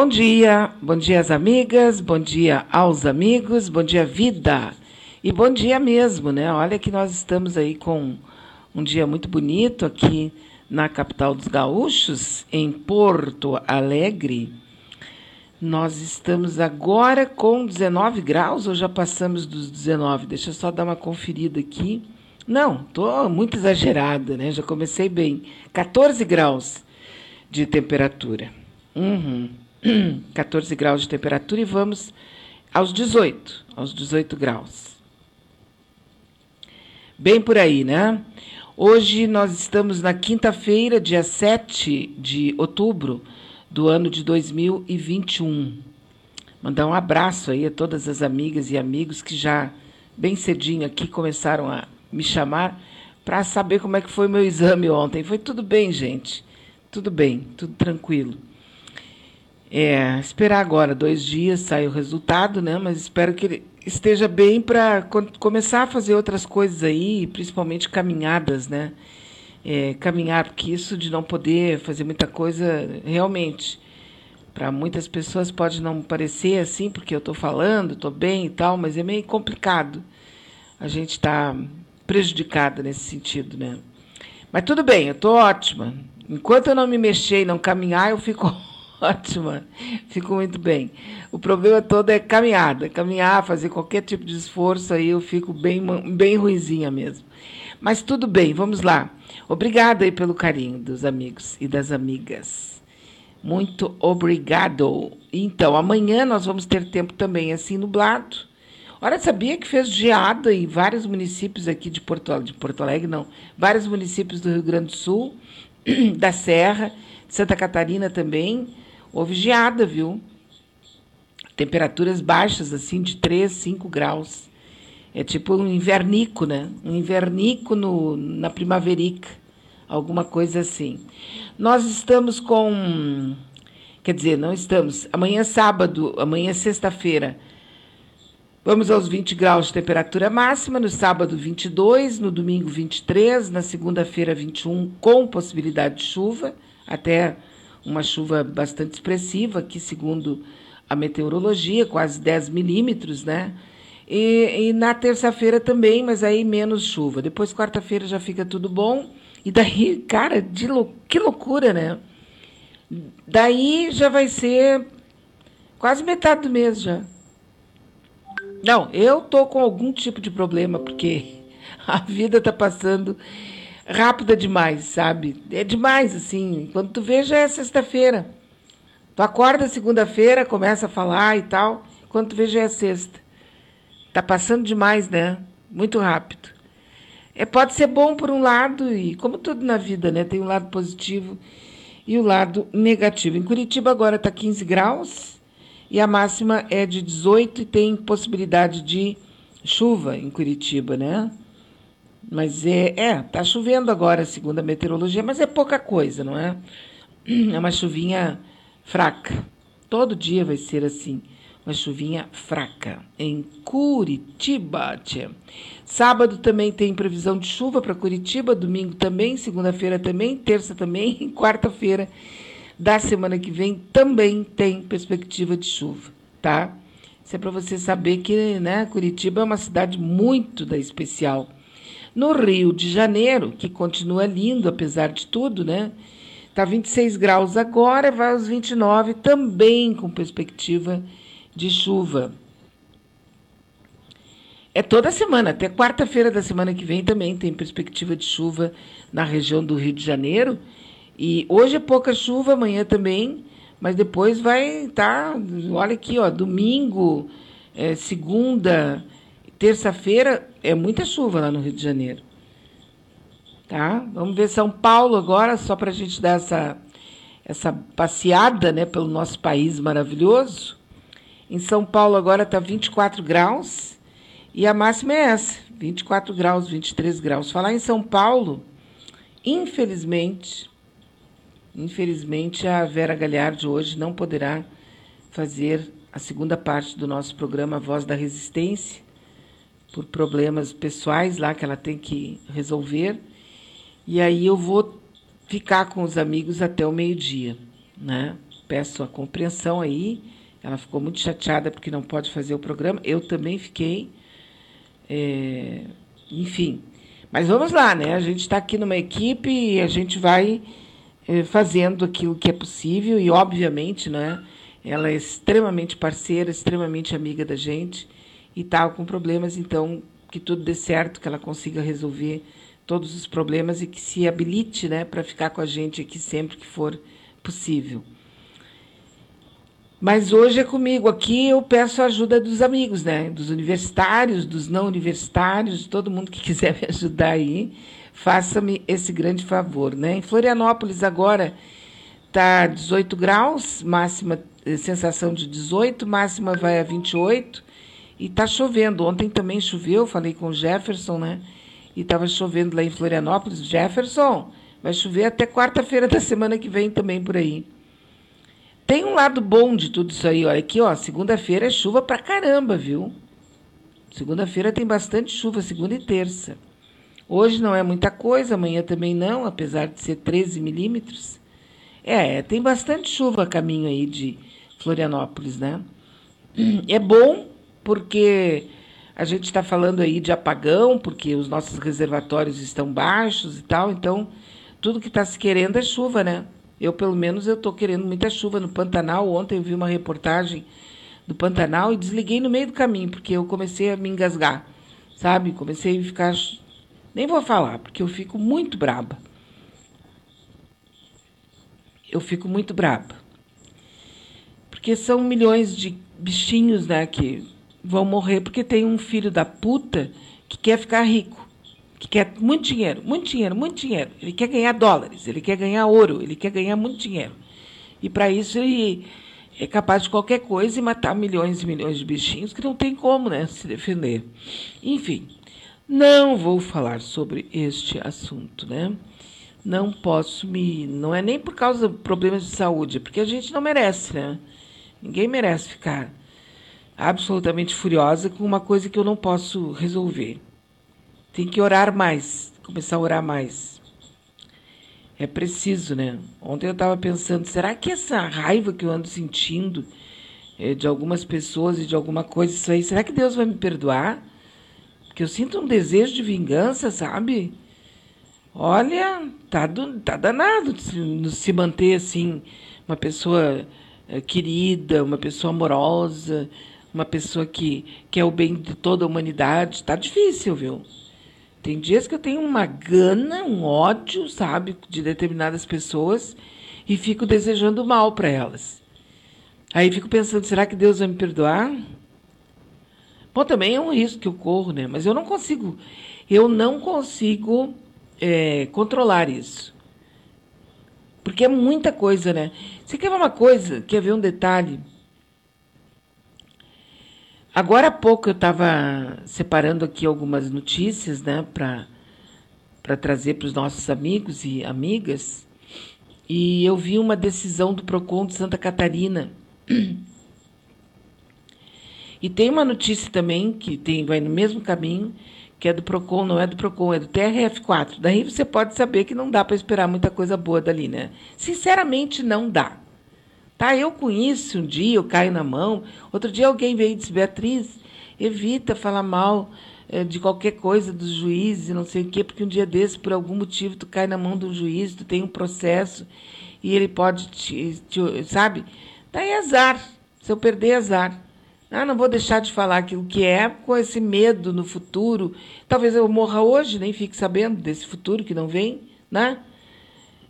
Bom dia, bom dia às amigas, bom dia aos amigos, bom dia vida. E bom dia mesmo, né? Olha que nós estamos aí com um dia muito bonito aqui na capital dos gaúchos, em Porto Alegre. Nós estamos agora com 19 graus ou já passamos dos 19? Deixa eu só dar uma conferida aqui. Não, estou muito exagerada, né? Já comecei bem. 14 graus de temperatura. Uhum. 14 graus de temperatura e vamos aos 18, aos 18 graus. Bem por aí, né? Hoje nós estamos na quinta-feira, dia 7 de outubro do ano de 2021. Mandar um abraço aí a todas as amigas e amigos que já bem cedinho aqui começaram a me chamar para saber como é que foi meu exame ontem. Foi tudo bem, gente. Tudo bem, tudo tranquilo. É, esperar agora dois dias sai o resultado, né? Mas espero que ele esteja bem para começar a fazer outras coisas aí, principalmente caminhadas, né? É, caminhar, porque isso de não poder fazer muita coisa, realmente, para muitas pessoas pode não parecer assim, porque eu estou falando, estou bem e tal, mas é meio complicado. A gente está prejudicada nesse sentido, né? Mas tudo bem, eu estou ótima. Enquanto eu não me mexer e não caminhar, eu fico ótima, fico muito bem. O problema todo é caminhada, caminhar, fazer qualquer tipo de esforço, aí eu fico bem, bem ruizinha mesmo. Mas tudo bem, vamos lá. Obrigada aí pelo carinho dos amigos e das amigas. Muito obrigado. Então, amanhã nós vamos ter tempo também assim nublado. Olha, sabia que fez geada em vários municípios aqui de Porto, de Porto Alegre, não, vários municípios do Rio Grande do Sul, da Serra, Santa Catarina também. Houve geada, viu? Temperaturas baixas, assim, de 3, 5 graus. É tipo um invernico, né? Um invernico no, na primaverica. Alguma coisa assim. Nós estamos com. Quer dizer, não estamos. Amanhã é sábado, amanhã é sexta-feira. Vamos aos 20 graus de temperatura máxima, no sábado 22, no domingo 23, na segunda-feira 21, com possibilidade de chuva, até uma chuva bastante expressiva, que segundo a meteorologia, quase 10 milímetros, né? E, e na terça-feira também, mas aí menos chuva. Depois, quarta-feira, já fica tudo bom. E daí, cara, lou que loucura, né? Daí já vai ser quase metade do mês já. Não, eu tô com algum tipo de problema, porque a vida tá passando rápida demais, sabe? É demais, assim. Quando tu vê, já é sexta-feira. Tu acorda segunda-feira, começa a falar e tal. Quando tu vê, já é sexta. Tá passando demais, né? Muito rápido. É, pode ser bom por um lado, e como tudo na vida, né? Tem um lado positivo e o lado negativo. Em Curitiba agora está 15 graus e a máxima é de 18 e tem possibilidade de chuva em Curitiba, né? Mas é, é, tá chovendo agora, segundo a meteorologia, mas é pouca coisa, não é? É uma chuvinha fraca. Todo dia vai ser assim, uma chuvinha fraca. Em Curitiba, tchê. Sábado também tem previsão de chuva para Curitiba, domingo também, segunda-feira também, terça também, quarta-feira da semana que vem também tem perspectiva de chuva, tá? Isso é para você saber que, né, Curitiba é uma cidade muito da especial no Rio de Janeiro, que continua lindo apesar de tudo, né? Está 26 graus agora, vai aos 29, também com perspectiva de chuva. É toda semana, até quarta-feira da semana que vem também tem perspectiva de chuva na região do Rio de Janeiro. E hoje é pouca chuva, amanhã também, mas depois vai estar. Tá, olha aqui, ó, domingo, é, segunda, terça-feira é muita chuva lá no Rio de Janeiro. Tá? Vamos ver São Paulo agora, só para a gente dar essa, essa passeada né, pelo nosso país maravilhoso. Em São Paulo agora está 24 graus e a máxima é essa, 24 graus, 23 graus. Falar em São Paulo, infelizmente, infelizmente a Vera Galhardi hoje não poderá fazer a segunda parte do nosso programa Voz da Resistência, por problemas pessoais lá que ela tem que resolver. E aí eu vou ficar com os amigos até o meio-dia, né? peço a compreensão aí. Ela ficou muito chateada porque não pode fazer o programa. Eu também fiquei. É, enfim. Mas vamos lá, né? A gente está aqui numa equipe e a gente vai é, fazendo aquilo que é possível e, obviamente, né? Ela é extremamente parceira, extremamente amiga da gente e está com problemas, então que tudo dê certo, que ela consiga resolver todos os problemas e que se habilite, né, para ficar com a gente aqui sempre que for possível. Mas hoje é comigo aqui, eu peço a ajuda dos amigos, né? Dos universitários, dos não universitários, de todo mundo que quiser me ajudar aí, faça-me esse grande favor, né? Em Florianópolis agora tá 18 graus, máxima eh, sensação de 18, máxima vai a 28 e tá chovendo. Ontem também choveu, falei com o Jefferson, né? E estava chovendo lá em Florianópolis. Jefferson, vai chover até quarta-feira da semana que vem também por aí. Tem um lado bom de tudo isso aí. Olha aqui, ó, segunda-feira é chuva pra caramba, viu? Segunda-feira tem bastante chuva, segunda e terça. Hoje não é muita coisa, amanhã também não, apesar de ser 13 milímetros. É, tem bastante chuva a caminho aí de Florianópolis, né? É bom porque a gente está falando aí de apagão, porque os nossos reservatórios estão baixos e tal, então tudo que está se querendo é chuva, né? Eu, pelo menos, eu estou querendo muita chuva no Pantanal. Ontem eu vi uma reportagem do Pantanal e desliguei no meio do caminho, porque eu comecei a me engasgar, sabe? Comecei a ficar. Nem vou falar, porque eu fico muito braba. Eu fico muito braba. Porque são milhões de bichinhos, né, que vão morrer porque tem um filho da puta que quer ficar rico que quer muito dinheiro, muito dinheiro, muito dinheiro. Ele quer ganhar dólares, ele quer ganhar ouro, ele quer ganhar muito dinheiro. E para isso ele é capaz de qualquer coisa e matar milhões e milhões de bichinhos que não tem como né, se defender. Enfim, não vou falar sobre este assunto, né? Não posso me. Não é nem por causa de problemas de saúde, é porque a gente não merece, né? Ninguém merece ficar absolutamente furiosa com uma coisa que eu não posso resolver. Tem que orar mais, começar a orar mais. É preciso, né? Ontem eu estava pensando, será que essa raiva que eu ando sentindo é, de algumas pessoas e de alguma coisa, isso aí, será que Deus vai me perdoar? Porque eu sinto um desejo de vingança, sabe? Olha, tá, do, tá danado se, se manter assim, uma pessoa é, querida, uma pessoa amorosa, uma pessoa que quer o bem de toda a humanidade. Tá difícil, viu? Tem dias que eu tenho uma gana, um ódio, sabe, de determinadas pessoas e fico desejando mal para elas. Aí fico pensando, será que Deus vai me perdoar? Bom, também é um risco que eu corro, né? Mas eu não consigo, eu não consigo é, controlar isso. Porque é muita coisa, né? Você quer ver uma coisa? Quer ver um detalhe? Agora há pouco eu estava separando aqui algumas notícias né, para trazer para os nossos amigos e amigas, e eu vi uma decisão do PROCON de Santa Catarina. E tem uma notícia também que tem, vai no mesmo caminho, que é do PROCON, não é do PROCON, é do TRF4. Daí você pode saber que não dá para esperar muita coisa boa dali, né? Sinceramente, não dá. Tá, eu com isso, um dia eu caio na mão. Outro dia alguém veio e disse, Beatriz, evita falar mal é, de qualquer coisa dos juízes, não sei o quê, porque um dia desse, por algum motivo, tu cai na mão de um juiz, tu tem um processo e ele pode te, te sabe? Daí azar. Se eu perder, azar. Ah, não vou deixar de falar aquilo que é, com esse medo no futuro. Talvez eu morra hoje, nem fique sabendo desse futuro que não vem, né?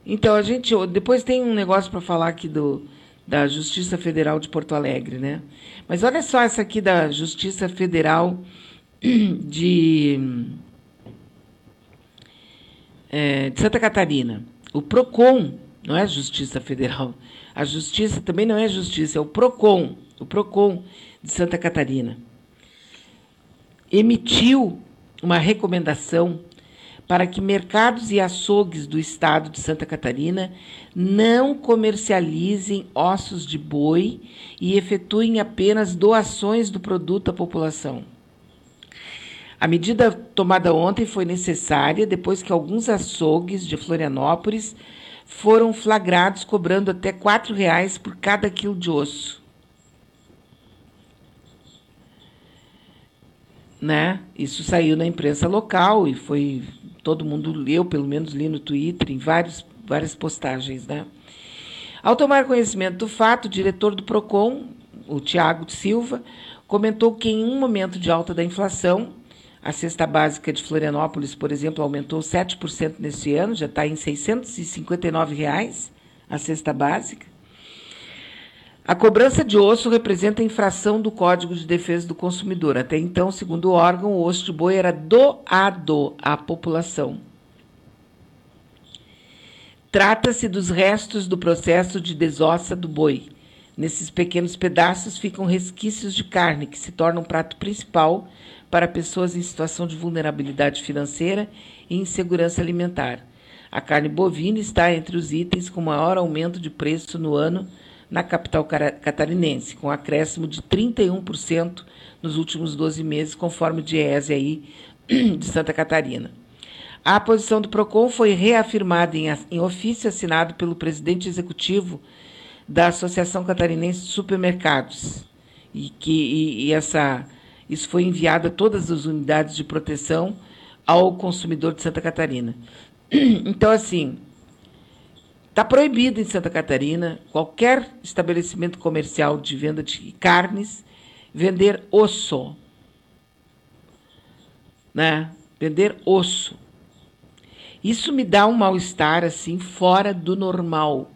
Então, a gente. Depois tem um negócio para falar aqui do, da Justiça Federal de Porto Alegre, né? Mas olha só essa aqui da Justiça Federal de, é, de Santa Catarina. O PROCON, não é Justiça Federal. A Justiça também não é Justiça, é o PROCON, o PROCON de Santa Catarina. Emitiu uma recomendação para que mercados e açougues do estado de Santa Catarina não comercializem ossos de boi e efetuem apenas doações do produto à população. A medida tomada ontem foi necessária depois que alguns açougues de Florianópolis foram flagrados cobrando até R$ reais por cada quilo de osso. Né? Isso saiu na imprensa local e foi todo mundo leu, pelo menos li no Twitter, em vários, várias postagens, né? Ao tomar conhecimento do fato, o diretor do Procon, o Tiago Silva, comentou que em um momento de alta da inflação, a cesta básica de Florianópolis, por exemplo, aumentou 7% neste ano, já está em 659 reais a cesta básica. A cobrança de osso representa infração do Código de Defesa do Consumidor. Até então, segundo o órgão, o osso de boi era doado à população. Trata-se dos restos do processo de desossa do boi. Nesses pequenos pedaços ficam resquícios de carne que se tornam prato principal para pessoas em situação de vulnerabilidade financeira e insegurança alimentar. A carne bovina está entre os itens com maior aumento de preço no ano na capital catarinense, com acréscimo de 31% nos últimos 12 meses, conforme o DIESE aí de Santa Catarina. A posição do PROCON foi reafirmada em, em ofício assinado pelo presidente executivo da Associação Catarinense de Supermercados, e que e, e essa isso foi enviado a todas as unidades de proteção ao consumidor de Santa Catarina. Então, assim, está proibido em Santa Catarina qualquer estabelecimento comercial de venda de carnes vender osso. Né? Vender osso. Isso me dá um mal-estar assim fora do normal.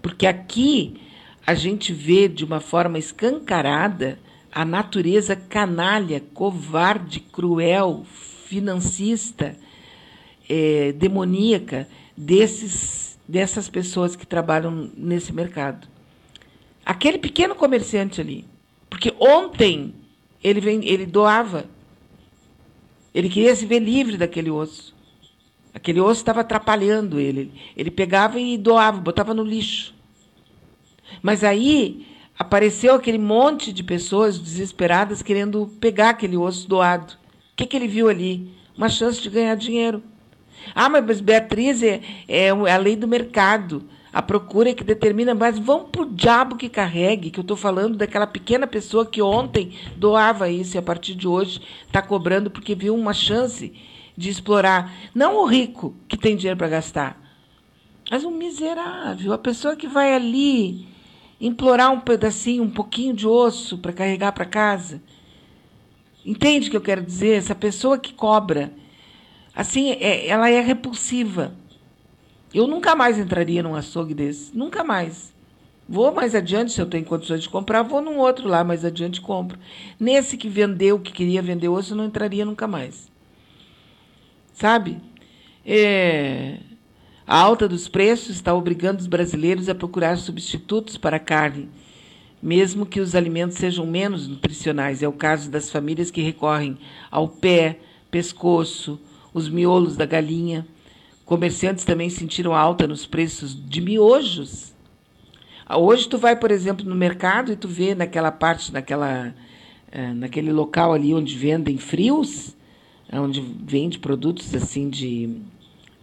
Porque aqui a gente vê de uma forma escancarada a natureza canalha, covarde, cruel, financista, é, demoníaca desses, dessas pessoas que trabalham nesse mercado. Aquele pequeno comerciante ali. Porque ontem ele, vem, ele doava. Ele queria se ver livre daquele osso. Aquele osso estava atrapalhando ele. Ele pegava e doava, botava no lixo. Mas aí apareceu aquele monte de pessoas desesperadas querendo pegar aquele osso doado. O que, que ele viu ali? Uma chance de ganhar dinheiro. Ah, mas Beatriz é, é a lei do mercado. A procura é que determina, mas vamos pro diabo que carregue, que eu estou falando daquela pequena pessoa que ontem doava isso e a partir de hoje está cobrando porque viu uma chance de explorar. Não o rico que tem dinheiro para gastar, mas o miserável, a pessoa que vai ali implorar um pedacinho, um pouquinho de osso para carregar para casa. Entende o que eu quero dizer? Essa pessoa que cobra, assim, é, ela é repulsiva. Eu nunca mais entraria num açougue desse, nunca mais. Vou mais adiante, se eu tenho condições de comprar, vou num outro lá mais adiante compro. Nesse que vendeu, que queria vender osso, eu não entraria nunca mais. Sabe? É, a alta dos preços está obrigando os brasileiros a procurar substitutos para a carne, mesmo que os alimentos sejam menos nutricionais. É o caso das famílias que recorrem ao pé, pescoço, os miolos da galinha. Comerciantes também sentiram alta nos preços de miojos. Hoje tu vai, por exemplo, no mercado e tu vê naquela parte, naquela, eh, naquele local ali onde vendem frios, onde vende produtos assim de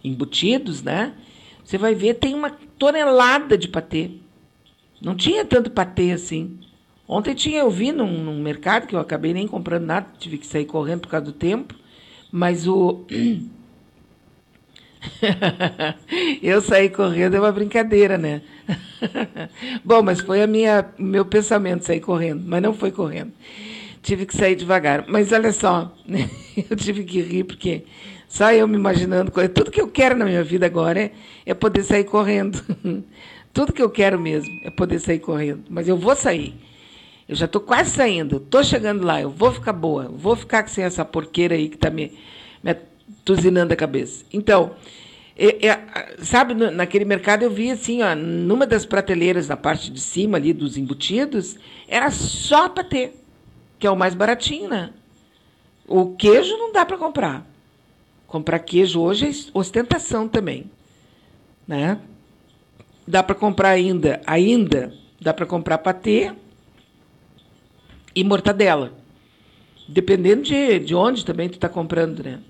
embutidos, né? Você vai ver, tem uma tonelada de patê. Não tinha tanto patê assim. Ontem tinha, eu vi num, num mercado que eu acabei nem comprando nada, tive que sair correndo por causa do tempo, mas o. eu saí correndo é uma brincadeira, né? Bom, mas foi a minha meu pensamento sair correndo, mas não foi correndo. Tive que sair devagar. Mas olha só, eu tive que rir porque só eu me imaginando. Tudo que eu quero na minha vida agora é, é poder sair correndo. Tudo que eu quero mesmo é poder sair correndo. Mas eu vou sair. Eu já estou quase saindo. Estou chegando lá. Eu vou ficar boa. Vou ficar sem essa porqueira aí que está me, me atuzinando a cabeça. Então, é, é, sabe, naquele mercado eu vi assim, ó, numa das prateleiras na parte de cima ali dos embutidos, era só patê, que é o mais baratinho, né? O queijo não dá para comprar. Comprar queijo hoje é ostentação também, né? Dá para comprar ainda, ainda dá para comprar patê e mortadela. Dependendo de, de onde também tu está comprando, né?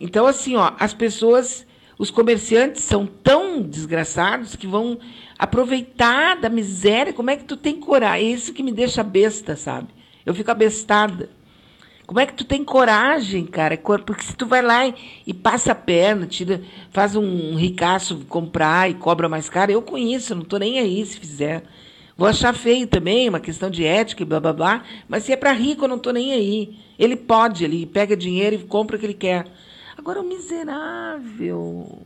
Então, assim, ó, as pessoas. Os comerciantes são tão desgraçados que vão aproveitar da miséria. Como é que tu tem coragem? É isso que me deixa besta, sabe? Eu fico abestada. Como é que tu tem coragem, cara? Porque se tu vai lá e, e passa a perna, tira, faz um ricaço comprar e cobra mais caro, eu conheço, não estou nem aí se fizer. Vou achar feio também, uma questão de ética e blá blá blá, mas se é para rico, eu não estou nem aí. Ele pode, ele pega dinheiro e compra o que ele quer. Agora, o miserável.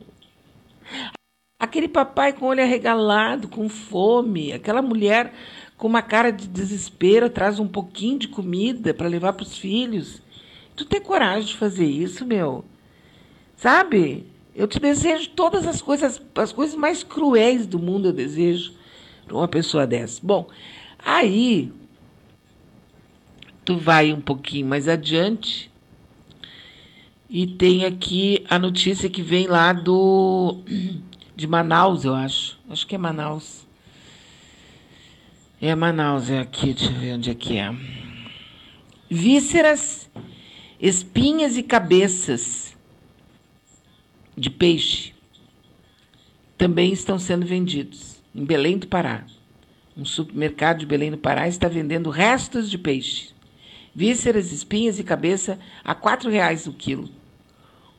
Aquele papai com o olho arregalado, com fome, aquela mulher com uma cara de desespero, traz um pouquinho de comida para levar para os filhos. Tu tem coragem de fazer isso, meu? Sabe? Eu te desejo todas as coisas, as coisas mais cruéis do mundo, eu desejo uma pessoa dessa. Bom, aí tu vai um pouquinho mais adiante e tem aqui a notícia que vem lá do de Manaus, eu acho. Acho que é Manaus. É Manaus, é aqui, deixa eu ver onde é que é. Vísceras, espinhas e cabeças de peixe também estão sendo vendidos em Belém do Pará. Um supermercado de Belém do Pará está vendendo restos de peixe. Vísceras, espinhas e cabeça a R$ reais o quilo.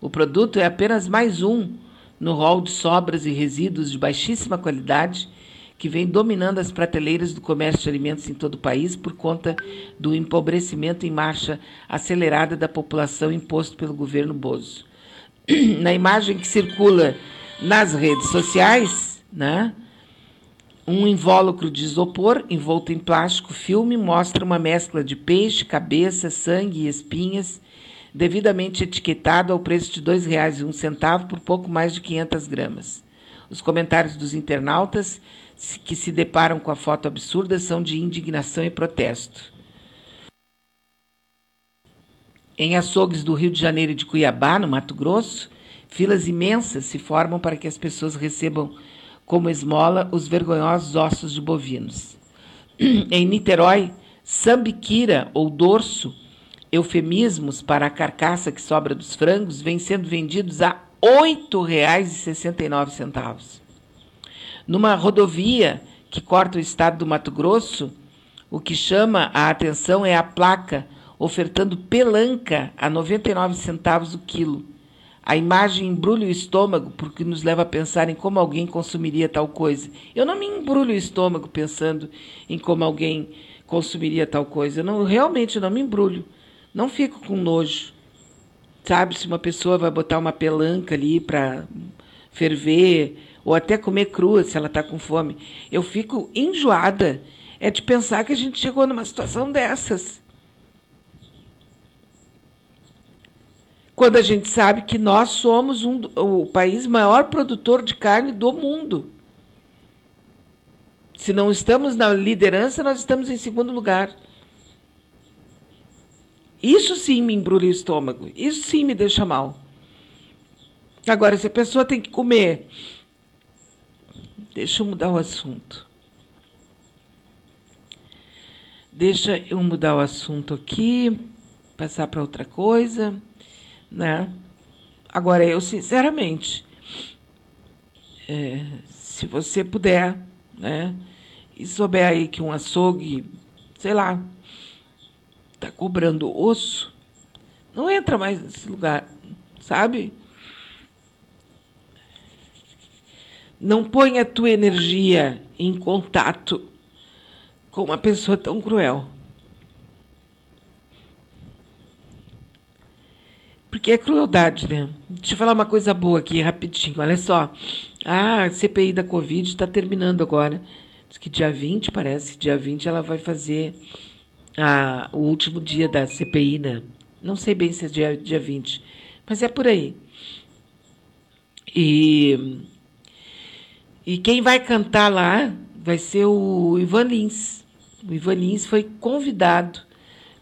O produto é apenas mais um no rol de sobras e resíduos de baixíssima qualidade que vem dominando as prateleiras do comércio de alimentos em todo o país por conta do empobrecimento em marcha acelerada da população imposto pelo governo Bozo. Na imagem que circula nas redes sociais, né, um invólucro de isopor envolto em plástico filme mostra uma mescla de peixe, cabeça, sangue e espinhas, devidamente etiquetado ao preço de R$ 2,01 por pouco mais de 500 gramas. Os comentários dos internautas que se deparam com a foto absurda são de indignação e protesto. Em açougues do Rio de Janeiro e de Cuiabá, no Mato Grosso, filas imensas se formam para que as pessoas recebam como esmola os vergonhosos ossos de bovinos. Em Niterói, sambiquira ou dorso, eufemismos para a carcaça que sobra dos frangos, vêm sendo vendidos a R$ 8,69. Numa rodovia que corta o estado do Mato Grosso, o que chama a atenção é a placa ofertando pelanca a 99 centavos o quilo. A imagem embrulha o estômago porque nos leva a pensar em como alguém consumiria tal coisa. Eu não me embrulho o estômago pensando em como alguém consumiria tal coisa. Eu não, realmente não me embrulho. Não fico com nojo. Sabe, se uma pessoa vai botar uma pelanca ali para ferver ou até comer crua se ela está com fome. Eu fico enjoada é de pensar que a gente chegou numa situação dessas. Quando a gente sabe que nós somos um, o país maior produtor de carne do mundo. Se não estamos na liderança, nós estamos em segundo lugar. Isso sim me embrulha o estômago. Isso sim me deixa mal. Agora, se a pessoa tem que comer Deixa eu mudar o assunto. Deixa eu mudar o assunto aqui, passar para outra coisa, né? Agora, eu sinceramente, é, se você puder, né? E souber aí que um açougue, sei lá, tá cobrando osso, não entra mais nesse lugar, sabe? Não põe a tua energia em contato com uma pessoa tão cruel. Porque é crueldade, né? Deixa eu falar uma coisa boa aqui, rapidinho. Olha só. Ah, a CPI da Covid está terminando agora. Diz que dia 20, parece, dia 20 ela vai fazer a, o último dia da CPI, né? Não sei bem se é dia, dia 20, mas é por aí. E e quem vai cantar lá vai ser o Ivan Lins. O Ivan Lins foi convidado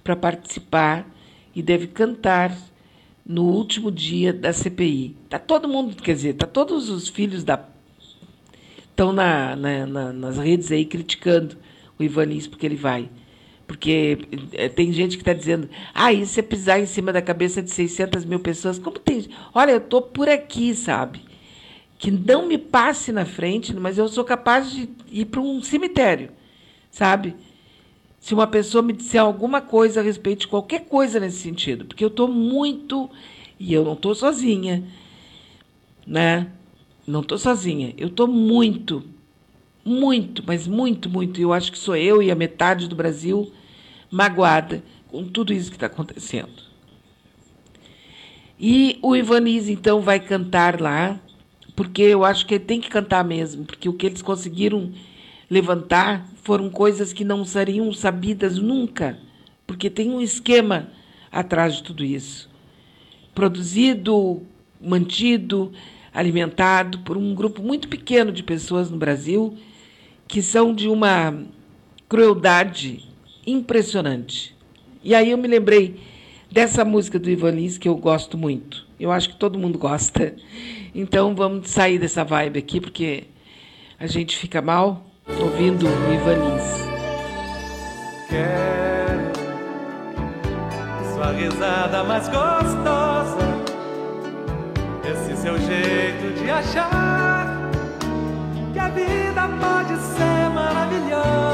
para participar e deve cantar no último dia da CPI. Tá todo mundo, quer dizer, tá todos os filhos da estão na, na, na, nas redes aí criticando o Ivan porque ele vai. Porque eh, tem gente que está dizendo, ah, isso é pisar em cima da cabeça de 600 mil pessoas. Como tem? Olha, eu estou por aqui, sabe? que não me passe na frente, mas eu sou capaz de ir para um cemitério, sabe? Se uma pessoa me disser alguma coisa a respeito de qualquer coisa nesse sentido, porque eu estou muito e eu não estou sozinha, né? Não estou sozinha. Eu estou muito, muito, mas muito, muito. Eu acho que sou eu e a metade do Brasil magoada com tudo isso que está acontecendo. E o Ivaniz, então, vai cantar lá, porque eu acho que ele tem que cantar mesmo, porque o que eles conseguiram levantar foram coisas que não seriam sabidas nunca, porque tem um esquema atrás de tudo isso. Produzido, mantido, alimentado por um grupo muito pequeno de pessoas no Brasil que são de uma crueldade impressionante. E aí eu me lembrei dessa música do Ivan Lins que eu gosto muito. Eu acho que todo mundo gosta. Então vamos sair dessa vibe aqui, porque a gente fica mal ouvindo o Ivan Lins. Quero sua risada mais gostosa, esse seu jeito de achar que a vida pode ser maravilhosa.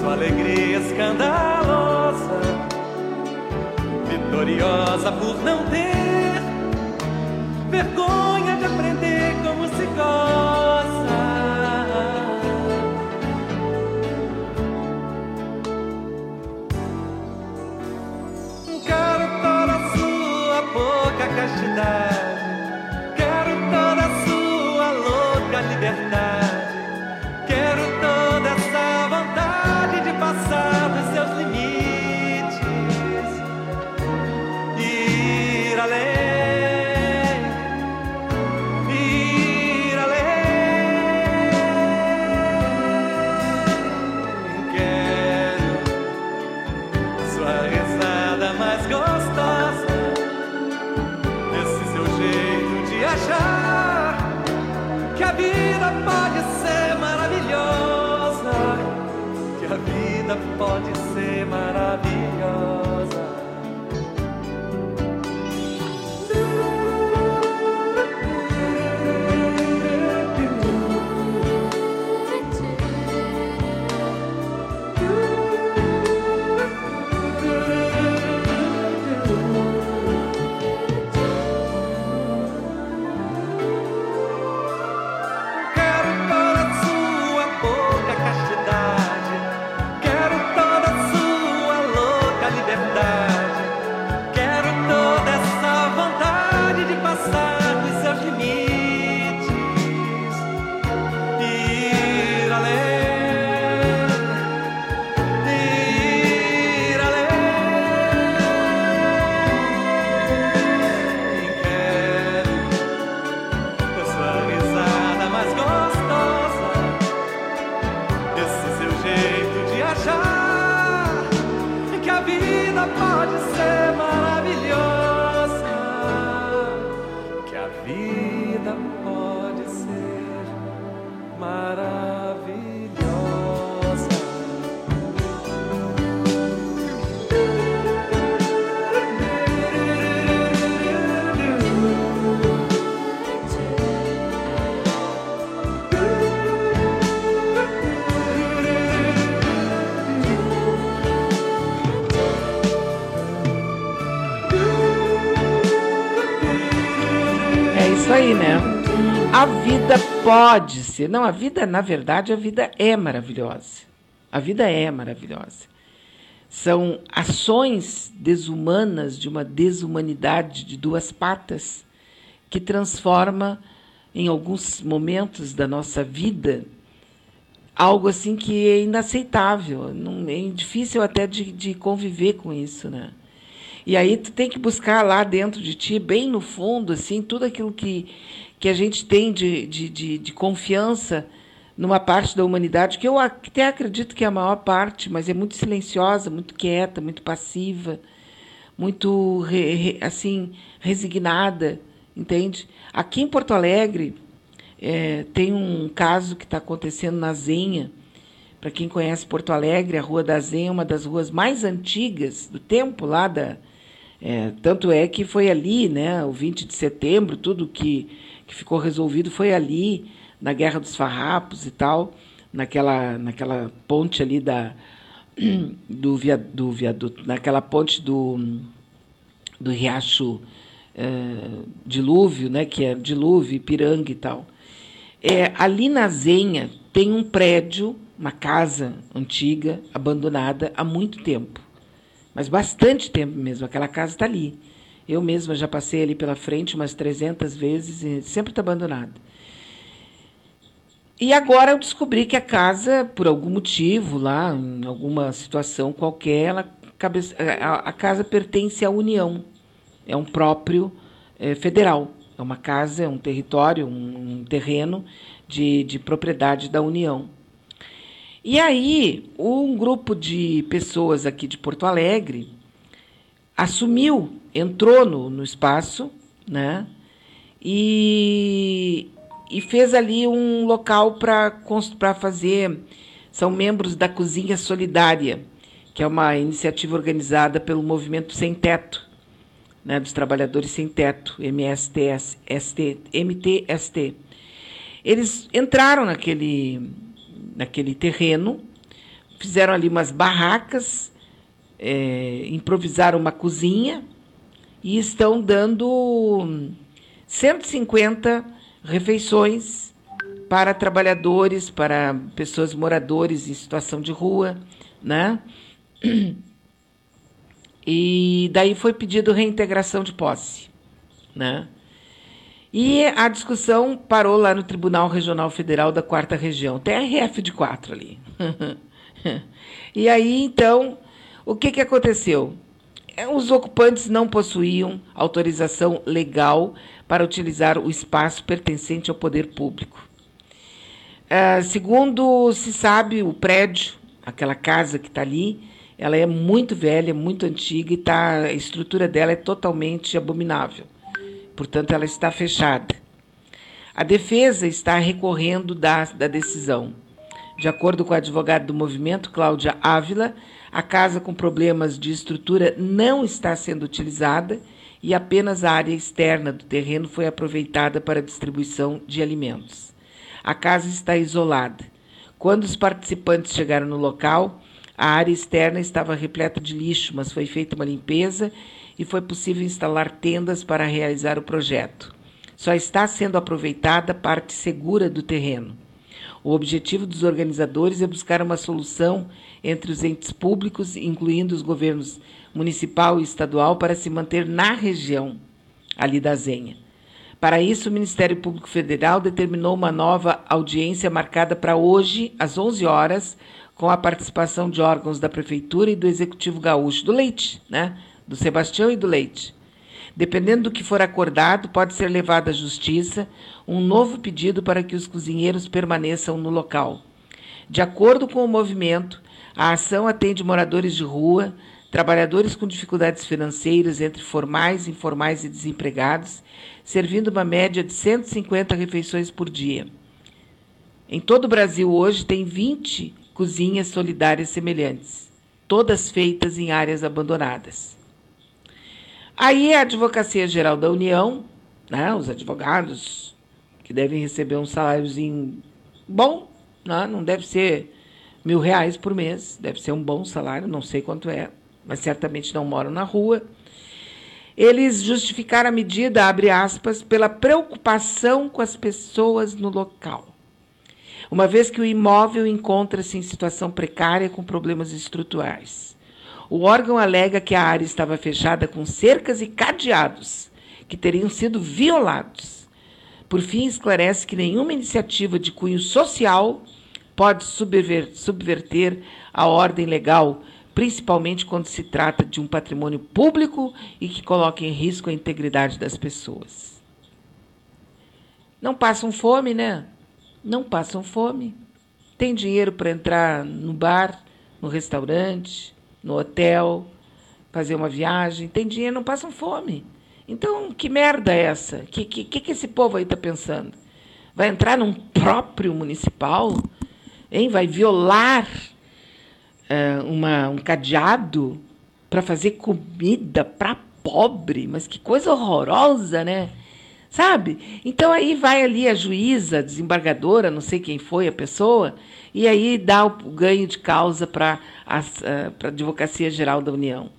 sua alegria escandalosa, vitoriosa por não ter vergonha de aprender como se goza. Quero toda a sua pouca castidade, pode ser. Não, a vida, na verdade, a vida é maravilhosa. A vida é maravilhosa. São ações desumanas de uma desumanidade de duas patas que transforma, em alguns momentos da nossa vida, algo assim que é inaceitável. Não, é difícil até de, de conviver com isso, né? E aí tu tem que buscar lá dentro de ti, bem no fundo, assim, tudo aquilo que que a gente tem de, de, de, de confiança numa parte da humanidade que eu até acredito que é a maior parte, mas é muito silenciosa, muito quieta, muito passiva, muito assim resignada, entende? Aqui em Porto Alegre é, tem um caso que está acontecendo na Zenha, Para quem conhece Porto Alegre, a Rua da Zen é uma das ruas mais antigas do tempo lá da. É, tanto é que foi ali, né, o 20 de setembro, tudo que, que ficou resolvido foi ali, na Guerra dos Farrapos e tal, naquela, naquela ponte ali da, do, via, do viaduto, naquela ponte do, do Riacho é, Dilúvio, né, que é Dilúvio, Ipiranga e tal. É, ali na Zenha tem um prédio, uma casa antiga, abandonada há muito tempo. Mas bastante tempo mesmo. Aquela casa está ali. Eu mesma já passei ali pela frente umas 300 vezes e sempre está abandonada. E agora eu descobri que a casa, por algum motivo lá, em alguma situação qualquer, ela, a, casa pertence à União. É um próprio é, federal. É uma casa, é um território, um, um terreno de, de propriedade da União. E aí, um grupo de pessoas aqui de Porto Alegre assumiu, entrou no, no espaço, né? E, e fez ali um local para fazer. São membros da Cozinha Solidária, que é uma iniciativa organizada pelo Movimento Sem Teto, né, dos Trabalhadores Sem Teto, MSTS, ST, MTST. Eles entraram naquele, naquele terreno, fizeram ali umas barracas, é, improvisaram uma cozinha e estão dando 150 refeições para trabalhadores, para pessoas moradores em situação de rua, né? E daí foi pedido reintegração de posse, né? E a discussão parou lá no Tribunal Regional Federal da Quarta Região. Tem RF de quatro ali. e aí, então, o que, que aconteceu? É, os ocupantes não possuíam autorização legal para utilizar o espaço pertencente ao poder público. Uh, segundo se sabe, o prédio, aquela casa que está ali, ela é muito velha, muito antiga e tá, a estrutura dela é totalmente abominável. Portanto, ela está fechada. A defesa está recorrendo da, da decisão. De acordo com a advogada do movimento, Cláudia Ávila, a casa com problemas de estrutura não está sendo utilizada e apenas a área externa do terreno foi aproveitada para distribuição de alimentos. A casa está isolada. Quando os participantes chegaram no local, a área externa estava repleta de lixo, mas foi feita uma limpeza e foi possível instalar tendas para realizar o projeto. Só está sendo aproveitada a parte segura do terreno. O objetivo dos organizadores é buscar uma solução entre os entes públicos, incluindo os governos municipal e estadual, para se manter na região ali da Zenha. Para isso, o Ministério Público Federal determinou uma nova audiência marcada para hoje, às 11 horas, com a participação de órgãos da Prefeitura e do Executivo Gaúcho, do Leite, né? do Sebastião e do Leite. Dependendo do que for acordado, pode ser levado à Justiça um novo pedido para que os cozinheiros permaneçam no local. De acordo com o movimento, a ação atende moradores de rua, trabalhadores com dificuldades financeiras entre formais, informais e desempregados, servindo uma média de 150 refeições por dia. Em todo o Brasil hoje tem 20 cozinhas solidárias semelhantes, todas feitas em áreas abandonadas. Aí a Advocacia Geral da União, né, os advogados que devem receber um saláriozinho bom, né, não deve ser mil reais por mês, deve ser um bom salário, não sei quanto é, mas certamente não moram na rua. Eles justificaram a medida, abre aspas, pela preocupação com as pessoas no local uma vez que o imóvel encontra-se em situação precária com problemas estruturais. O órgão alega que a área estava fechada com cercas e cadeados, que teriam sido violados. Por fim, esclarece que nenhuma iniciativa de cunho social pode subverter a ordem legal, principalmente quando se trata de um patrimônio público e que coloca em risco a integridade das pessoas. Não passam fome, né? não passam fome, têm dinheiro para entrar no bar, no restaurante, no hotel, fazer uma viagem, tem dinheiro, não passam fome. Então, que merda é essa? O que, que, que esse povo aí está pensando? Vai entrar num próprio municipal? Hein? Vai violar uh, uma, um cadeado para fazer comida para pobre, mas que coisa horrorosa, né? Sabe? Então aí vai ali a juíza, a desembargadora, não sei quem foi a pessoa, e aí dá o ganho de causa para a Advocacia Geral da União.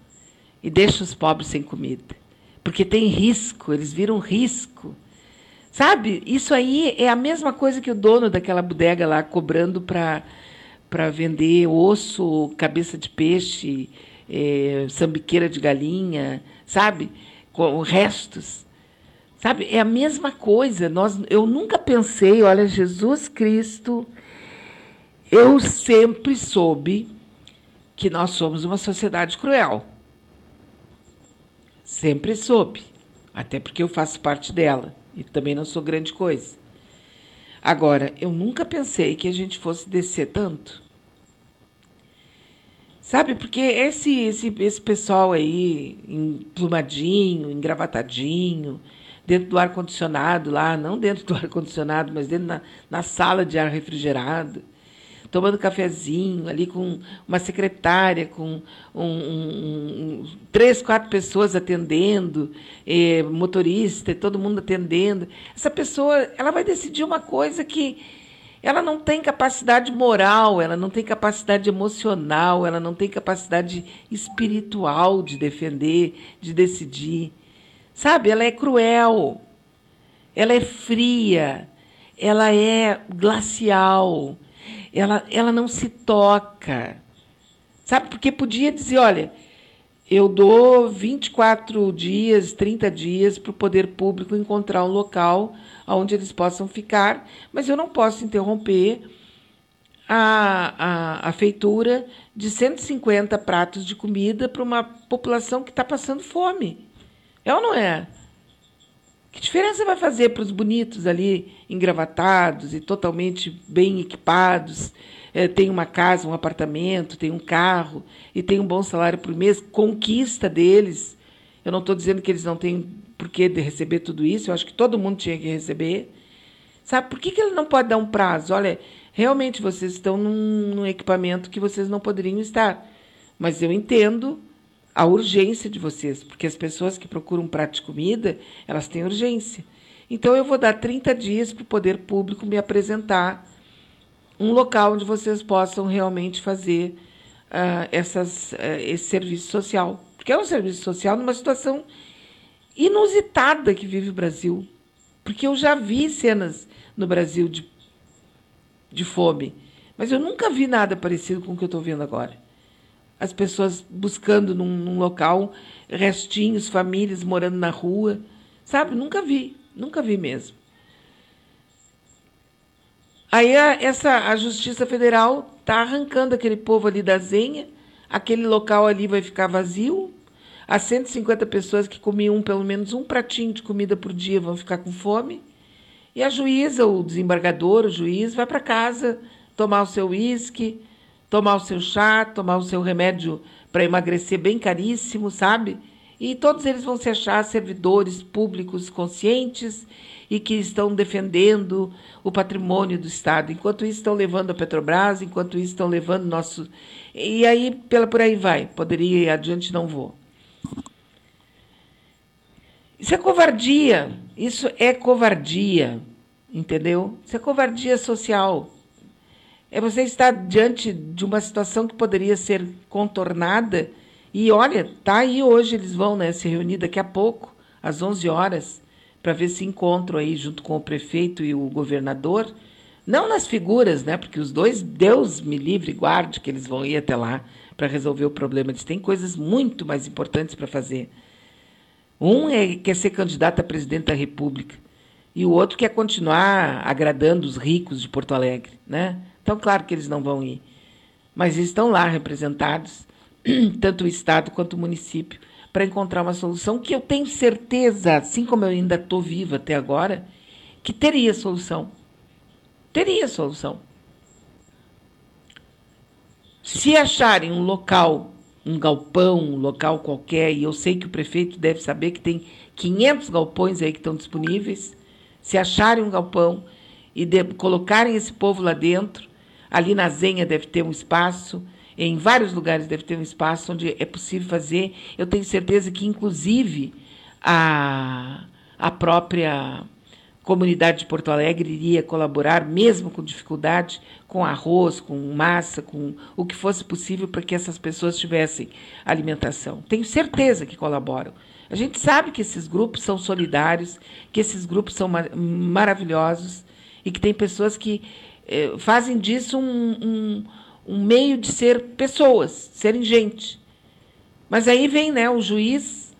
E deixa os pobres sem comida. Porque tem risco, eles viram risco. Sabe? Isso aí é a mesma coisa que o dono daquela bodega lá cobrando para vender osso, cabeça de peixe, é, sambiqueira de galinha, sabe? Com restos. Sabe? É a mesma coisa. Nós, eu nunca pensei, olha, Jesus Cristo, eu sempre soube que nós somos uma sociedade cruel. Sempre soube. Até porque eu faço parte dela. E também não sou grande coisa. Agora, eu nunca pensei que a gente fosse descer tanto. Sabe, porque esse, esse, esse pessoal aí, emplumadinho, engravatadinho, dentro do ar-condicionado lá, não dentro do ar-condicionado, mas dentro na, na sala de ar refrigerado, tomando cafezinho ali com uma secretária, com um, um, três, quatro pessoas atendendo, eh, motorista, todo mundo atendendo. Essa pessoa, ela vai decidir uma coisa que ela não tem capacidade moral, ela não tem capacidade emocional, ela não tem capacidade espiritual de defender, de decidir. Sabe, ela é cruel, ela é fria, ela é glacial ela, ela não se toca. Sabe? Porque podia dizer, olha, eu dou 24 dias, 30 dias para o poder público encontrar um local onde eles possam ficar, mas eu não posso interromper a, a, a feitura de 150 pratos de comida para uma população que está passando fome. É ou não é? Que diferença vai fazer para os bonitos ali, engravatados e totalmente bem equipados? É, tem uma casa, um apartamento, tem um carro e tem um bom salário por mês, conquista deles. Eu não estou dizendo que eles não têm porquê de receber tudo isso, eu acho que todo mundo tinha que receber. Sabe, por que, que ele não pode dar um prazo? Olha, realmente vocês estão num, num equipamento que vocês não poderiam estar. Mas eu entendo a urgência de vocês, porque as pessoas que procuram prato de comida, elas têm urgência. Então eu vou dar 30 dias para o poder público me apresentar um local onde vocês possam realmente fazer uh, essas, uh, esse serviço social. Porque é um serviço social numa situação inusitada que vive o Brasil. Porque eu já vi cenas no Brasil de, de fome, mas eu nunca vi nada parecido com o que eu estou vendo agora as pessoas buscando num, num, local restinhos, famílias morando na rua. Sabe? Nunca vi, nunca vi mesmo. Aí a, essa, a Justiça Federal está arrancando aquele povo ali da Zenha, aquele local ali vai ficar vazio. As 150 pessoas que comiam pelo menos um pratinho de comida por dia vão ficar com fome. E a juíza, o desembargador, o juiz, vai para casa tomar o seu uísque, tomar o seu chá, tomar o seu remédio para emagrecer bem caríssimo, sabe? E todos eles vão se achar servidores públicos conscientes e que estão defendendo o patrimônio do Estado. Enquanto isso, estão levando a Petrobras, enquanto isso, estão levando nosso. E aí, pela, por aí vai. Poderia ir adiante, não vou. Isso é covardia. Isso é covardia. Entendeu? Isso é covardia social. É você estar diante de uma situação que poderia ser contornada. E olha, tá aí hoje eles vão né, se reunir daqui a pouco, às 11 horas, para ver se encontram aí junto com o prefeito e o governador. Não nas figuras, né? Porque os dois, Deus me livre, guarde que eles vão ir até lá para resolver o problema. Eles têm coisas muito mais importantes para fazer. Um é, quer ser candidato a presidente da República e o outro quer continuar agradando os ricos de Porto Alegre, né? Então, claro que eles não vão ir. Mas estão lá representados, tanto o Estado quanto o município, para encontrar uma solução que eu tenho certeza, assim como eu ainda estou viva até agora, que teria solução. Teria solução. Se acharem um local, um galpão, um local qualquer, e eu sei que o prefeito deve saber que tem 500 galpões aí que estão disponíveis, se acharem um galpão e de, colocarem esse povo lá dentro, Ali na Zenha deve ter um espaço, em vários lugares deve ter um espaço onde é possível fazer. Eu tenho certeza que, inclusive, a, a própria comunidade de Porto Alegre iria colaborar, mesmo com dificuldade, com arroz, com massa, com o que fosse possível para que essas pessoas tivessem alimentação. Tenho certeza que colaboram. A gente sabe que esses grupos são solidários, que esses grupos são mar maravilhosos e que tem pessoas que eh, fazem disso um, um, um meio de ser pessoas, serem gente. Mas aí vem né, o juiz,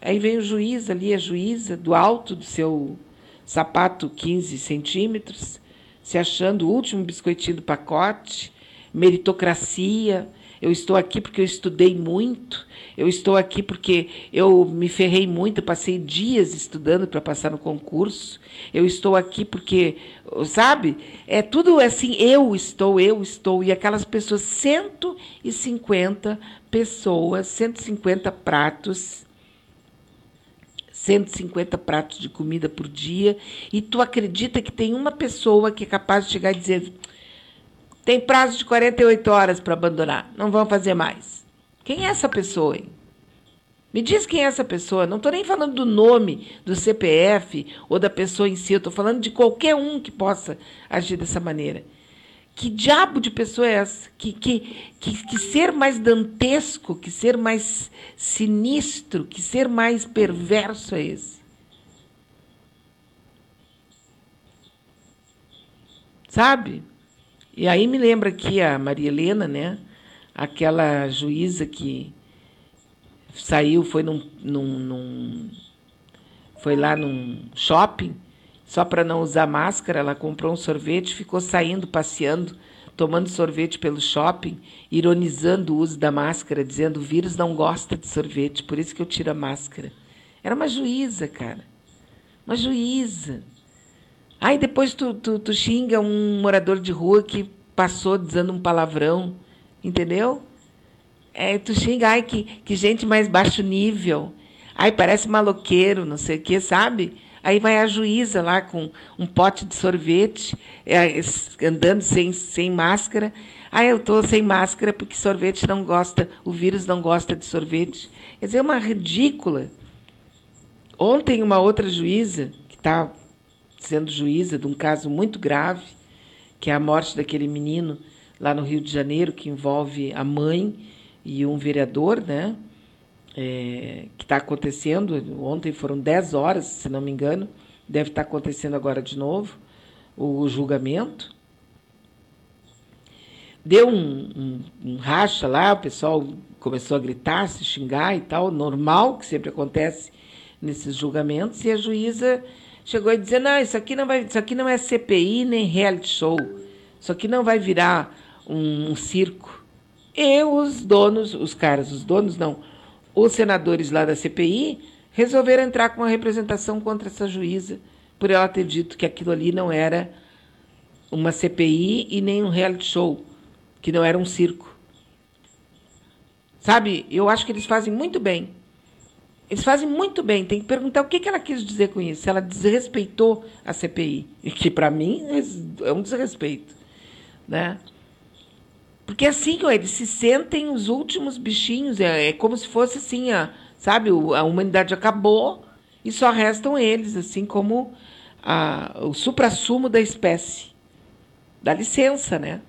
aí vem o juiz ali, a juíza, do alto do seu sapato 15 centímetros, se achando o último biscoitinho do pacote, meritocracia, eu estou aqui porque eu estudei muito, eu estou aqui porque eu me ferrei muito, passei dias estudando para passar no concurso, eu estou aqui porque, sabe? É tudo assim, eu estou, eu estou. E aquelas pessoas, 150 pessoas, 150 pratos 150 pratos de comida por dia, e tu acredita que tem uma pessoa que é capaz de chegar e dizer: tem prazo de 48 horas para abandonar. Não vão fazer mais. Quem é essa pessoa, hein? Me diz quem é essa pessoa. Não estou nem falando do nome, do CPF ou da pessoa em si. Estou falando de qualquer um que possa agir dessa maneira. Que diabo de pessoa é essa? Que, que, que, que ser mais dantesco, que ser mais sinistro, que ser mais perverso é esse? Sabe? E aí me lembra aqui a Maria Helena, né? Aquela juíza que saiu, foi num, num, num foi lá num shopping, só para não usar máscara, ela comprou um sorvete, ficou saindo, passeando, tomando sorvete pelo shopping, ironizando o uso da máscara, dizendo o vírus não gosta de sorvete, por isso que eu tiro a máscara. Era uma juíza, cara. Uma juíza. Aí depois tu, tu, tu xinga um morador de rua que passou dizendo um palavrão, entendeu? É, tu xinga, ai, que, que gente mais baixo nível. Ai, parece maloqueiro, não sei o quê, sabe? Aí vai a juíza lá com um pote de sorvete, é, andando sem, sem máscara. Ah, eu estou sem máscara porque sorvete não gosta, o vírus não gosta de sorvete. Quer dizer, é uma ridícula. Ontem, uma outra juíza, que está sendo juíza de um caso muito grave, que é a morte daquele menino lá no Rio de Janeiro, que envolve a mãe e um vereador, né? É, que está acontecendo. Ontem foram 10 horas, se não me engano, deve estar tá acontecendo agora de novo o julgamento. Deu um, um, um racha lá, o pessoal começou a gritar, se xingar e tal, normal, que sempre acontece nesses julgamentos, e a juíza chegou a dizer: não, isso aqui não, vai, isso aqui não é CPI nem reality show. Isso aqui não vai virar um, um circo. E os donos, os caras, os donos não, os senadores lá da CPI resolveram entrar com uma representação contra essa juíza por ela ter dito que aquilo ali não era uma CPI e nem um reality show, que não era um circo. Sabe, eu acho que eles fazem muito bem eles fazem muito bem. Tem que perguntar o que ela quis dizer com isso. Ela desrespeitou a CPI. Que, para mim, é um desrespeito. Né? Porque assim, eles se sentem os últimos bichinhos. É, é como se fosse assim, a, sabe? A humanidade acabou e só restam eles, assim como a, o suprassumo da espécie. Dá licença, né?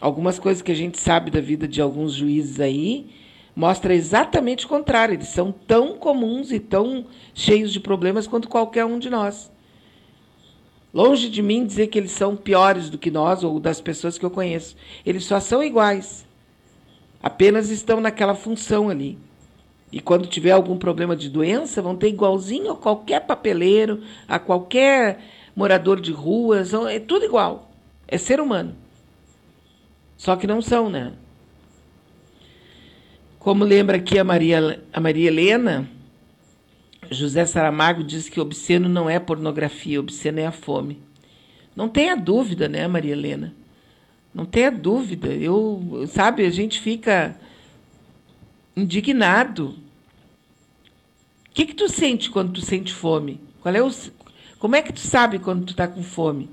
Algumas coisas que a gente sabe da vida de alguns juízes aí mostra exatamente o contrário. Eles são tão comuns e tão cheios de problemas quanto qualquer um de nós. Longe de mim dizer que eles são piores do que nós ou das pessoas que eu conheço. Eles só são iguais. Apenas estão naquela função ali. E quando tiver algum problema de doença, vão ter igualzinho a qualquer papeleiro, a qualquer morador de ruas, é tudo igual. É ser humano. Só que não são, né? Como lembra aqui a Maria, a Maria Helena, José Saramago diz que obsceno não é pornografia, obsceno é a fome. Não tenha dúvida, né, Maria Helena? Não tenha dúvida. Eu, sabe, a gente fica indignado. O que, que tu sente quando tu sente fome? Qual é o, como é que tu sabe quando tu está com fome?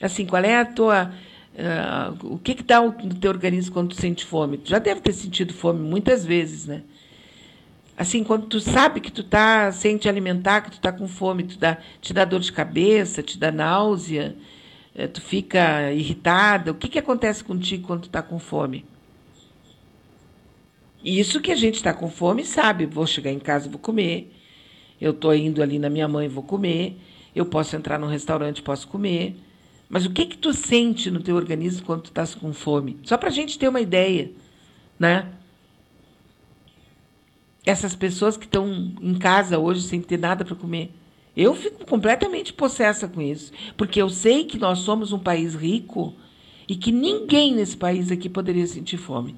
Assim, qual é a tua Uh, o que dá no teu organismo quando tu sente fome? Tu já deve ter sentido fome muitas vezes, né? Assim, quando tu sabe que tu tá sem te alimentar, que tu tá com fome, tu dá, te dá dor de cabeça, te dá náusea, eh, tu fica irritada. O que, que acontece contigo quando tu tá com fome? Isso que a gente está com fome sabe. Vou chegar em casa, vou comer. Eu estou indo ali na minha mãe, vou comer. Eu posso entrar num restaurante, posso comer. Mas o que que tu sente no teu organismo quando tu estás com fome? Só para a gente ter uma ideia, né? essas pessoas que estão em casa hoje sem ter nada para comer. Eu fico completamente possessa com isso, porque eu sei que nós somos um país rico e que ninguém nesse país aqui poderia sentir fome.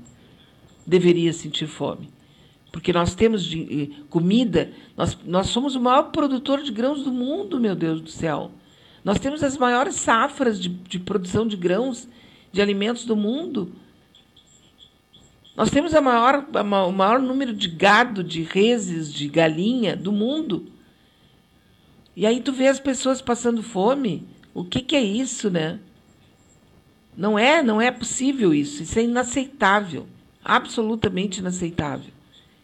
Deveria sentir fome. Porque nós temos de, eh, comida, nós, nós somos o maior produtor de grãos do mundo, meu Deus do céu. Nós temos as maiores safras de, de produção de grãos, de alimentos do mundo. Nós temos a maior, a, o maior número de gado, de reses, de galinha do mundo. E aí tu vê as pessoas passando fome. O que, que é isso, né? Não é, não é possível isso. Isso é inaceitável. Absolutamente inaceitável.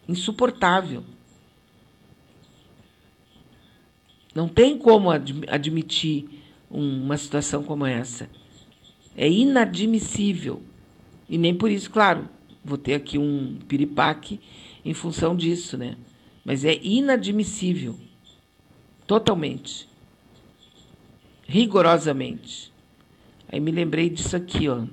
Insuportável. Não tem como admitir uma situação como essa. É inadmissível. E nem por isso, claro, vou ter aqui um piripaque em função disso, né? Mas é inadmissível. Totalmente. Rigorosamente. Aí me lembrei disso aqui, ó.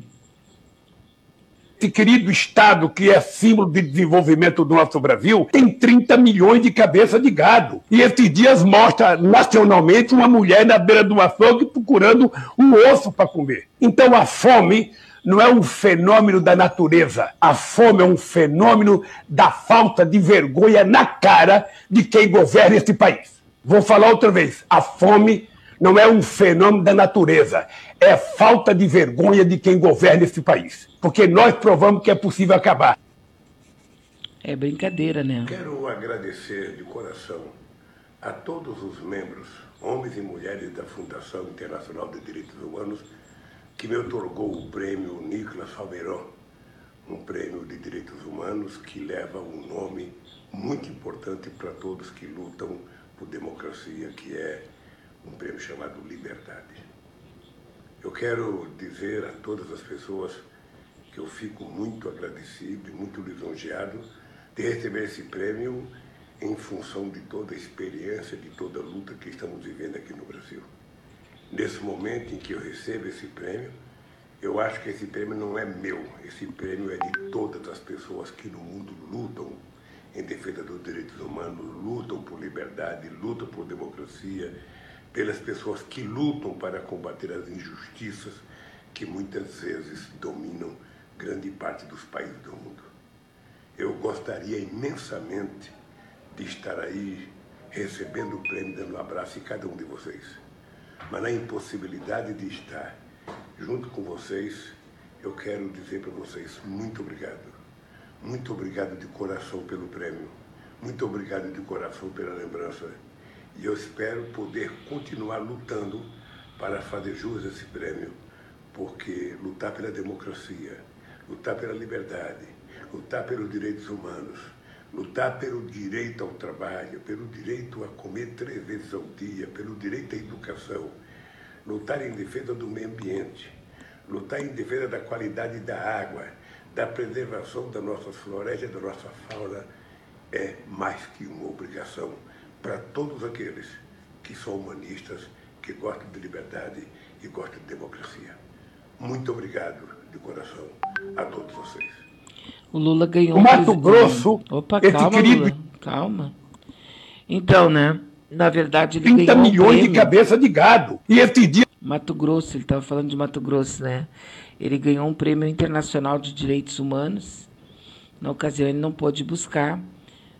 Esse querido Estado, que é símbolo de desenvolvimento do nosso Brasil, tem 30 milhões de cabeça de gado. E esses dias mostra nacionalmente uma mulher na beira do açougue procurando um osso para comer. Então a fome não é um fenômeno da natureza. A fome é um fenômeno da falta de vergonha na cara de quem governa este país. Vou falar outra vez. A fome não é um fenômeno da natureza. É falta de vergonha de quem governa este país. Porque nós provamos que é possível acabar. É brincadeira, né? Quero agradecer de coração a todos os membros, homens e mulheres da Fundação Internacional de Direitos Humanos que me otorgou o prêmio Nicolas Falmeron, um prêmio de direitos humanos que leva um nome muito importante para todos que lutam por democracia, que é um prêmio chamado Liberdade. Eu quero dizer a todas as pessoas que eu fico muito agradecido e muito lisonjeado de receber esse prêmio em função de toda a experiência, de toda a luta que estamos vivendo aqui no Brasil. Nesse momento em que eu recebo esse prêmio, eu acho que esse prêmio não é meu, esse prêmio é de todas as pessoas que no mundo lutam em defesa dos direitos humanos, lutam por liberdade, lutam por democracia, pelas pessoas que lutam para combater as injustiças que muitas vezes dominam grande parte dos países do mundo. Eu gostaria imensamente de estar aí recebendo o prêmio, dando um abraço em cada um de vocês mas na impossibilidade de estar junto com vocês, eu quero dizer para vocês muito obrigado. Muito obrigado de coração pelo prêmio. Muito obrigado de coração pela lembrança. E eu espero poder continuar lutando para fazer jus a esse prêmio, porque lutar pela democracia, lutar pela liberdade, lutar pelos direitos humanos, lutar pelo direito ao trabalho, pelo direito a comer três vezes ao dia, pelo direito à educação, lutar em defesa do meio ambiente, lutar em defesa da qualidade da água, da preservação das nossas florestas, da nossa fauna, é mais que uma obrigação para todos aqueles que são humanistas, que gostam de liberdade e gostam de democracia. Muito obrigado de coração a todos vocês. O Lula ganhou. O Mato Grosso. Opa, calma, querido... Lula. Calma. Então, né? Na verdade, ele 30 ganhou milhões um de cabeça de gado. E esse dia. Mato Grosso, ele estava falando de Mato Grosso, né? Ele ganhou um prêmio internacional de direitos humanos. Na ocasião, ele não pôde buscar,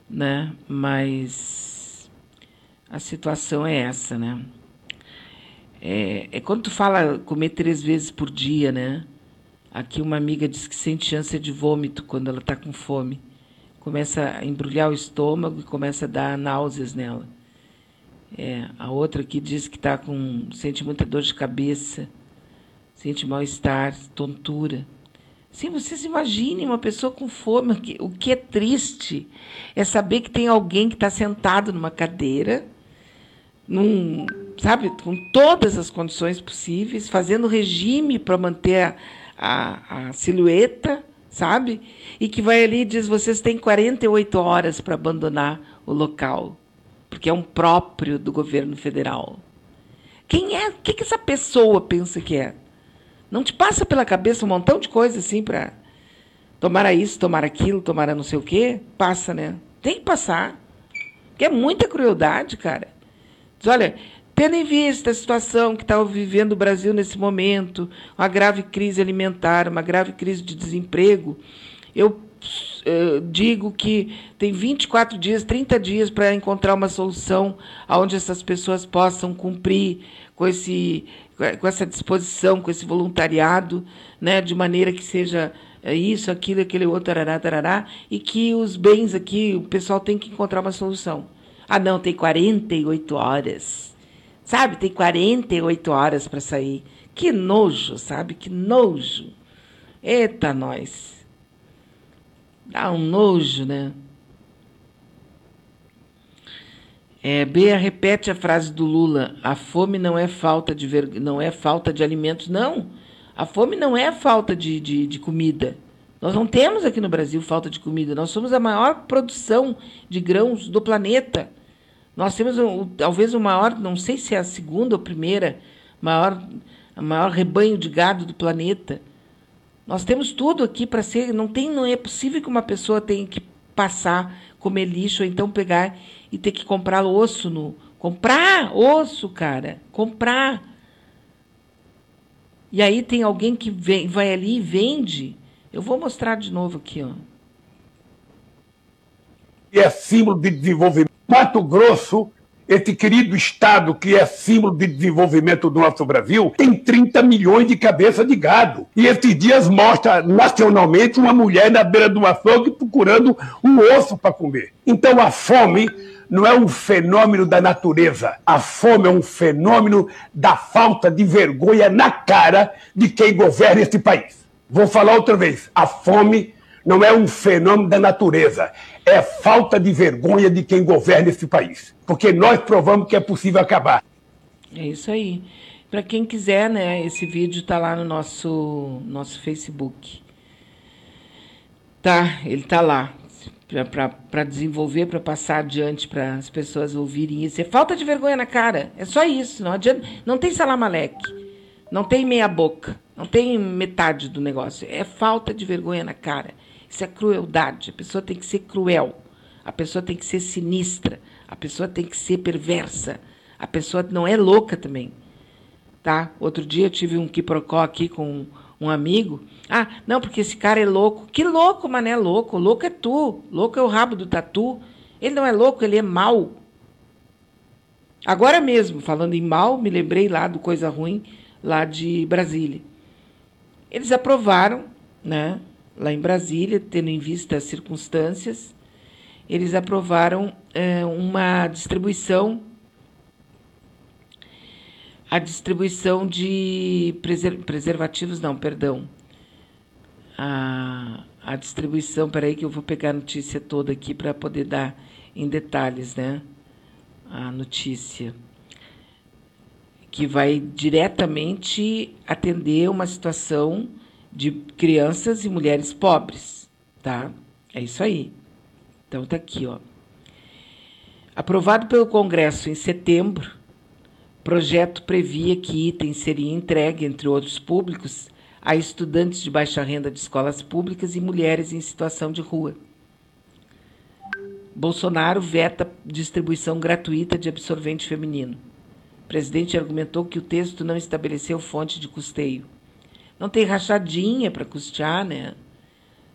né? Mas a situação é essa, né? É, é quando tu fala comer três vezes por dia, né? Aqui uma amiga diz que sente ânsia de vômito quando ela está com fome. Começa a embrulhar o estômago e começa a dar náuseas nela. É, a outra aqui diz que tá com sente muita dor de cabeça, sente mal-estar, tontura. Sim, vocês imaginem uma pessoa com fome. O que é triste é saber que tem alguém que está sentado numa cadeira, num, sabe, com todas as condições possíveis, fazendo regime para manter a, a, a, silhueta, sabe? E que vai ali e diz: vocês têm 48 horas para abandonar o local, porque é um próprio do governo federal. Quem é? O que, que essa pessoa pensa que é? Não te passa pela cabeça um montão de coisa assim para tomar isso, tomar aquilo, tomar não sei o quê? Passa, né? Tem que passar. Porque é muita crueldade, cara. Diz, olha, tendo em vista a situação que está vivendo o Brasil nesse momento, uma grave crise alimentar, uma grave crise de desemprego, eu uh, digo que tem 24 dias, 30 dias para encontrar uma solução onde essas pessoas possam cumprir com esse com essa disposição, com esse voluntariado, né, de maneira que seja é, isso, aquilo, aquele outro, tarará, tarará, e que os bens aqui, o pessoal tem que encontrar uma solução. Ah, não, tem 48 horas. Sabe, tem 48 horas para sair. Que nojo, sabe? Que nojo. Eita, nós. Dá um nojo, né? É, Bea repete a frase do Lula: a fome não é falta de ver... não é falta de alimentos, não. A fome não é falta de, de, de comida. Nós não temos aqui no Brasil falta de comida. Nós somos a maior produção de grãos do planeta. Nós temos um, talvez o maior, não sei se é a segunda ou primeira, maior, maior rebanho de gado do planeta. Nós temos tudo aqui para ser. Não tem, não é possível que uma pessoa tenha que passar, comer lixo, ou então pegar e ter que comprar osso no. Comprar osso, cara. Comprar. E aí tem alguém que vem, vai ali e vende. Eu vou mostrar de novo aqui, ó. É símbolo de desenvolvimento. Mato Grosso esse querido Estado, que é símbolo de desenvolvimento do nosso Brasil, tem 30 milhões de cabeças de gado. E esses dias mostra nacionalmente uma mulher na beira de um açougue procurando um osso para comer. Então a fome não é um fenômeno da natureza. A fome é um fenômeno da falta de vergonha na cara de quem governa este país. Vou falar outra vez. A fome não é um fenômeno da natureza é falta de vergonha de quem governa esse país. Porque nós provamos que é possível acabar. É isso aí. Para quem quiser, né, esse vídeo está lá no nosso, nosso Facebook. Tá, ele está lá. Para desenvolver, para passar adiante, para as pessoas ouvirem isso. É falta de vergonha na cara. É só isso. Não, adianta, não tem salamaleque. Não tem meia boca. Não tem metade do negócio. É falta de vergonha na cara. Isso é crueldade. A pessoa tem que ser cruel. A pessoa tem que ser sinistra. A pessoa tem que ser perversa. A pessoa não é louca também. Tá? Outro dia eu tive um quiprocó aqui com um amigo. Ah, não, porque esse cara é louco. Que louco, mané, louco. Louco é tu. Louco é o rabo do tatu. Ele não é louco, ele é mau. Agora mesmo, falando em mal, me lembrei lá do Coisa Ruim, lá de Brasília. Eles aprovaram, né? lá em Brasília, tendo em vista as circunstâncias, eles aprovaram é, uma distribuição a distribuição de preser, preservativos, não, perdão. A, a distribuição, peraí que eu vou pegar a notícia toda aqui para poder dar em detalhes, né? A notícia que vai diretamente atender uma situação de crianças e mulheres pobres, tá? É isso aí. Então tá aqui, ó. Aprovado pelo Congresso em setembro, projeto previa que item seria entregue, entre outros públicos, a estudantes de baixa renda de escolas públicas e mulheres em situação de rua. Bolsonaro veta distribuição gratuita de absorvente feminino. Presidente argumentou que o texto não estabeleceu fonte de custeio. Não tem rachadinha para custear, né?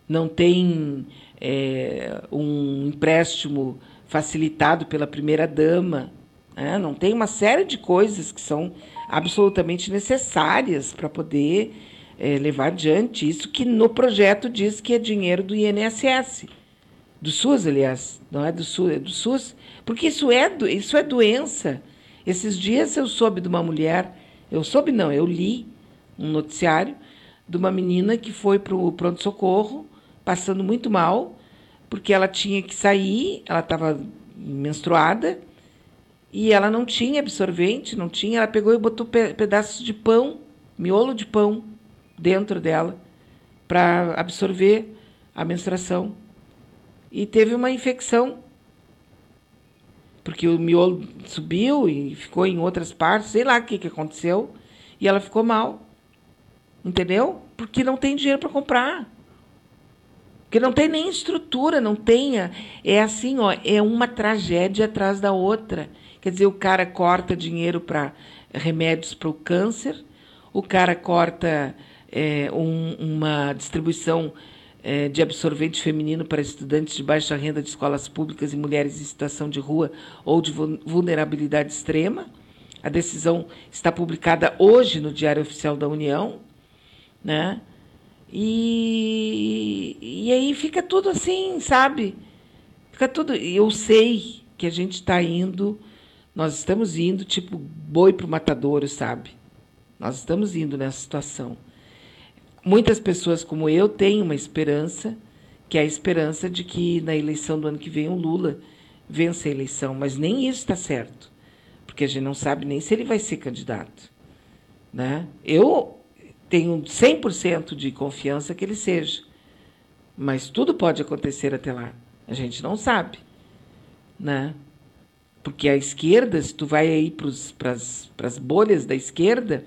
Não tem é, um empréstimo facilitado pela primeira dama, né? não tem uma série de coisas que são absolutamente necessárias para poder é, levar adiante isso que no projeto diz que é dinheiro do INSS, do SUS, aliás, não é do SUS, é do SUS, porque isso é, isso é doença. Esses dias eu soube de uma mulher, eu soube não, eu li um noticiário de uma menina que foi para o pronto-socorro, passando muito mal, porque ela tinha que sair, ela estava menstruada, e ela não tinha absorvente, não tinha, ela pegou e botou pe pedaços de pão, miolo de pão, dentro dela, para absorver a menstruação. E teve uma infecção, porque o miolo subiu e ficou em outras partes, sei lá o que, que aconteceu, e ela ficou mal. Entendeu? Porque não tem dinheiro para comprar. Porque não tem nem estrutura, não tenha. É assim, ó, é uma tragédia atrás da outra. Quer dizer, o cara corta dinheiro para remédios para o câncer, o cara corta é, um, uma distribuição é, de absorvente feminino para estudantes de baixa renda de escolas públicas e mulheres em situação de rua ou de vulnerabilidade extrema. A decisão está publicada hoje no Diário Oficial da União, né? E, e aí fica tudo assim, sabe? Fica tudo. Eu sei que a gente está indo, nós estamos indo tipo boi para o matadouro, sabe? Nós estamos indo nessa situação. Muitas pessoas como eu têm uma esperança, que é a esperança de que na eleição do ano que vem o Lula vença a eleição, mas nem isso está certo, porque a gente não sabe nem se ele vai ser candidato. Né? Eu tenho 100% de confiança que ele seja. Mas tudo pode acontecer até lá. A gente não sabe. Né? Porque a esquerda, se tu vai aí para as bolhas da esquerda,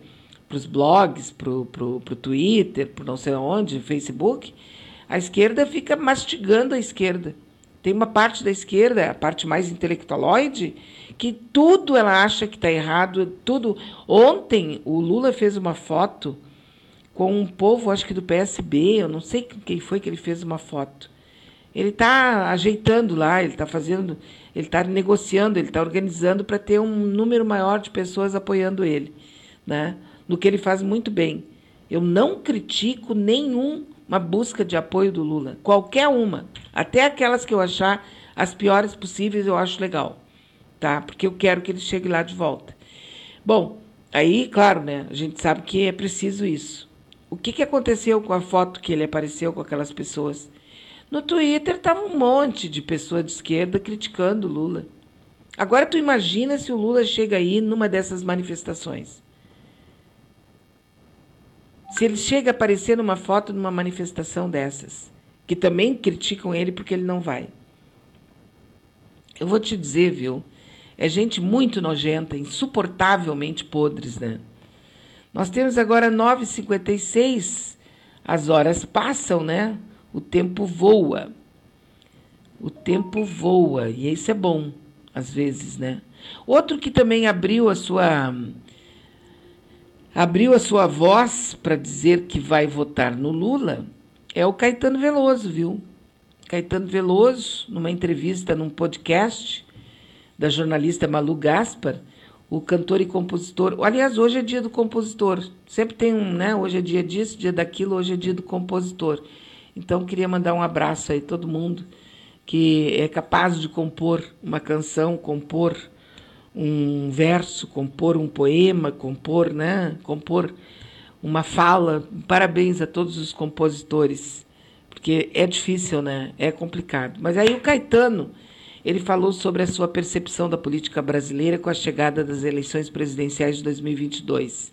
para os blogs, para o Twitter, para não sei onde, Facebook, a esquerda fica mastigando a esquerda. Tem uma parte da esquerda, a parte mais intelectualoide, que tudo ela acha que está errado, tudo. Ontem o Lula fez uma foto com um povo, acho que do PSB, eu não sei quem foi que ele fez uma foto. Ele está ajeitando lá, ele está fazendo, ele está negociando, ele está organizando para ter um número maior de pessoas apoiando ele, né? No que ele faz muito bem. Eu não critico nenhuma busca de apoio do Lula, qualquer uma, até aquelas que eu achar as piores possíveis, eu acho legal, tá? Porque eu quero que ele chegue lá de volta. Bom, aí, claro, né? A gente sabe que é preciso isso. O que, que aconteceu com a foto que ele apareceu com aquelas pessoas? No Twitter estava um monte de pessoa de esquerda criticando o Lula. Agora tu imagina se o Lula chega aí numa dessas manifestações. Se ele chega a aparecer numa foto numa manifestação dessas, que também criticam ele porque ele não vai. Eu vou te dizer, viu? É gente muito nojenta, insuportavelmente podres, né? Nós temos agora 9h56, as horas passam, né? O tempo voa. O tempo voa, e isso é bom, às vezes, né? Outro que também abriu a sua abriu a sua voz para dizer que vai votar no Lula é o Caetano Veloso, viu? Caetano Veloso, numa entrevista num podcast da jornalista Malu Gaspar, o cantor e compositor. Aliás, hoje é dia do compositor. Sempre tem um, né? Hoje é dia disso, dia daquilo, hoje é dia do compositor. Então, queria mandar um abraço aí a todo mundo que é capaz de compor uma canção, compor um verso, compor um poema, compor, né? Compor uma fala. Parabéns a todos os compositores, porque é difícil, né? É complicado. Mas aí o Caetano ele falou sobre a sua percepção da política brasileira com a chegada das eleições presidenciais de 2022.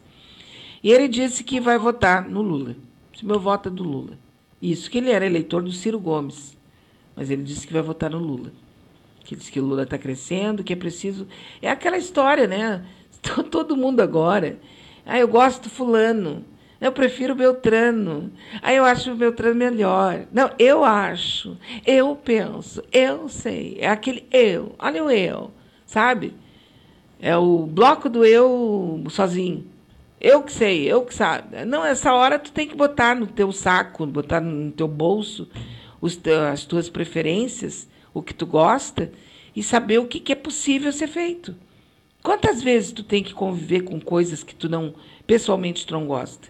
E ele disse que vai votar no Lula. O meu voto é do Lula. Isso que ele era eleitor do Ciro Gomes. Mas ele disse que vai votar no Lula. Que diz que o Lula está crescendo, que é preciso. É aquela história, né? Todo mundo agora. Ah, eu gosto fulano. Eu prefiro Beltrano. Aí eu acho o Beltrano melhor. Não, eu acho. Eu penso. Eu sei. É aquele eu. Olha o eu. Sabe? É o bloco do eu sozinho. Eu que sei, eu que sabe. Não, essa hora tu tem que botar no teu saco, botar no teu bolso os, as tuas preferências, o que tu gosta, e saber o que, que é possível ser feito. Quantas vezes tu tem que conviver com coisas que tu não, pessoalmente, tu não gosta?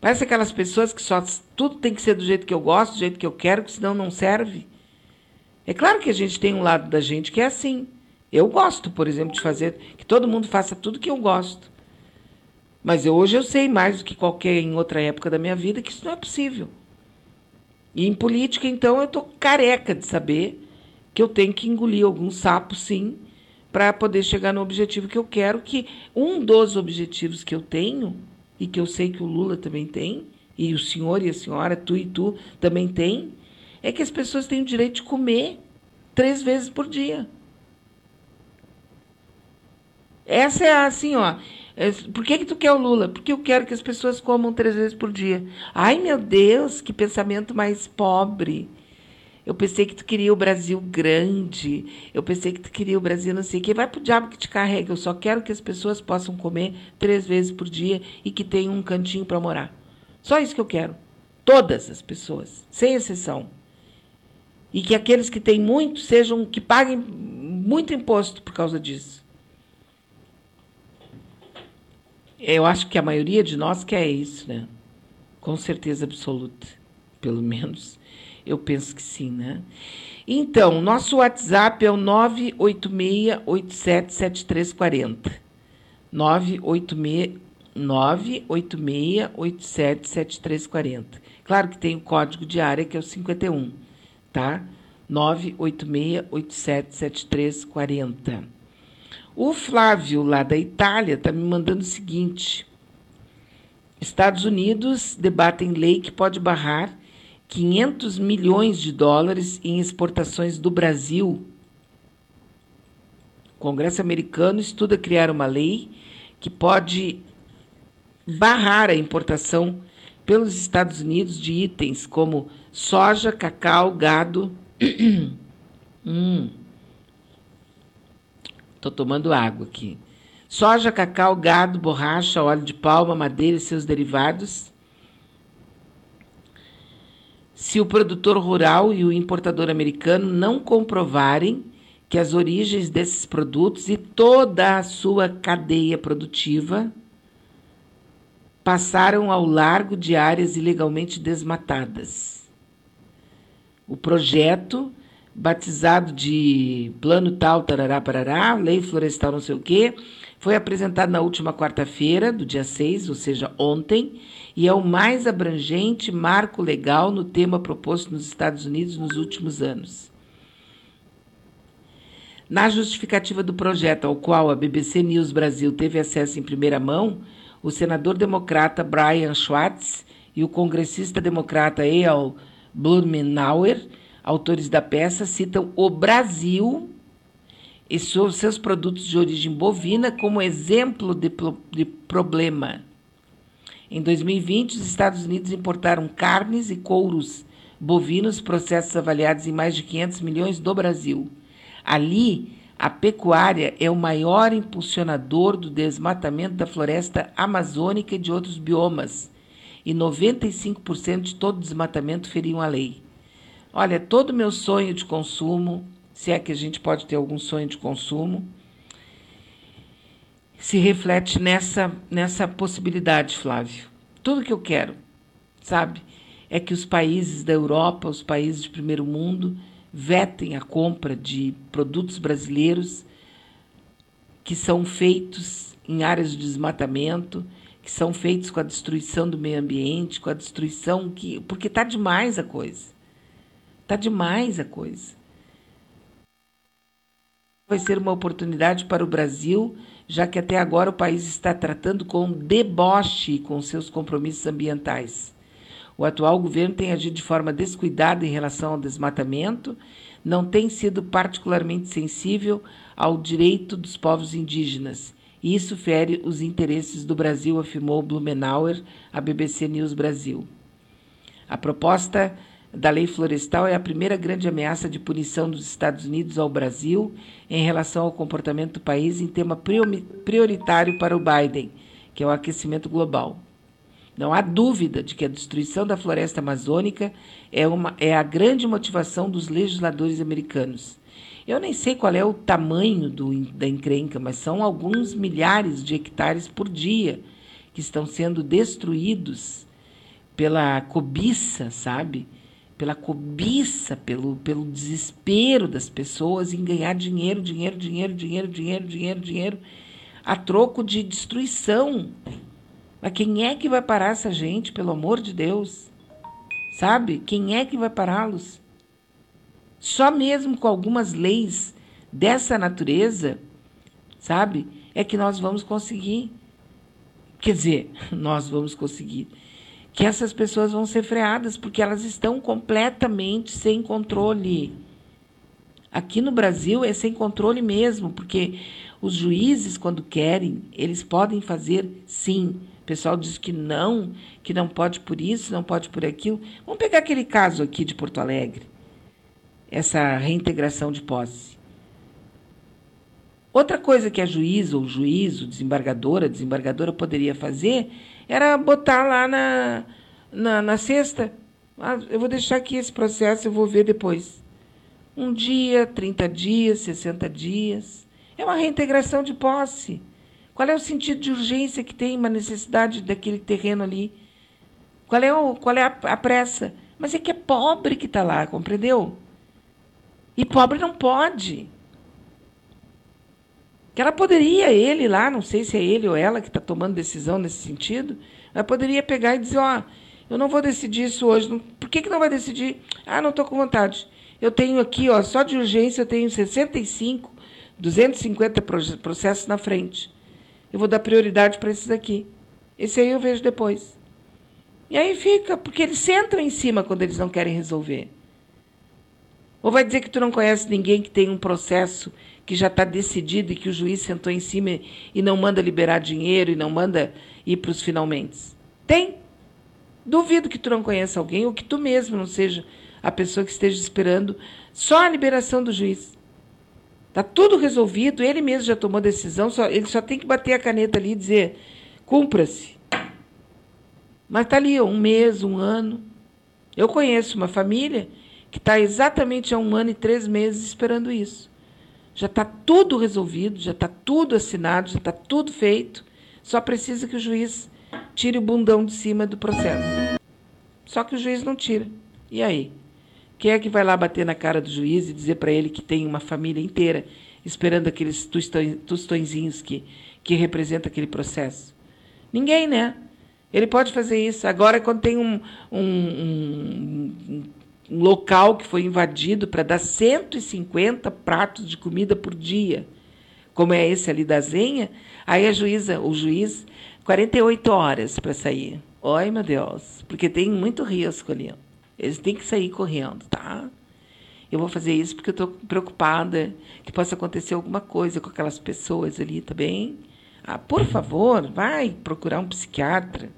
Parece aquelas pessoas que só tudo tem que ser do jeito que eu gosto, do jeito que eu quero, que senão não serve. É claro que a gente tem um lado da gente que é assim. Eu gosto, por exemplo, de fazer que todo mundo faça tudo que eu gosto. Mas eu, hoje eu sei mais do que qualquer em outra época da minha vida que isso não é possível. E em política, então, eu estou careca de saber que eu tenho que engolir algum sapo, sim, para poder chegar no objetivo que eu quero, que um dos objetivos que eu tenho, e que eu sei que o Lula também tem, e o senhor e a senhora, tu e tu também tem, é que as pessoas têm o direito de comer três vezes por dia. Essa é assim, ó. É, por que, que tu quer o Lula? Porque eu quero que as pessoas comam três vezes por dia. Ai, meu Deus, que pensamento mais pobre. Eu pensei que tu queria o Brasil grande. Eu pensei que tu queria o Brasil não sei o quê. Vai pro diabo que te carrega. Eu só quero que as pessoas possam comer três vezes por dia e que tenham um cantinho para morar. Só isso que eu quero. Todas as pessoas, sem exceção. E que aqueles que têm muito sejam que paguem muito imposto por causa disso. Eu acho que a maioria de nós quer isso, né? Com certeza absoluta. Pelo menos eu penso que sim, né? Então, nosso WhatsApp é o 986877340. 986 986877340. Claro que tem o código de área que é o 51, tá? 986877340. O Flávio, lá da Itália, está me mandando o seguinte: Estados Unidos debatem lei que pode barrar 500 milhões de dólares em exportações do Brasil. O Congresso americano estuda criar uma lei que pode barrar a importação pelos Estados Unidos de itens como soja, cacau, gado. hum Estou tomando água aqui. Soja, cacau, gado, borracha, óleo de palma, madeira e seus derivados. Se o produtor rural e o importador americano não comprovarem que as origens desses produtos e toda a sua cadeia produtiva passaram ao largo de áreas ilegalmente desmatadas. O projeto batizado de Plano Tal, Tarará, Parará, Lei Florestal não sei o quê, foi apresentado na última quarta-feira, do dia 6, ou seja, ontem, e é o mais abrangente marco legal no tema proposto nos Estados Unidos nos últimos anos. Na justificativa do projeto, ao qual a BBC News Brasil teve acesso em primeira mão, o senador democrata Brian Schwartz e o congressista democrata Eyal Blumenauer autores da peça citam o Brasil e seus produtos de origem bovina como exemplo de, de problema. Em 2020, os Estados Unidos importaram carnes e couros bovinos, processos avaliados em mais de 500 milhões do Brasil. Ali, a pecuária é o maior impulsionador do desmatamento da floresta amazônica e de outros biomas, e 95% de todo desmatamento feriam a lei. Olha, todo meu sonho de consumo, se é que a gente pode ter algum sonho de consumo, se reflete nessa, nessa possibilidade, Flávio. Tudo que eu quero, sabe, é que os países da Europa, os países de primeiro mundo, vetem a compra de produtos brasileiros que são feitos em áreas de desmatamento, que são feitos com a destruição do meio ambiente, com a destruição que. porque está demais a coisa. Está demais a coisa. Vai ser uma oportunidade para o Brasil, já que até agora o país está tratando com deboche com seus compromissos ambientais. O atual governo tem agido de forma descuidada em relação ao desmatamento, não tem sido particularmente sensível ao direito dos povos indígenas. E isso fere os interesses do Brasil, afirmou Blumenauer à BBC News Brasil. A proposta da lei florestal é a primeira grande ameaça de punição dos Estados Unidos ao Brasil em relação ao comportamento do país em tema prioritário para o Biden, que é o aquecimento global. Não há dúvida de que a destruição da floresta amazônica é, uma, é a grande motivação dos legisladores americanos. Eu nem sei qual é o tamanho do, da encrenca, mas são alguns milhares de hectares por dia que estão sendo destruídos pela cobiça, sabe? Pela cobiça, pelo, pelo desespero das pessoas em ganhar dinheiro, dinheiro, dinheiro, dinheiro, dinheiro, dinheiro, dinheiro, a troco de destruição. Mas quem é que vai parar essa gente, pelo amor de Deus? Sabe? Quem é que vai pará-los? Só mesmo com algumas leis dessa natureza, sabe? É que nós vamos conseguir. Quer dizer, nós vamos conseguir. Que essas pessoas vão ser freadas, porque elas estão completamente sem controle. Aqui no Brasil é sem controle mesmo, porque os juízes, quando querem, eles podem fazer sim. O pessoal diz que não, que não pode por isso, não pode por aquilo. Vamos pegar aquele caso aqui de Porto Alegre essa reintegração de posse. Outra coisa que a juiz ou juízo, desembargadora, desembargadora poderia fazer era botar lá na, na, na cesta. Ah, eu vou deixar aqui esse processo, eu vou ver depois. Um dia, 30 dias, 60 dias. É uma reintegração de posse. Qual é o sentido de urgência que tem uma necessidade daquele terreno ali? Qual é, o, qual é a, a pressa? Mas é que é pobre que está lá, compreendeu? E pobre não pode. Que ela poderia, ele lá, não sei se é ele ou ela que está tomando decisão nesse sentido, ela poderia pegar e dizer, ó, oh, eu não vou decidir isso hoje. Por que, que não vai decidir? Ah, não estou com vontade. Eu tenho aqui, ó, só de urgência, eu tenho 65, 250 processos na frente. Eu vou dar prioridade para esses aqui. Esse aí eu vejo depois. E aí fica, porque eles sentam em cima quando eles não querem resolver. Ou vai dizer que tu não conhece ninguém que tem um processo que já está decidido e que o juiz sentou em cima e não manda liberar dinheiro e não manda ir para os finalmente? Tem. Duvido que tu não conheça alguém ou que tu mesmo não seja a pessoa que esteja esperando só a liberação do juiz. Está tudo resolvido, ele mesmo já tomou decisão, só, ele só tem que bater a caneta ali e dizer: cumpra-se. Mas está ali um mês, um ano. Eu conheço uma família que está exatamente há um ano e três meses esperando isso. Já está tudo resolvido, já está tudo assinado, já está tudo feito. Só precisa que o juiz tire o bundão de cima do processo. Só que o juiz não tira. E aí? Quem é que vai lá bater na cara do juiz e dizer para ele que tem uma família inteira esperando aqueles tostõezinhos que, que representam aquele processo? Ninguém, né? Ele pode fazer isso. Agora, quando tem um, um, um, um local que foi invadido para dar 150 pratos de comida por dia, como é esse ali da Zenha, aí a juíza, o juiz, 48 horas para sair. Oi, meu Deus, porque tem muito risco ali. Eles têm que sair correndo, tá? Eu vou fazer isso porque eu estou preocupada que possa acontecer alguma coisa com aquelas pessoas ali, tá bem? Ah, por favor, vai procurar um psiquiatra.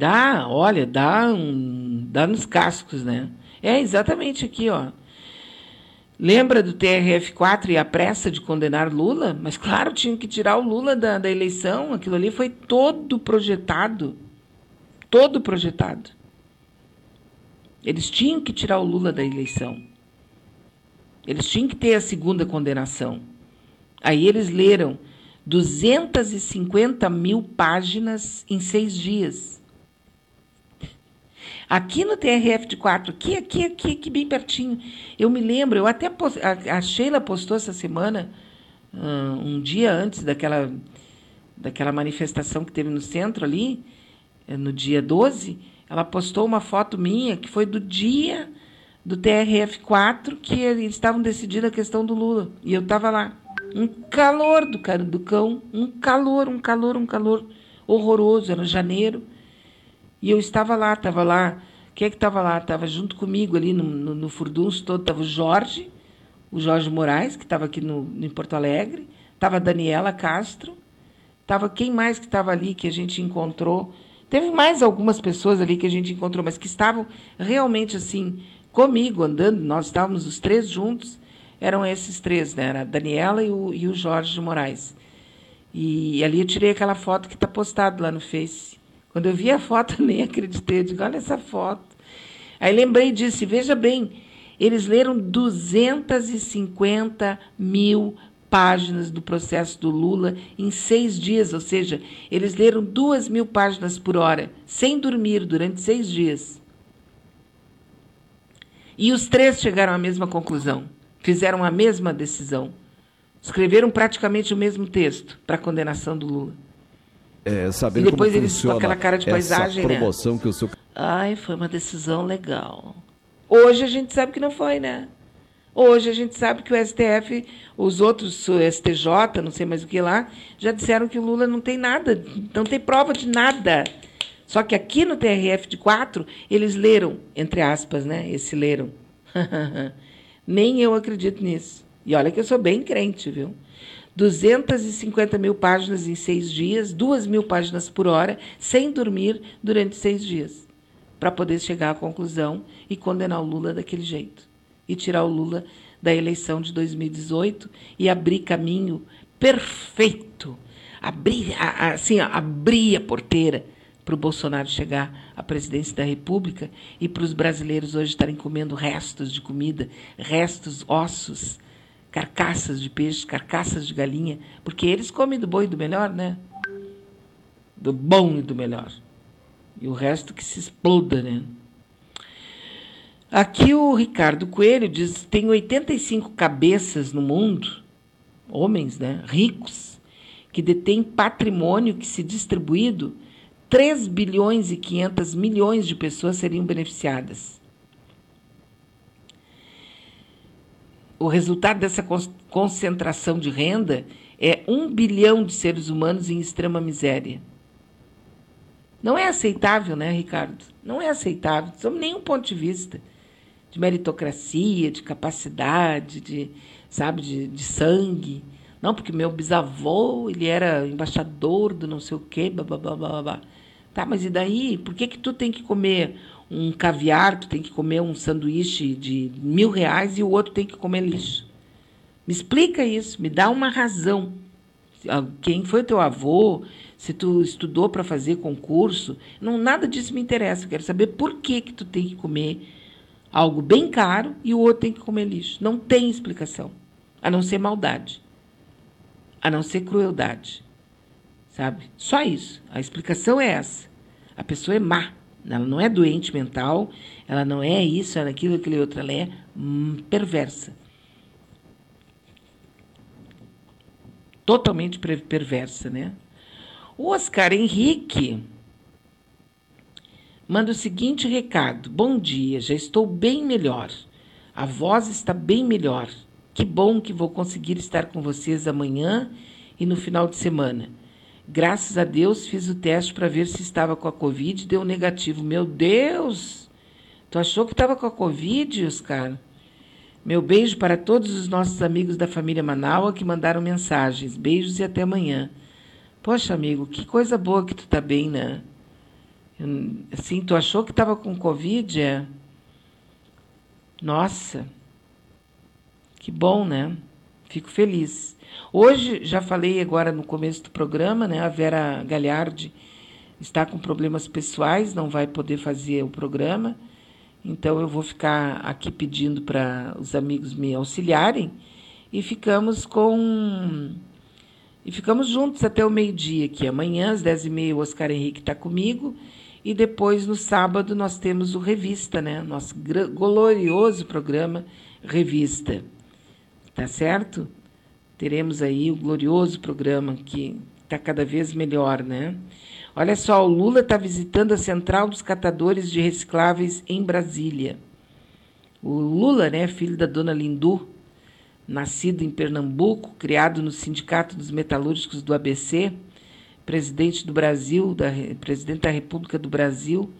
Dá, olha, dá, um, dá nos cascos, né? É exatamente aqui, ó. Lembra do TRF4 e a pressa de condenar Lula? Mas, claro, tinham que tirar o Lula da, da eleição. Aquilo ali foi todo projetado. Todo projetado. Eles tinham que tirar o Lula da eleição. Eles tinham que ter a segunda condenação. Aí eles leram 250 mil páginas em seis dias. Aqui no TRF de 4, aqui, aqui, aqui, aqui, bem pertinho. Eu me lembro, eu até post, a, a, Sheila postou essa semana, uh, um dia antes daquela, daquela manifestação que teve no centro ali, eh, no dia 12, ela postou uma foto minha que foi do dia do TRF4 que eles estavam decidindo a questão do Lula. E eu estava lá. Um calor do, do cão, um calor, um calor, um calor horroroso. Era janeiro. E eu estava lá, estava lá. Quem é que estava lá? Estava junto comigo ali no, no, no furdunço todo, estava o Jorge, o Jorge Moraes, que estava aqui no, em Porto Alegre, estava a Daniela Castro, estava quem mais que estava ali que a gente encontrou. Teve mais algumas pessoas ali que a gente encontrou, mas que estavam realmente assim comigo, andando, nós estávamos os três juntos, eram esses três, né? Era a Daniela e o, e o Jorge Moraes. E ali eu tirei aquela foto que está postado lá no Face. Quando eu vi a foto, nem acreditei. Eu digo, olha essa foto. Aí lembrei e veja bem, eles leram 250 mil páginas do processo do Lula em seis dias, ou seja, eles leram duas mil páginas por hora, sem dormir, durante seis dias. E os três chegaram à mesma conclusão, fizeram a mesma decisão. Escreveram praticamente o mesmo texto para a condenação do Lula. É, sabendo E depois como eles, com aquela cara de paisagem, né? promoção que o seu Ai, foi uma decisão legal. Hoje a gente sabe que não foi, né? Hoje a gente sabe que o STF, os outros, o STJ, não sei mais o que lá, já disseram que o Lula não tem nada, não tem prova de nada. Só que aqui no TRF de 4, eles leram, entre aspas, né? Esse leram. Nem eu acredito nisso. E olha que eu sou bem crente, viu? 250 mil páginas em seis dias, duas mil páginas por hora, sem dormir durante seis dias, para poder chegar à conclusão e condenar o Lula daquele jeito. E tirar o Lula da eleição de 2018 e abrir caminho perfeito. Abrir, assim, abrir a porteira para o Bolsonaro chegar à presidência da República e para os brasileiros hoje estarem comendo restos de comida, restos, ossos, carcaças de peixe, carcaças de galinha, porque eles comem do bom e do melhor, né? Do bom e do melhor. E o resto que se exploda, né? Aqui o Ricardo Coelho diz: tem 85 cabeças no mundo, homens, né, ricos, que detêm patrimônio que, se distribuído, 3 bilhões e 500 milhões de pessoas seriam beneficiadas. O resultado dessa con- concentração de renda é um bilhão de seres humanos em extrema miséria. Não é aceitável, né, Ricardo? Não é aceitável, sob nenhum ponto de vista de meritocracia, de capacidade, de, sabe, de, de sangue. Não, porque meu bisavô, ele era embaixador do não sei o quê, blá. Tá, mas e daí? Por que que tu tem que comer um caviar, tu tem que comer um sanduíche de mil reais e o outro tem que comer lixo? Me explica isso, me dá uma razão. Ah, Quem foi teu avô? Se tu estudou para fazer concurso? Não, nada disso me interessa. Eu quero saber por que que tu tem que comer algo bem caro e o outro tem que comer lixo. Não tem explicação, a não ser maldade, a não ser crueldade, sabe? Só isso. A explicação é essa. A pessoa é má. Ela não é doente mental, ela não é isso, ela é aquilo, aquele outro. Ela é hum, perversa. Totalmente perversa, né? O Oscar Henrique manda o seguinte recado: Bom dia, já estou bem melhor. A voz está bem melhor. Que bom que vou conseguir estar com vocês amanhã e no final de semana. Graças a Deus fiz o teste para ver se estava com a Covid deu negativo. Meu Deus! Tu achou que estava com a Covid, Oscar? Meu beijo para todos os nossos amigos da família Manaua que mandaram mensagens. Beijos e até amanhã. Poxa, amigo, que coisa boa que tu tá bem, né? Assim, tu achou que estava com Covid? É? Nossa, que bom, né? Fico feliz. Hoje, já falei agora no começo do programa, né? A Vera Galhardi está com problemas pessoais, não vai poder fazer o programa. Então, eu vou ficar aqui pedindo para os amigos me auxiliarem e ficamos com. E ficamos juntos até o meio-dia aqui. Amanhã, às 10h30, o Oscar Henrique está comigo. E depois, no sábado, nós temos o Revista, né? Nosso glorioso programa Revista. Tá certo? Teremos aí o glorioso programa que está cada vez melhor, né? Olha só, o Lula está visitando a Central dos Catadores de Recicláveis em Brasília. O Lula, né, filho da dona Lindu, nascido em Pernambuco, criado no Sindicato dos Metalúrgicos do ABC, presidente do Brasil, da, Re- presidente da República do Brasil,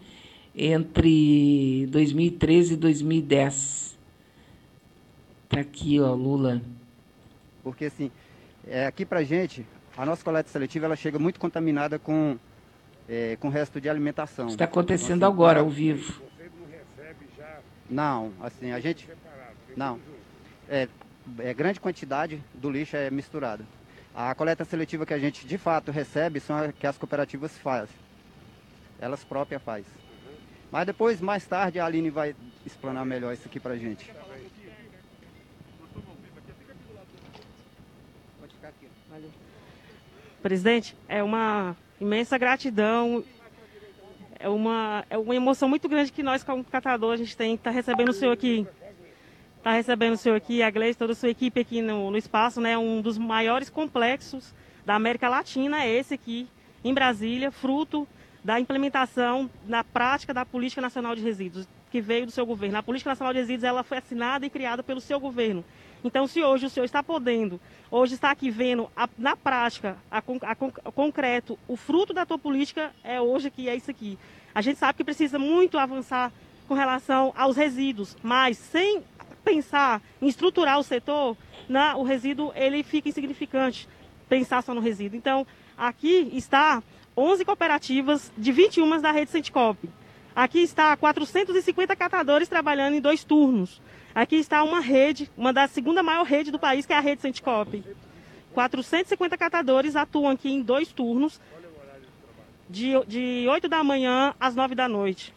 entre 2013 e 2010. Está aqui, ó, Lula. Porque assim, é, aqui pra gente, a nossa coleta seletiva ela chega muito contaminada com, é, com resto de alimentação. Está acontecendo Então, assim, agora, ao vivo. Não, assim, a gente. Não. É, é grande quantidade do lixo é misturada. A coleta seletiva que a gente de fato recebe são a que as cooperativas fazem. Elas próprias fazem. Mas depois, mais tarde, a Aline vai explanar melhor isso aqui pra gente. Pode ficar aqui. Presidente, é uma imensa gratidão. É uma, é uma emoção muito grande que nós, como catador, a gente tem estar recebendo o senhor aqui. estar recebendo o senhor aqui, a Gleice, toda a sua equipe aqui no, no espaço, né? Um dos maiores complexos da América Latina é esse aqui, em Brasília, fruto da implementação na prática da Política Nacional de Resíduos, que veio do seu governo. A Política Nacional de Resíduos ela foi assinada e criada pelo seu governo. Então, se hoje o senhor está podendo, hoje está aqui vendo a, na prática, a, a, a, concreto, o fruto da tua política é hoje que é isso aqui. A gente sabe que precisa muito avançar com relação aos resíduos, mas sem pensar em estruturar o setor, o resíduo ele fica insignificante, pensar só no resíduo. Então, aqui está 11 cooperativas de 21 da rede Centicop. Aqui está 450 catadores trabalhando em dois turnos. Aqui está uma rede, uma da segunda maior rede do país, que é a rede Centicop. 450 catadores atuam aqui em dois turnos, de, de 8 da manhã às 9 da noite.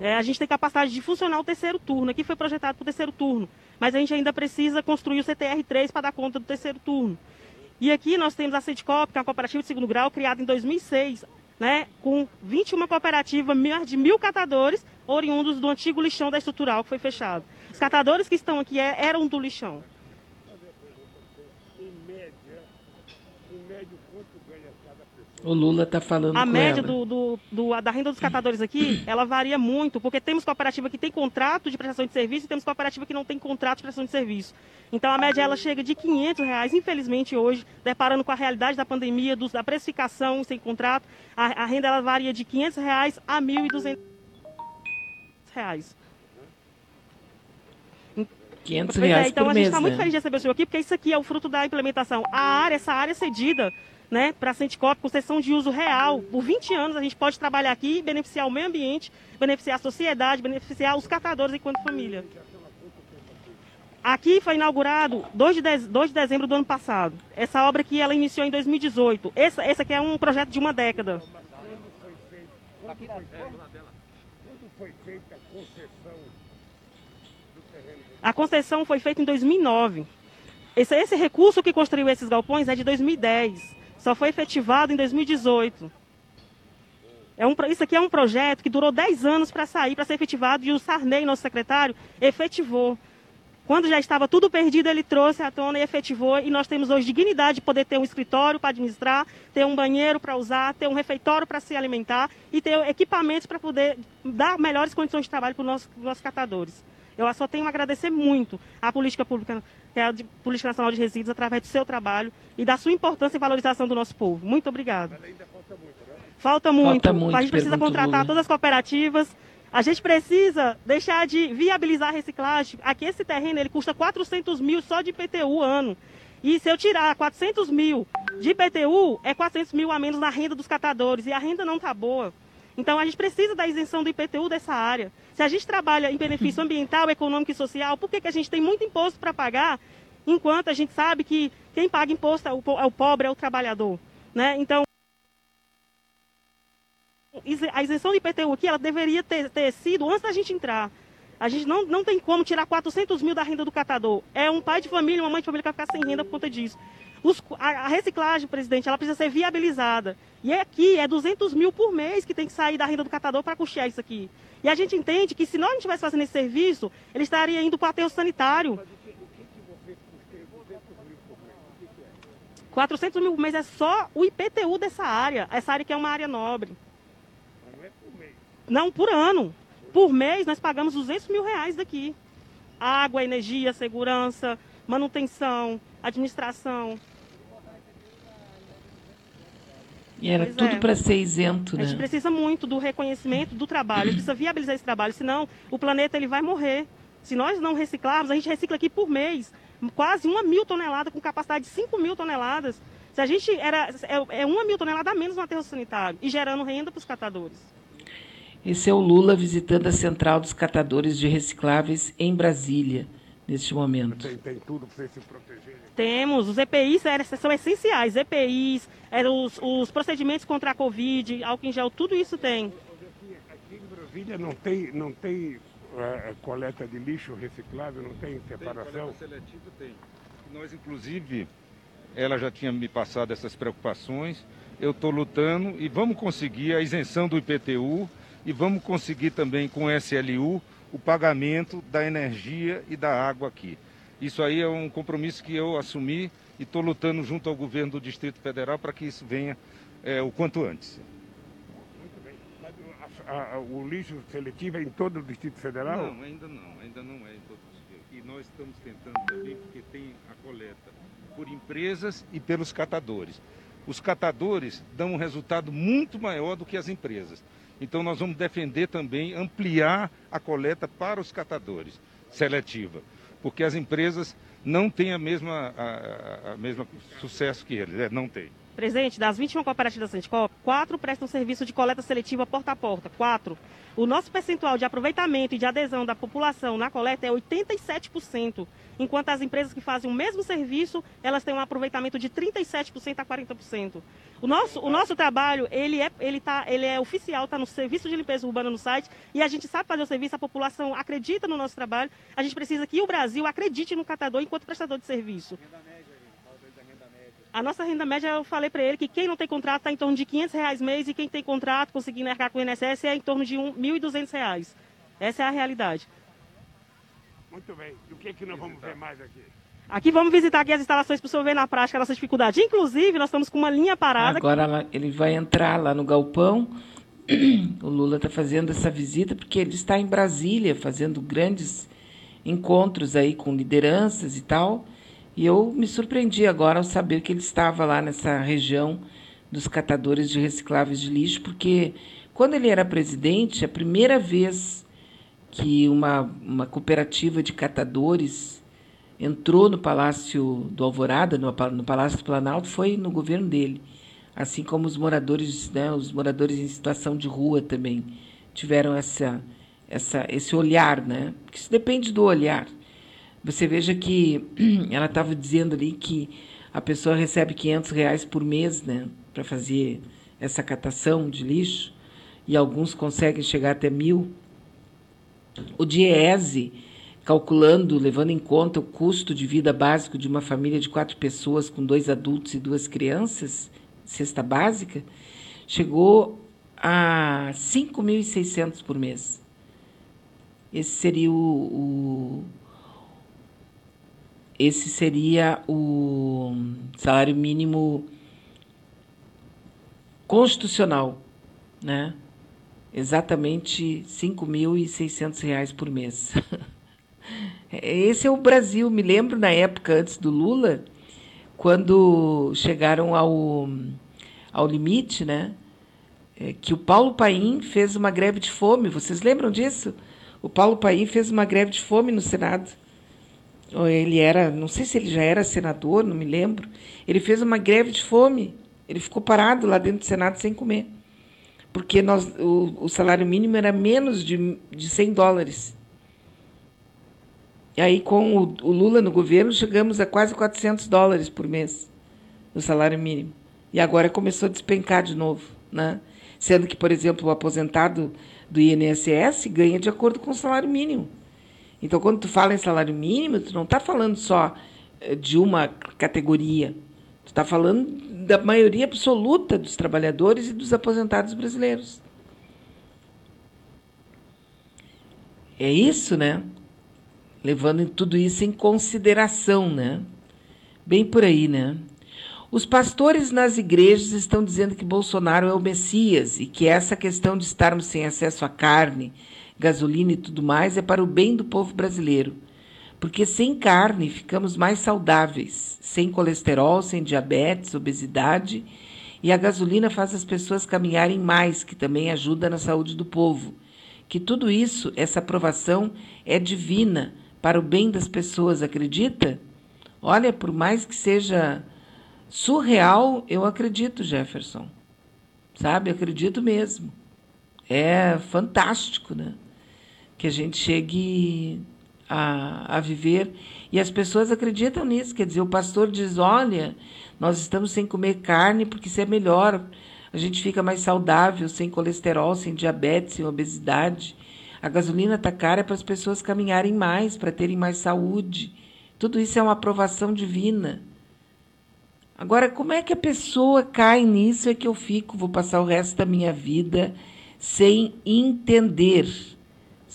É, a gente tem capacidade de funcionar o terceiro turno. Aqui foi projetado para o terceiro turno, mas a gente ainda precisa construir o CTR3 para dar conta do terceiro turno. E aqui nós temos a Centicop, que é uma cooperativa de segundo grau, criada em 2006, né, com 21 cooperativas de mil catadores oriundos do antigo lixão da estrutural que foi fechado. Os catadores que estão aqui é, eram do lixão. O Lula está falando A média do, do, do- da renda dos catadores aqui, ela varia muito, porque temos cooperativa que tem contrato de prestação de serviço e temos cooperativa que não tem contrato de prestação de serviço. Então a média ela chega de 500 reais, infelizmente hoje, deparando com a realidade da pandemia, dos- da precificação sem contrato, a, a renda ela varia de 500 reais a 1.200 reais. 500 Pois é, reais então por a gente mês, está muito né? feliz de receber o senhor aqui, porque isso aqui é o fruto da implementação. A área, essa área cedida né, para a Centicop, com sessão de uso real, por 20 anos a gente pode trabalhar aqui e beneficiar o meio ambiente, beneficiar a sociedade, beneficiar os catadores enquanto família. Aqui foi inaugurado 2 de, dez- 2 de dezembro do ano passado. Essa obra aqui ela iniciou em 2018. Essa, esse aqui é um projeto de uma década. A concessão foi feita em 2009. Esse, esse recurso que construiu esses galpões é de 2010. Só foi efetivado em 2018. É um, isso aqui é um projeto que durou 10 anos para sair, para ser efetivado, e o Sarney, nosso secretário, efetivou. Quando já estava tudo perdido, ele trouxe à tona e efetivou. E nós temos hoje dignidade de poder ter um escritório para administrar, ter um banheiro para usar, ter um refeitório para se alimentar e ter equipamentos para poder dar melhores condições de trabalho para os nossos, nossos catadores. Eu só tenho a agradecer muito à política pública, que é a de- Política Nacional de Resíduos, através do seu trabalho e da sua importância e valorização do nosso povo. Muito obrigada. Falta muito. Falta muito, A gente precisa contratar Lula. todas as cooperativas. A gente precisa deixar de viabilizar a reciclagem. Aqui esse terreno ele custa 400 mil só de IPTU ano. E se eu tirar 400 mil de IPTU, é 400 mil a menos na renda dos catadores. E a renda não está boa. Então a gente precisa da isenção do IPTU dessa área. Se a gente trabalha em benefício ambiental, econômico e social, por que, que a gente tem muito imposto para pagar, enquanto a gente sabe que quem paga imposto é o, é o pobre, é o trabalhador? Né? Então, a isenção do IPTU aqui, ela deveria ter, ter sido antes da gente entrar. A gente não, não tem como tirar 400 mil da renda do catador. É um pai de família, uma mãe de família que vai ficar sem renda por conta disso. Os- a, a reciclagem, presidente, ela precisa ser viabilizada. E é aqui, é 200 mil por mês que tem que sair da renda do catador para custear isso aqui. E a gente entende que se nós não estivéssemos fazendo esse serviço, ele estaria indo para o aterro sanitário. 400 mil por mês é só o IPTU dessa área. Essa área que é uma área nobre. Não, por ano. Por mês nós pagamos 200 mil reais daqui. Água, energia, segurança, manutenção, administração. E era Pois tudo é. para ser isento, A gente né? precisa muito do reconhecimento do trabalho, a gente precisa viabilizar esse trabalho, senão o planeta ele vai morrer. Se nós não reciclarmos, a gente recicla aqui por mês quase uma mil toneladas, com capacidade de 5 mil toneladas. Se a gente era. É, é uma mil toneladas a menos no aterro sanitário e gerando renda para os catadores. Esse é o Lula visitando a Central dos Catadores de Recicláveis em Brasília, neste momento. Tem, tem tudo para você se proteger. Temos, os EPIs são essenciais, EPIs, os, os procedimentos contra a Covid, álcool em gel, tudo isso tem. Aqui em Brasília não tem, não tem eh, coleta de lixo reciclável, não tem separação. seletivo tem. Nós, inclusive, ela já tinha me passado essas preocupações. Eu estou lutando e vamos conseguir a isenção do IPTU e vamos conseguir também com o SLU o pagamento da energia e da água aqui. Isso aí é um compromisso que eu assumi e estou lutando junto ao governo do Distrito Federal para que isso venha é, o quanto antes. Muito bem. A, a, o lixo seletivo é em todo o Distrito Federal? Não, ainda não, ainda não é em todo o Distrito. E nós estamos tentando também, porque tem a coleta por empresas e pelos catadores. Os catadores dão um resultado muito maior do que as empresas. Então nós vamos defender também ampliar a coleta para os catadores seletiva, porque as empresas não têm a mesma, a, a, mesma sucesso que eles, é, não tem. Presidente, das 21 cooperativas da Sindicop, quatro prestam serviço de coleta seletiva porta a porta. Quatro. O nosso percentual de aproveitamento e de adesão da população na coleta é 87%, enquanto as empresas que fazem o mesmo serviço, elas têm um aproveitamento de 37% a 40%. O nosso, o nosso trabalho, ele é, ele tá, ele é oficial, está no serviço de limpeza urbana no site, e a gente sabe fazer o serviço, a população acredita no nosso trabalho, a gente precisa que o Brasil acredite no catador enquanto prestador de serviço. A nossa renda média, eu falei para ele que quem não tem contrato está em torno de 500 reais mês e quem tem contrato, conseguindo arcar com o INSS, é em torno de um, 1.200 reais. Essa é a realidade. Muito bem. E o que, é que nós vamos ver mais aqui? Aqui vamos visitar aqui as instalações para o senhor ver na prática a nossa dificuldade. Inclusive, nós estamos com uma linha parada. Agora ele vai entrar lá no galpão. O Lula está fazendo essa visita porque ele está em Brasília fazendo grandes encontros aí com lideranças e tal. E eu me surpreendi agora ao saber que ele estava lá nessa região dos catadores de recicláveis de lixo, porque quando ele era presidente, a primeira vez que uma, uma cooperativa de catadores entrou no Palácio do Alvorada, no, no Palácio do Planalto, foi no governo dele. Assim como os moradores, né, os moradores em situação de rua também tiveram essa, essa, esse olhar, né? Porque isso depende do olhar. Você veja que ela estava dizendo ali que a pessoa recebe 500 reais por mês né, para fazer essa catação de lixo, e alguns conseguem chegar até mil. O DIEESE, calculando, levando em conta o custo de vida básico de uma família de quatro pessoas com dois adultos e duas crianças, cesta básica, chegou a 5.600 por mês. Esse seria o, o esse seria o salário mínimo constitucional, né? Exatamente R$ 5.600 por mês. Esse é o Brasil. Me lembro na época antes do Lula, quando chegaram ao, ao limite, né? É, que o Paulo Paim fez uma greve de fome. Vocês lembram disso? O Paulo Paim fez uma greve de fome no Senado ele era, não sei se ele já era senador, não me lembro. Ele fez uma greve de fome. Ele ficou parado lá dentro do Senado sem comer. Porque nós, o, o salário mínimo era menos de, de 100 dólares. E aí, com o, o Lula no governo, chegamos a quase 400 dólares por mês no salário mínimo. E agora começou a despencar de novo. Né? Sendo que, por exemplo, o aposentado do INSS ganha de acordo com o salário mínimo. Então, quando tu fala em salário mínimo, tu não está falando só eh, de uma categoria. Tu está falando da maioria absoluta dos trabalhadores e dos aposentados brasileiros. É isso, né? Levando tudo isso em consideração, né? Bem por aí, né? Os pastores nas igrejas estão dizendo que Bolsonaro é o Messias e que essa questão de estarmos sem acesso à carne, gasolina e tudo mais é para o bem do povo brasileiro. Porque sem carne ficamos mais saudáveis, sem colesterol, sem diabetes, obesidade, e a gasolina faz as pessoas caminharem mais, que também ajuda na saúde do povo. Que tudo isso, essa aprovação é divina para o bem das pessoas, acredita? Olha, por mais que seja surreal, eu acredito, Jefferson. Sabe, acredito mesmo. É fantástico, né? que a gente chegue a, a viver. E as pessoas acreditam nisso. Quer dizer, o pastor diz: olha, nós estamos sem comer carne porque isso é melhor. A gente fica mais saudável, sem colesterol, sem diabetes, sem obesidade. A gasolina está cara para as pessoas caminharem mais, para terem mais saúde. Tudo isso é uma aprovação divina. Agora, como é que a pessoa cai nisso? É que eu fico, vou passar o resto da minha vida sem entender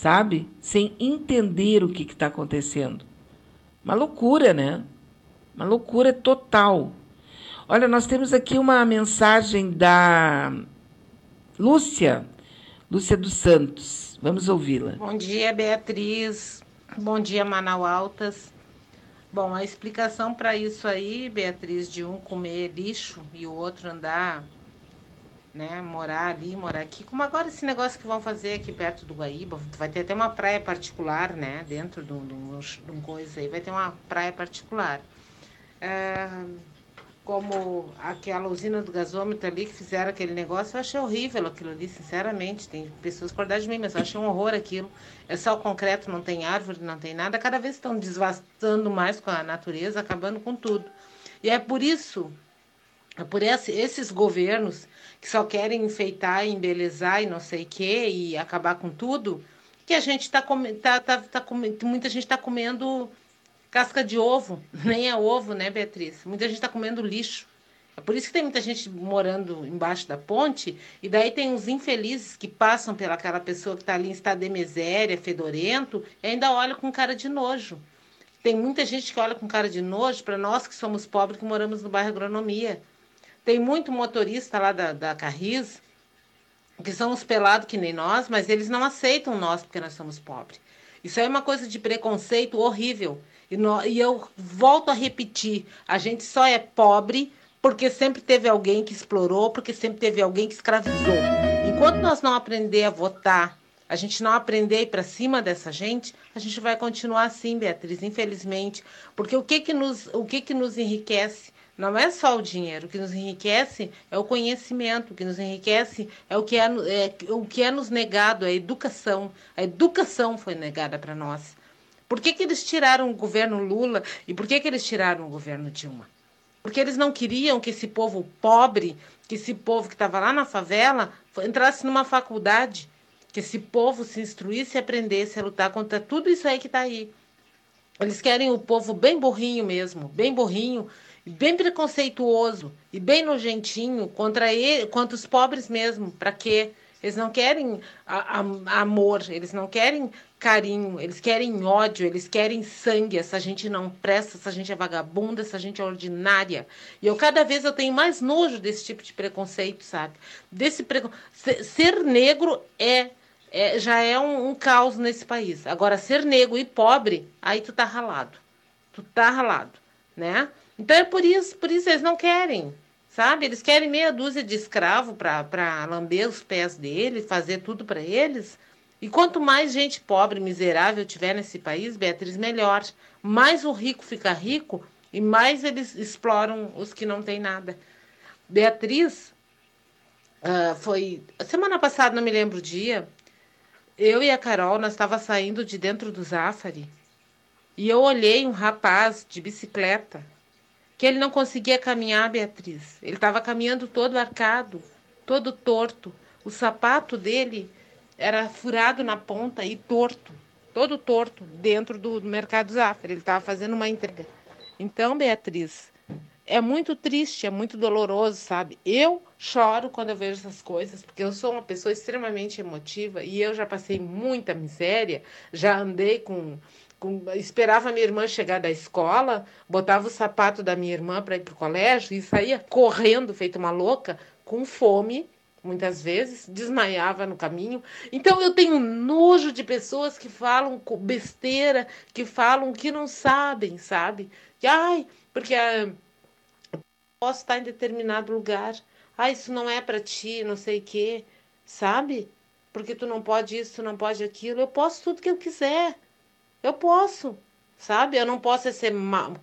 sabe? Sem entender o que está acontecendo. Uma loucura, né? Uma loucura total. Olha, nós temos aqui uma mensagem da Lúcia, Lúcia dos Santos. Vamos ouvi-la. Bom dia, Beatriz. Bom dia, Manau Altas. Bom, a explicação para isso aí, Beatriz, de um comer lixo e o outro andar, né, morar ali, morar aqui, como agora esse negócio que vão fazer aqui perto do Guaíba, vai ter até uma praia particular, né, dentro de um, de um coisa aí, vai ter uma praia particular. É, como aquela usina do gasômetro ali que fizeram aquele negócio, eu achei horrível aquilo ali, sinceramente. Tem pessoas por de mim, mas eu achei um horror aquilo. É só o concreto, não tem árvore, não tem nada. Cada vez estão desvastando mais com a natureza, acabando com tudo. E é por isso, é por esse, esses governos que só querem enfeitar, embelezar e não sei o quê, e acabar com tudo, que a gente está comendo, tá, tá, tá, muita gente está comendo casca de ovo, nem é ovo, né, Beatriz? Muita gente está comendo lixo. É por isso que tem muita gente morando embaixo da ponte, e daí tem uns infelizes que passam pelaquela pessoa que está ali em estado de miséria, fedorento, e ainda olha com cara de nojo. Tem muita gente que olha com cara de nojo para nós que somos pobres, que moramos no bairro Agronomia. Tem muito motorista lá da, da Carris, que são os pelados que nem nós, mas eles não aceitam nós porque nós somos pobres. Isso é uma coisa de preconceito horrível. E, no, e eu volto a repetir: a gente só é pobre porque sempre teve alguém que explorou, porque sempre teve alguém que escravizou. Enquanto nós não aprender a votar, a gente não aprender a ir para cima dessa gente, a gente vai continuar assim, Beatriz, infelizmente. Porque o que que nos, o que que nos enriquece? Não é só o dinheiro. O que nos enriquece é o conhecimento. O que nos enriquece é o que é, é o que é nos negado, é a educação. A educação foi negada para nós. Por que, que eles tiraram o governo Lula e por que, que eles tiraram o governo Dilma? Porque eles não queriam que esse povo pobre, que esse povo que estava lá na favela, entrasse numa faculdade, que esse povo se instruísse e aprendesse a lutar contra tudo isso aí que está aí. Eles querem o povo bem burrinho mesmo, bem burrinho, bem preconceituoso e bem nojentinho contra ele, contra os pobres mesmo. Para quê? Eles não querem a, a, amor, eles não querem carinho, eles querem ódio, eles querem sangue. Essa gente não presta, essa gente é vagabunda, essa gente é ordinária. E eu cada vez eu tenho mais nojo desse tipo de preconceito, sabe? Desse precon... ser negro é, é já é um, um, caos nesse país. Agora ser negro e pobre, aí tu tá ralado. Tu tá ralado, né? Então é por isso, por isso eles não querem sabe? Eles querem meia dúzia de escravo para lamber os pés deles, fazer tudo para eles. E quanto mais gente pobre, miserável tiver nesse país, Beatriz, melhor. Mais o rico fica rico e mais eles exploram os que não têm nada. Beatriz, uh, foi. Semana passada, não me lembro o dia, eu e a Carol, nós estava saindo de dentro do Zafari e eu olhei um rapaz de bicicleta que ele não conseguia caminhar, Beatriz. Ele estava caminhando todo arcado, todo torto. O sapato dele era furado na ponta e torto, todo torto, dentro do, mercado Zafra. Ele estava fazendo uma entrega. Então, Beatriz, é muito triste, é muito doloroso, sabe? Eu choro quando eu vejo essas coisas, porque eu sou uma pessoa extremamente emotiva e eu já passei muita miséria, já andei com esperava minha irmã chegar da escola, botava o sapato da minha irmã para ir para o colégio e saía correndo, feito uma louca, com fome, muitas vezes, desmaiava no caminho. Então eu tenho nojo de pessoas que falam besteira, que falam que não sabem, sabe? Que, ai, porque ah, posso estar em determinado lugar. Ah, isso não é para ti, não sei o quê, sabe? Porque tu não pode isso, tu não pode aquilo. Eu posso tudo que eu quiser. Eu posso, sabe? Eu não posso ser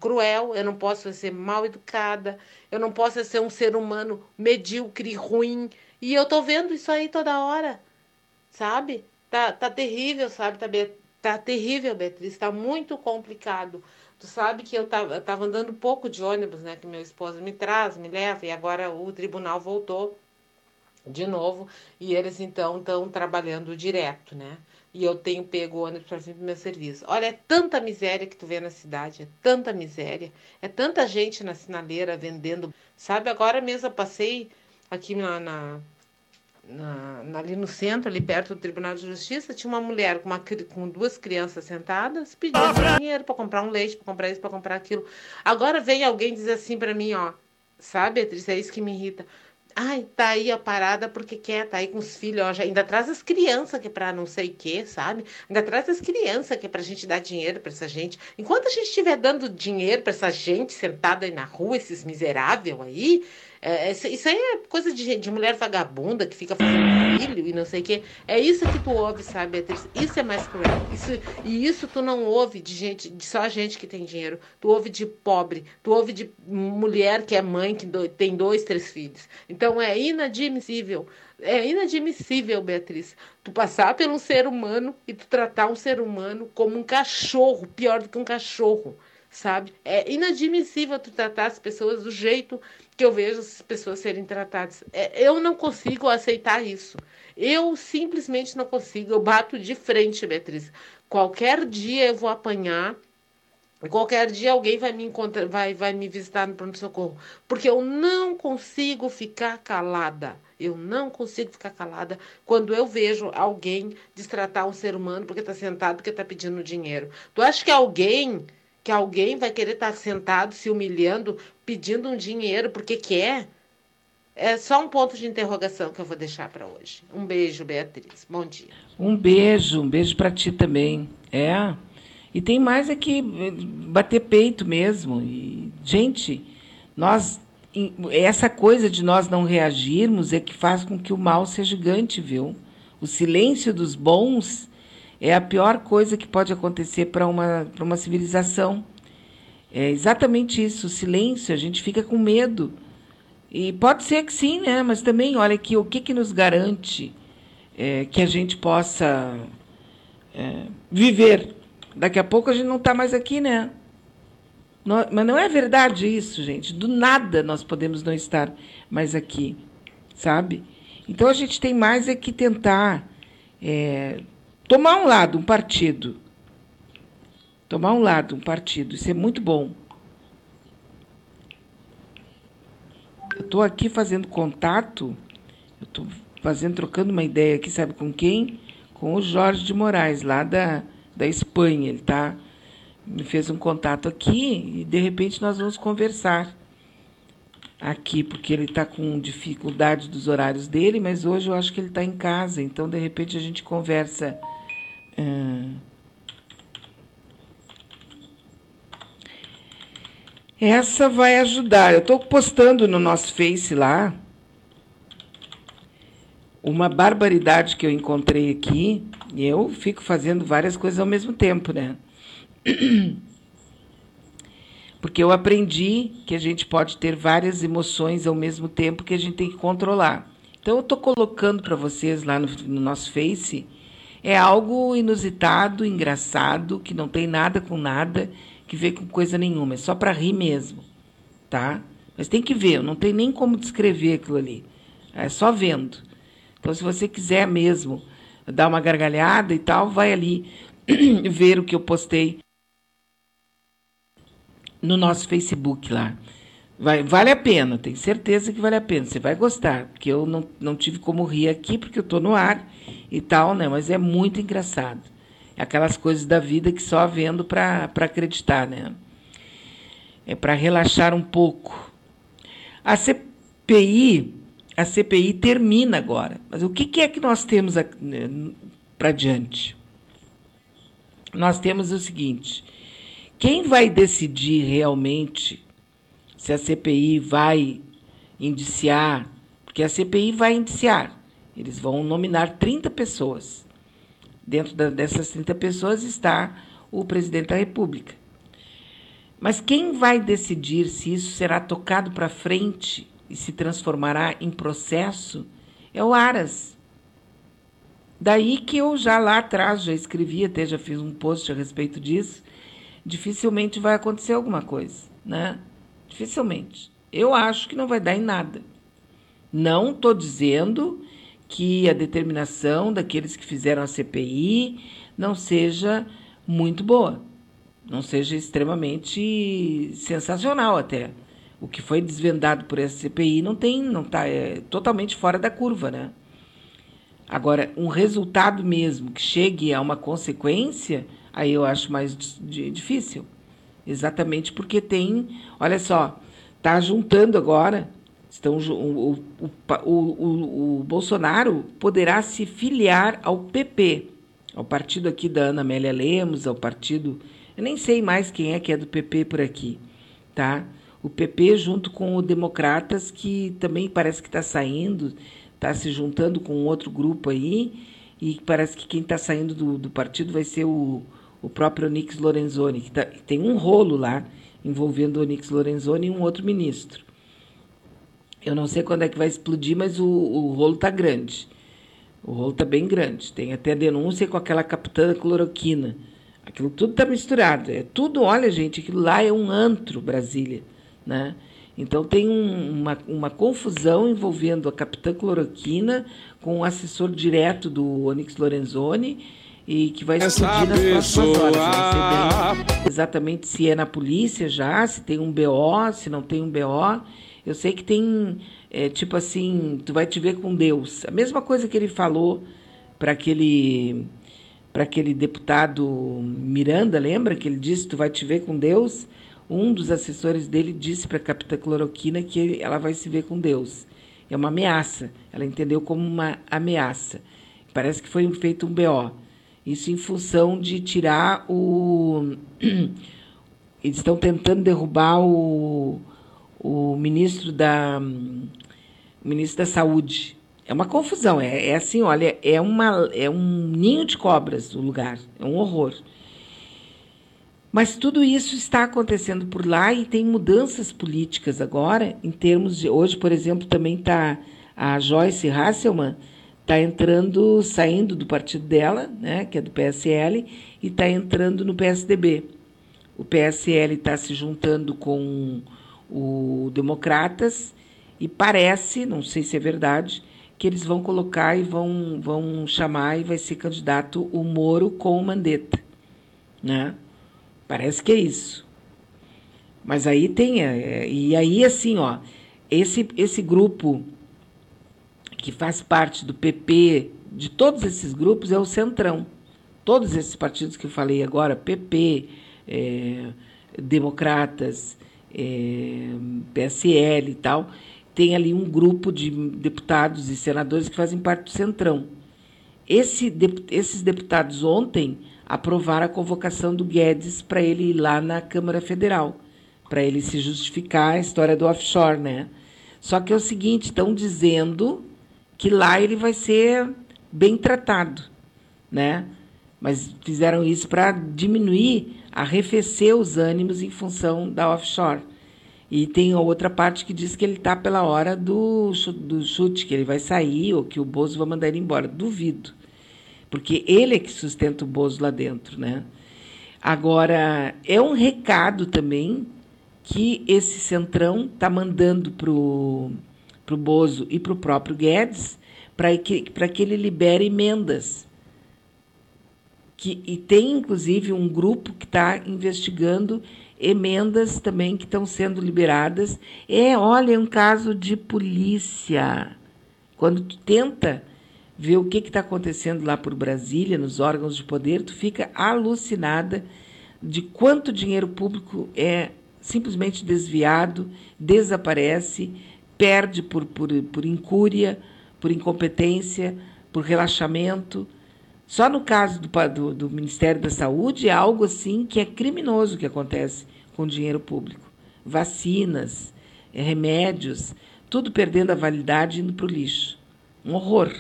cruel, eu não posso ser mal educada, eu não posso ser um ser humano medíocre, ruim. E eu tô vendo isso aí toda hora, sabe? Tá, tá terrível, sabe? Tá, tá terrível, Beatriz, tá muito complicado. Tu sabe que eu tava, eu tava andando pouco de ônibus, né? Que meu esposo me traz, me leva, e agora o tribunal voltou de novo, e eles então estão trabalhando direto, né? E eu tenho pego o ônibus para vir para o meu serviço. Olha, é tanta miséria que tu vê na cidade, é tanta miséria, é tanta gente na sinaleira vendendo. Sabe, agora mesmo eu passei aqui na, na, na, ali no centro, ali perto do Tribunal de Justiça, tinha uma mulher com, uma, com duas crianças sentadas pedindo dinheiro para comprar um leite, para comprar isso, para comprar aquilo. Agora vem alguém dizer assim para mim, ó, sabe, Beatriz, é isso que me irrita. Ai, tá aí a parada porque quer, tá aí com os filhos, ó, já, ainda traz as crianças que é pra não sei o que, sabe? Ainda traz as crianças que é pra gente dar dinheiro pra essa gente. Enquanto a gente estiver dando dinheiro pra essa gente sentada aí na rua, esses miseráveis aí, é, isso aí é coisa de, de mulher vagabunda que fica fazendo filho e não sei o quê. É isso que tu ouve, sabe, Beatriz? Isso é mais cruel. Isso, e isso tu não ouve de gente, de só gente que tem dinheiro. Tu ouve de pobre, tu ouve de mulher que é mãe, que do, tem dois, três filhos. Então é inadmissível. É inadmissível, Beatriz, tu passar pelo ser humano e tu tratar um ser humano como um cachorro, pior do que um cachorro sabe? É inadmissível tu tratar as pessoas do jeito que eu vejo as pessoas serem tratadas. É, eu não consigo aceitar isso. Eu simplesmente não consigo. Eu bato de frente, Beatriz. Qualquer dia eu vou apanhar. Qualquer dia alguém vai me encontrar, vai, vai me visitar no pronto-socorro. Porque eu não consigo ficar calada. Eu não consigo ficar calada quando eu vejo alguém destratar um ser humano porque está sentado, porque está pedindo dinheiro. Tu acha que alguém que alguém vai querer estar sentado se humilhando, pedindo um dinheiro porque quer? É só um ponto de interrogação que eu vou deixar para hoje. Um beijo, Beatriz. Bom dia. Um beijo, um beijo para ti também. É. E tem mais é bater peito mesmo. E, gente, nós essa coisa de nós não reagirmos é que faz com que o mal seja gigante, viu? O silêncio dos bons é a pior coisa que pode acontecer para uma, uma civilização. É exatamente isso, o silêncio, a gente fica com medo. E pode ser que sim, né? Mas também, olha aqui, o que, que nos garante é, que a gente possa é, viver? Daqui a pouco a gente não está mais aqui, né? Não, mas não é verdade isso, gente. Do nada nós podemos não estar mais aqui, sabe? Então a gente tem mais é que tentar é, tomar um lado, um partido. Tomar um lado, um partido. Isso é muito bom. Eu estou aqui fazendo contato, eu estou fazendo, trocando uma ideia aqui, sabe com quem? Com o Jorge de Moraes, lá da, da Espanha. Ele tá, me fez um contato aqui e, de repente, nós vamos conversar aqui, porque ele está com dificuldade dos horários dele, mas hoje eu acho que ele está em casa, então, de repente, a gente conversa. Essa vai ajudar. Eu estou postando no nosso Face lá uma barbaridade que eu encontrei aqui. E eu fico fazendo várias coisas ao mesmo tempo, né? Porque eu aprendi que a gente pode ter várias emoções ao mesmo tempo que a gente tem que controlar. Então, eu estou colocando para vocês lá no, no nosso Face é algo inusitado, engraçado, que não tem nada com nada, que vê com coisa nenhuma, é só para rir mesmo, tá? Mas tem que ver, não tem nem como descrever aquilo ali. É só vendo. Então, se você quiser mesmo dar uma gargalhada e tal, vai ali ver o que eu postei no nosso Facebook lá. Vai, vale a pena, tenho certeza que vale a pena. Você vai gostar, porque eu não, não tive como rir aqui, porque eu estou no ar e tal, né? Mas é muito engraçado. É aquelas coisas da vida que só vendo para acreditar, né? É para relaxar um pouco. A CPI, a CPI termina agora. Mas o que, que é que nós temos né, para diante? Nós temos o seguinte: quem vai decidir realmente se a CPI vai indiciar, porque a CPI vai indiciar. Eles vão nominar 30 pessoas. Dentro dessas 30 pessoas está o presidente da República. Mas quem vai decidir se isso será tocado para frente e se transformará em processo é o Aras. Daí que eu já lá atrás já escrevi, até já fiz um post a respeito disso, dificilmente vai acontecer alguma coisa, né? Dificilmente. Eu acho que não vai dar em nada. Não estou dizendo que a determinação daqueles que fizeram a CPI não seja muito boa, não seja extremamente sensacional até. O que foi desvendado por essa CPI não tem, não tá é totalmente fora da curva, né? Agora, um resultado mesmo que chegue a uma consequência, aí eu acho mais difícil. Exatamente porque tem, olha só, está juntando agora, estão, o, o, o, o, Bolsonaro poderá se filiar ao PP, ao partido aqui da Ana Amélia Lemos, ao partido, eu nem sei mais quem é que é do PP por aqui, tá? O PP junto com o Democratas, que também parece que está saindo, está se juntando com outro grupo aí, e parece que quem está saindo do, do, partido vai ser o, o próprio Onix Lorenzoni, que tá, tem um rolo lá envolvendo o Onix Lorenzoni e um outro ministro. Eu não sei quando é que vai explodir, mas o, o rolo está grande. O rolo está bem grande. Tem até denúncia com aquela capitã cloroquina. Aquilo tudo está misturado. É tudo, olha, gente, aquilo lá é um antro, Brasília. Né? Então tem um, uma, uma confusão envolvendo a capitã cloroquina com o assessor direto do Onyx Lorenzoni e que vai explodir nas próximas horas. Bem, exatamente se é na polícia já, se tem um BO, se não tem um BO. Eu sei que tem, é, tipo assim, tu vai te ver com Deus. A mesma coisa que ele falou para aquele para aquele deputado Miranda, lembra que ele disse tu vai te ver com Deus? um dos assessores dele disse para a capitã Cloroquina que ela vai se ver com Deus. É uma ameaça. Ela entendeu como uma ameaça. Parece que foi feito um BO. Isso em função de tirar o. Eles estão tentando derrubar o, o ministro da o ministro da Saúde. É uma confusão. É, é assim, olha, é, uma, é um ninho de cobras o lugar. É um horror. Mas tudo isso está acontecendo por lá e tem mudanças políticas agora, em termos de. Hoje, por exemplo, também está a Joyce Hasselman, está entrando, saindo do partido dela, né, que é do PSL, e está entrando no PSDB. O PSL está se juntando com o Democratas e parece, não sei se é verdade, que eles vão colocar e vão, vão chamar e vai ser candidato o Moro com o Mandetta, né? Parece que é isso. Mas aí tem. É, e aí, assim, ó, esse, esse grupo que faz parte do PP, de todos esses grupos, é o Centrão. Todos esses partidos que eu falei agora, PP, é, Democratas, é, PSL e tal, tem ali um grupo de deputados e senadores que fazem parte do Centrão. Esse, esses deputados ontem aprovar a convocação do Guedes para ele ir lá na Câmara Federal, para ele se justificar a história do offshore, né? Só que é o seguinte, estão dizendo que lá ele vai ser bem tratado, né? Mas fizeram isso para diminuir, arrefecer os ânimos em função da offshore. E tem outra parte que diz que ele está pela hora do, do chute, que ele vai sair ou que o Bozo vai mandar ele embora. Duvido porque ele é que sustenta o Bozo lá dentro, né? Agora, é um recado também que esse centrão está mandando para o Bozo e para o próprio Guedes para que, que ele libere emendas. Que, e tem, inclusive, um grupo que está investigando emendas também que estão sendo liberadas. É, olha, é um caso de polícia. Quando tu tenta ver o que está acontecendo lá por Brasília, nos órgãos de poder, tu fica alucinada de quanto dinheiro público é simplesmente desviado, desaparece, perde por, por, por incúria, por incompetência, por relaxamento. Só no caso do, do, do Ministério da Saúde é algo assim que é criminoso que acontece com dinheiro público. Vacinas, remédios, tudo perdendo a validade e indo para o lixo. Um horror.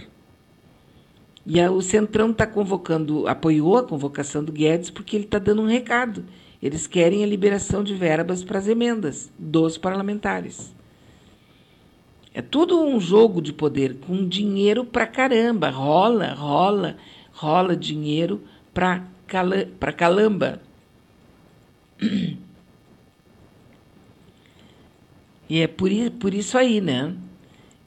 E o Centrão está convocando, apoiou a convocação do Guedes porque ele está dando um recado. Eles querem a liberação de verbas para as emendas dos parlamentares. É tudo um jogo de poder, com dinheiro para caramba. Rola, rola, rola dinheiro para calamba. E é por, por isso aí, né?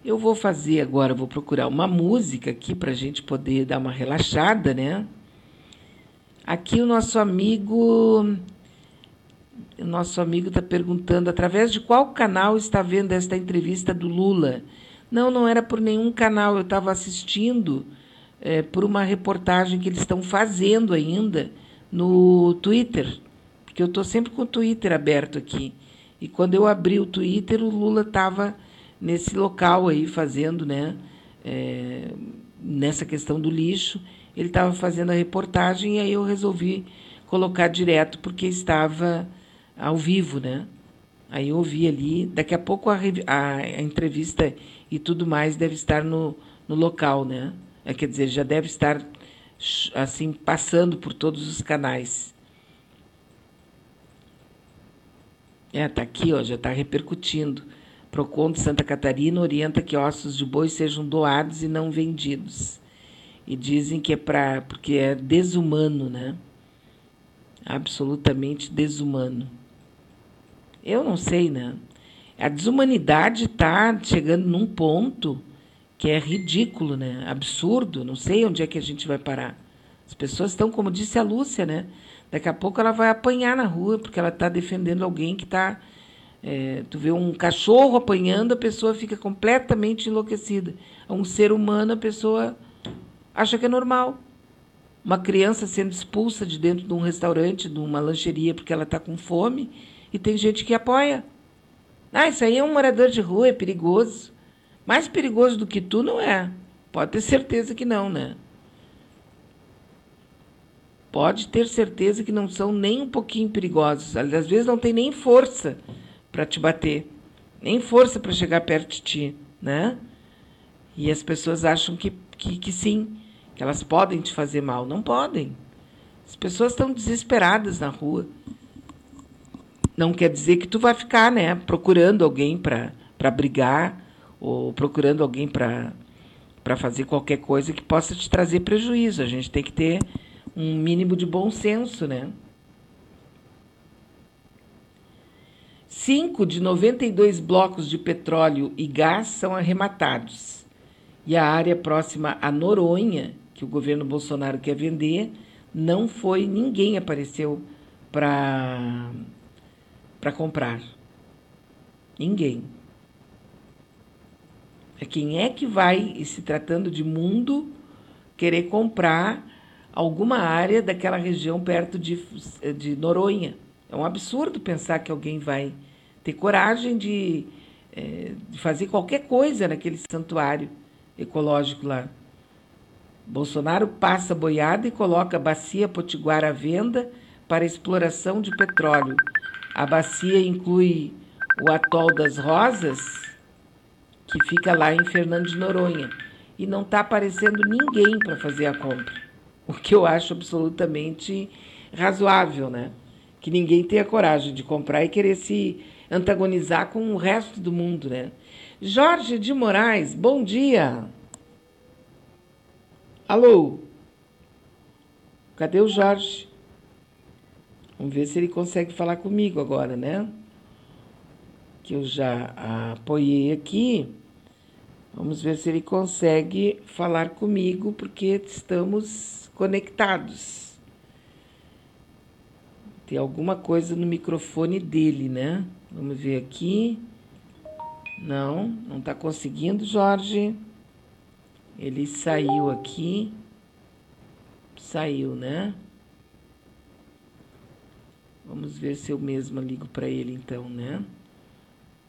Eu vou fazer agora, vou procurar uma música aqui para a gente poder dar uma relaxada, né? Aqui o nosso amigo, o nosso amigo está perguntando através de qual canal está vendo esta entrevista do Lula. Não, não era por nenhum canal. Eu estava assistindo é, por uma reportagem que eles estão fazendo ainda no Twitter, porque eu estou sempre com o Twitter aberto aqui. E quando eu abri o Twitter, o Lula estava nesse local aí fazendo, né? É, nessa questão do lixo, ele estava fazendo a reportagem e aí eu resolvi colocar direto porque estava ao vivo, né? Aí eu ouvi ali, daqui a pouco a, a, a entrevista e tudo mais deve estar no, no local, né? É, quer dizer, já deve estar assim passando por todos os canais. É, tá aqui, ó, já está repercutindo. Procon de Santa Catarina orienta que ossos de boi sejam doados e não vendidos. E dizem que é para porque é desumano, né? Absolutamente desumano. Eu não sei, né? A desumanidade está chegando num ponto que é ridículo, né? Absurdo. Não sei onde é que a gente vai parar. As pessoas estão, como disse a Lúcia, né? Daqui a pouco ela vai apanhar na rua porque ela está defendendo alguém que está. É, tu vê um cachorro apanhando, a pessoa fica completamente enlouquecida. Um ser humano, a pessoa acha que é normal. Uma criança sendo expulsa de dentro de um restaurante, de uma lancheria, porque ela está com fome, e tem gente que apoia. Ah, isso aí é um morador de rua, é perigoso. Mais perigoso do que tu não é. Pode ter certeza que não, né? Pode ter certeza que não são nem um pouquinho perigosos. Às vezes não tem nem força para te bater, nem força para chegar perto de ti, né? E as pessoas acham que, que, que sim, que elas podem te fazer mal. Não podem. As pessoas estão desesperadas na rua. Não quer dizer que tu vai ficar, né, procurando alguém para brigar ou procurando alguém para fazer qualquer coisa que possa te trazer prejuízo. A gente tem que ter um mínimo de bom senso, né? Cinco de 92 blocos de petróleo e gás são arrematados. E a área próxima a Noronha, que o governo Bolsonaro quer vender, não foi, ninguém apareceu para comprar. Ninguém. É quem é que vai, se tratando de mundo, querer comprar alguma área daquela região perto de, de Noronha. É um absurdo pensar que alguém vai ter coragem de, é, de fazer qualquer coisa naquele santuário ecológico lá. Bolsonaro passa boiada e coloca bacia potiguar à venda para exploração de petróleo. A bacia inclui o atol das Rosas, que fica lá em Fernando de Noronha. E não está aparecendo ninguém para fazer a compra. O que eu acho absolutamente razoável, né? Que ninguém tenha coragem de comprar e querer se antagonizar com o resto do mundo, né? Jorge de Moraes, bom dia. Alô? Cadê o Jorge? Vamos ver se ele consegue falar comigo agora, né? Que eu já apoiei aqui. Vamos ver se ele consegue falar comigo, porque estamos conectados. Tem alguma coisa no microfone dele, né? Vamos ver aqui. Não, não está conseguindo, Jorge. Ele saiu aqui. Saiu, né? Vamos ver se eu mesma ligo para ele então, né?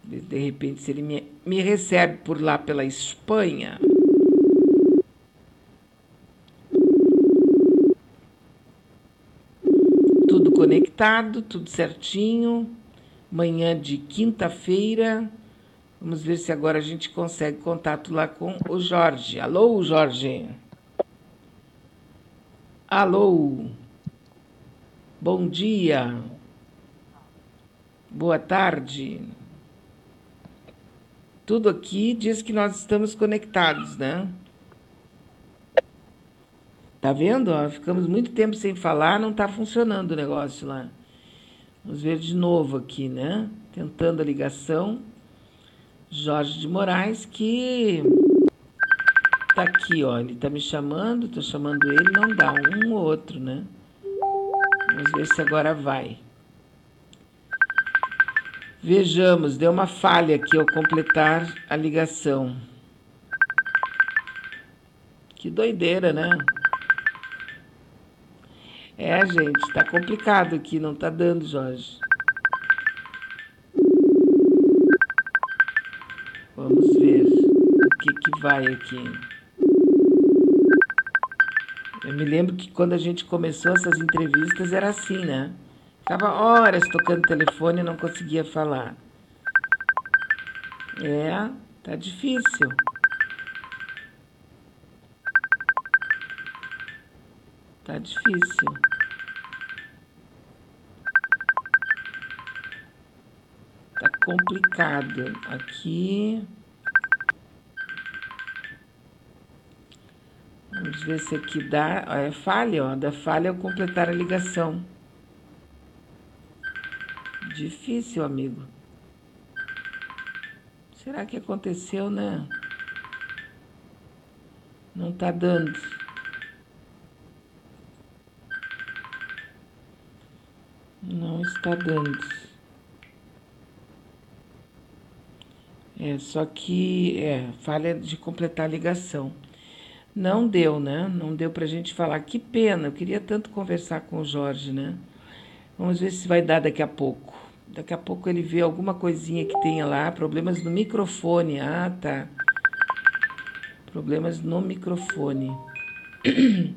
De repente, se ele me, me recebe por lá pela Espanha. Tudo conectado, tudo certinho. Manhã de quinta-feira. Vamos ver se agora a gente consegue contato lá com o Jorge. Alô, Jorge. Alô. Bom dia. Boa tarde. Tudo aqui diz que nós estamos conectados, né? Tá vendo? Ó, ficamos muito tempo sem falar, não está funcionando o negócio lá. Vamos ver de novo aqui, né? Tentando a ligação. Jorge de Moraes, que tá aqui, ó. Ele tá me chamando, tô chamando ele, não dá um ou outro, né? Vamos ver se agora vai. Vejamos, deu uma falha aqui ao completar a ligação. Que doideira, né? É, gente, tá complicado aqui, não tá dando, Jorge. Vamos ver o que que vai aqui. Eu me lembro que quando a gente começou essas entrevistas era assim, né? Ficava horas tocando telefone e não conseguia falar. É, tá difícil. Tá difícil. Tá complicado. Aqui. Vamos ver se aqui dá. É falha, ó. Da falha ao completar a ligação. Difícil, amigo. Será que aconteceu, né? Não tá dando. Não está dando. É, só que é falha de completar a ligação. Não deu, né? Não deu pra gente falar. Que pena, eu queria tanto conversar com o Jorge, né? Vamos ver se vai dar daqui a pouco. Daqui a pouco ele vê alguma coisinha que tenha lá, problemas no microfone. Ah, tá. Problemas no microfone.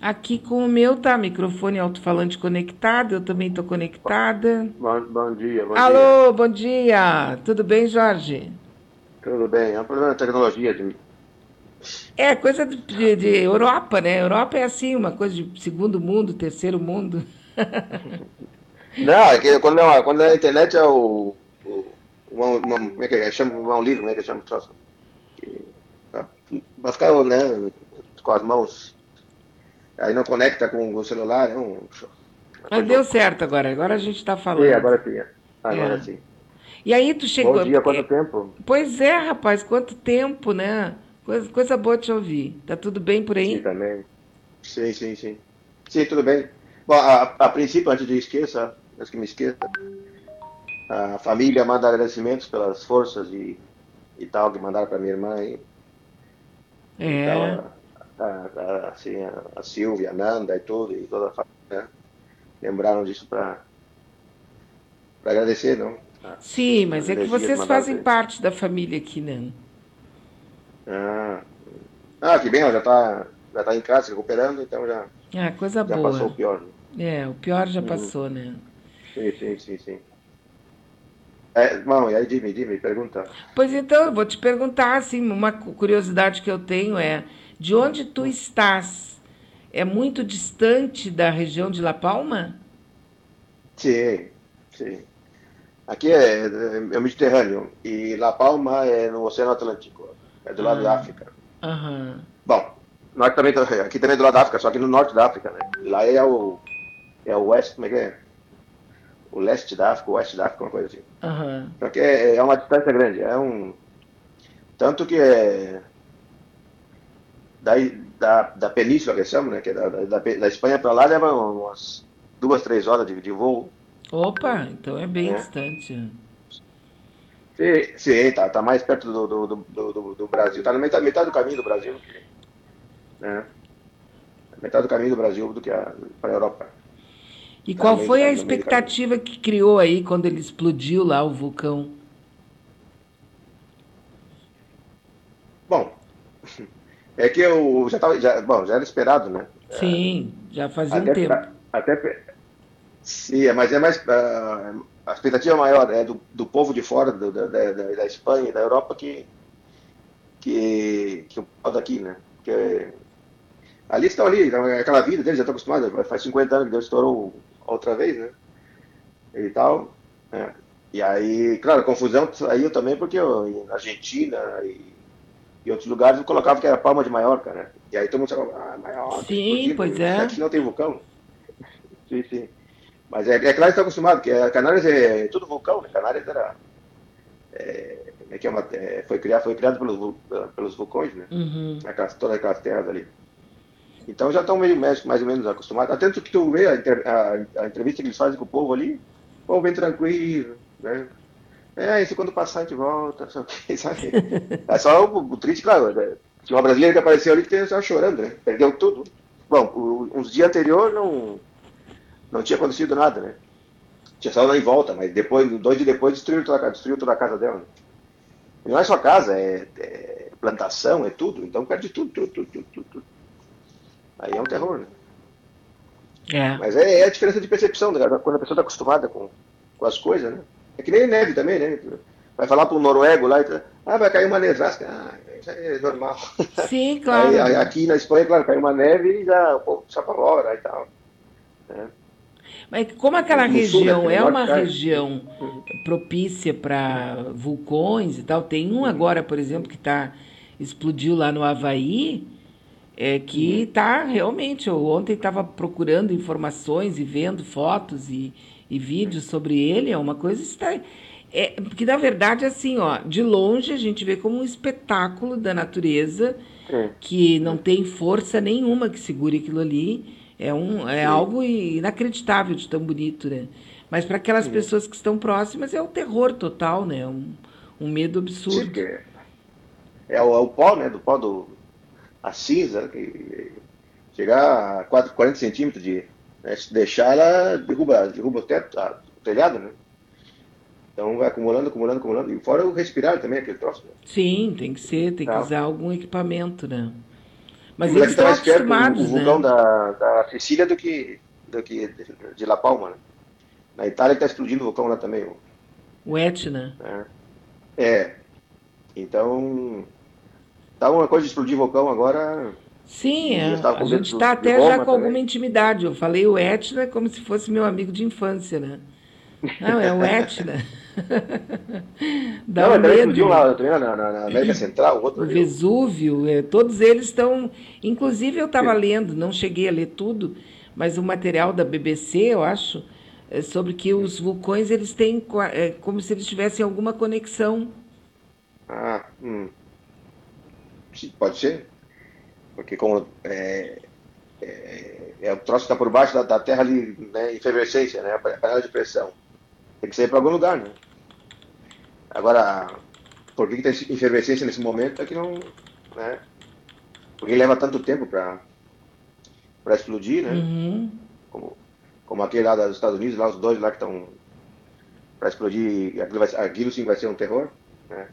Aqui com o meu tá microfone alto-falante conectado, eu também tô conectada. Bom, bom dia, bom Alô, dia. bom dia. Tudo bem, Jorge? Tudo bem, é um problema tecnologia. De... É coisa de, de, Europa, né? Europa é assim, uma coisa de segundo mundo, terceiro mundo. Não, é que quando é, quando é a internet é o. o uma, uma, como é que é? Chama um livro, como é que chama o troço? Pra ficar né, com as mãos. Aí não conecta com o celular, é um. Mas deu certo agora, agora a gente tá falando. Sim, agora sim. Agora É. sim. E aí tu chegou. Bom dia, quanto tempo? Pois é, rapaz, quanto tempo, né? Coisa, coisa boa te ouvir. Tá tudo bem por aí? Sim, também. Sim, sim, sim. Sim, tudo bem. Bom, a, a princípio, antes de esqueça, antes que me esqueça, a família manda agradecimentos pelas forças e, e tal que mandaram para minha irmã aí. É. Então, a, a- assim, a, Silvia, a Nanda e tudo, e toda a família, né? lembraram disso para agradecer, não? Sim, mas é que vocês fazem parte da família aqui, né? Ah, ah que bem, ela já está já tá em casa, se recuperando, então já, Ah, coisa já boa. passou o pior. É, o pior já Uhum. passou, né? Sim, sim, sim, sim. É, bom, e aí, Jimmy, Jimmy, pergunta. Pois então, eu vou te perguntar, assim, uma cu- curiosidade que eu tenho é, de onde tu estás? É muito distante da região de La Palma? Sim, sim. Aqui é, é o Mediterrâneo e La Palma é no Oceano Atlântico, é do lado da África. Bom, nós também, aqui também é do lado da África, só que no norte da África, né? Lá é o, é o oeste, como é que é? O leste da África, o oeste da África, uma coisa assim. Só que é, é uma distância grande, é um... Tanto que é... Da, da, da península que chama, né? Que é da, da, da, da Espanha para lá leva umas duas, três horas de, de voo. Opa, então é bem É. distante. Sim, sim tá, tá mais perto do, do, do, do, do Brasil. Tá na metade, metade do caminho do Brasil. Né? Metade do caminho do Brasil do que para a Europa. E Tá qual meio foi a expectativa que criou aí quando ele explodiu lá o vulcão? Bom, é que eu já tava, já, bom, já era esperado, né? Sim, já fazia um Até, tempo. pra- até sim, mas é mais ah, a expectativa maior é do, do povo de fora do- da, da, da- Espanha e da Europa que que que o povo daqui, né? Porque ali estão ali, então, é aquela vida deles já estão acostumados. Faz 50 anos que Deus estourou outra vez, né? E tal. né? E aí, claro, confusão saiu também porque eu, na Argentina e, e outros lugares eu colocava que era Palma de Maiorca, né? E aí todo mundo falava, ah, Maiorca. Sim, pois é. Aqui não tem vulcão. Sim, sim. Mas é, é claro que estão acostumados, porque a Canárias é tudo vulcão, né? Canárias era. É, é que é uma, é, foi, criado, foi criado pelos, pelos vulcões, né? Uhum. Aquelas, todas aquelas terras ali. Então já estão meio mais, mais ou menos acostumados. Até que tu vê a, a- a entrevista que eles fazem com o povo ali, o povo bem tranquilo, né? É, isso quando passar a gente volta, sabe? É só o, o triste, claro, né? tinha uma brasileira que apareceu ali que estava chorando, né? Perdeu tudo. Bom, o, uns dias anterior não, não tinha acontecido nada, né? Tinha só em volta, mas depois, dois dias depois, destruiu toda, a- destruiu toda a casa dela. né? E não é só casa, é, é plantação, é tudo. Então perde tudo, tudo, tudo, tudo, tudo, tudo. Aí é um terror, né? É. Mas é, é a diferença de percepção, né? quando a pessoa está acostumada com, com as coisas, né? É que nem neve também, né? Vai falar para um noruego lá, e tá, ah, vai cair uma nevasca. Ah, isso é normal. Sim, claro. Aí, aqui na Espanha, claro, cai uma neve e já o povo se apavora e tal. né? Mas como aquela No sul, região né, é uma norte, região propícia para vulcões e tal, tem um agora, por exemplo, que tá, explodiu lá no Havaí, é, que está realmente. Eu ontem estava procurando informações e vendo fotos e, e vídeos sobre ele, é uma coisa está. É, porque na verdade, assim, ó, de longe a gente vê como um espetáculo da natureza É. que não tem força nenhuma que segure aquilo ali. É, um, é algo inacreditável de tão bonito, né? Mas para aquelas pessoas que estão próximas é o terror total, né? Um, um medo Sim, absurdo. porque é o, é o pó, né? Do pó do. A cinza, que chegar a 4, 40 centímetros de. Né, se deixar ela derruba, derruba o teto, a- o telhado, né? Então vai acumulando, acumulando, acumulando. E fora o respirar também, aquele troço. Né? Sim, tem que ser, tem que Tá. usar algum equipamento, né? Mas Mas eles está estão mais perto o, o acostumados, vulcão né? da, da Sicília do que, do que de, La Palma, né? Na Itália está explodindo o vulcão lá também. o- O Etna. né? É. Então, tá uma coisa de explodir vulcão agora. Sim, é. a gente está até já com também. alguma intimidade. Eu falei o Etna como se fosse meu amigo de infância, né? Não, é o Etna. Dá não, um também explodiu lá também na, na- América Central, outro. O Vesúvio, é, todos eles estão. Inclusive, eu estava lendo, não cheguei a ler tudo, mas o material da BBC, eu acho, é sobre que os vulcões eles têm é, como se eles tivessem alguma conexão. Ah, hum. Pode ser. Porque como é, é, é o troço que está por baixo da, da terra ali, né, efervescência, né, a panela de pressão. Tem que sair para algum lugar, né? Agora, por que, que tem efervescência nesse momento é que não, né? Porque leva tanto tempo para explodir, né? Uhum. Como, como aquele lá dos Estados Unidos, lá os dois lá que estão para explodir, aquilo, vai, aquilo sim vai ser um terror, né?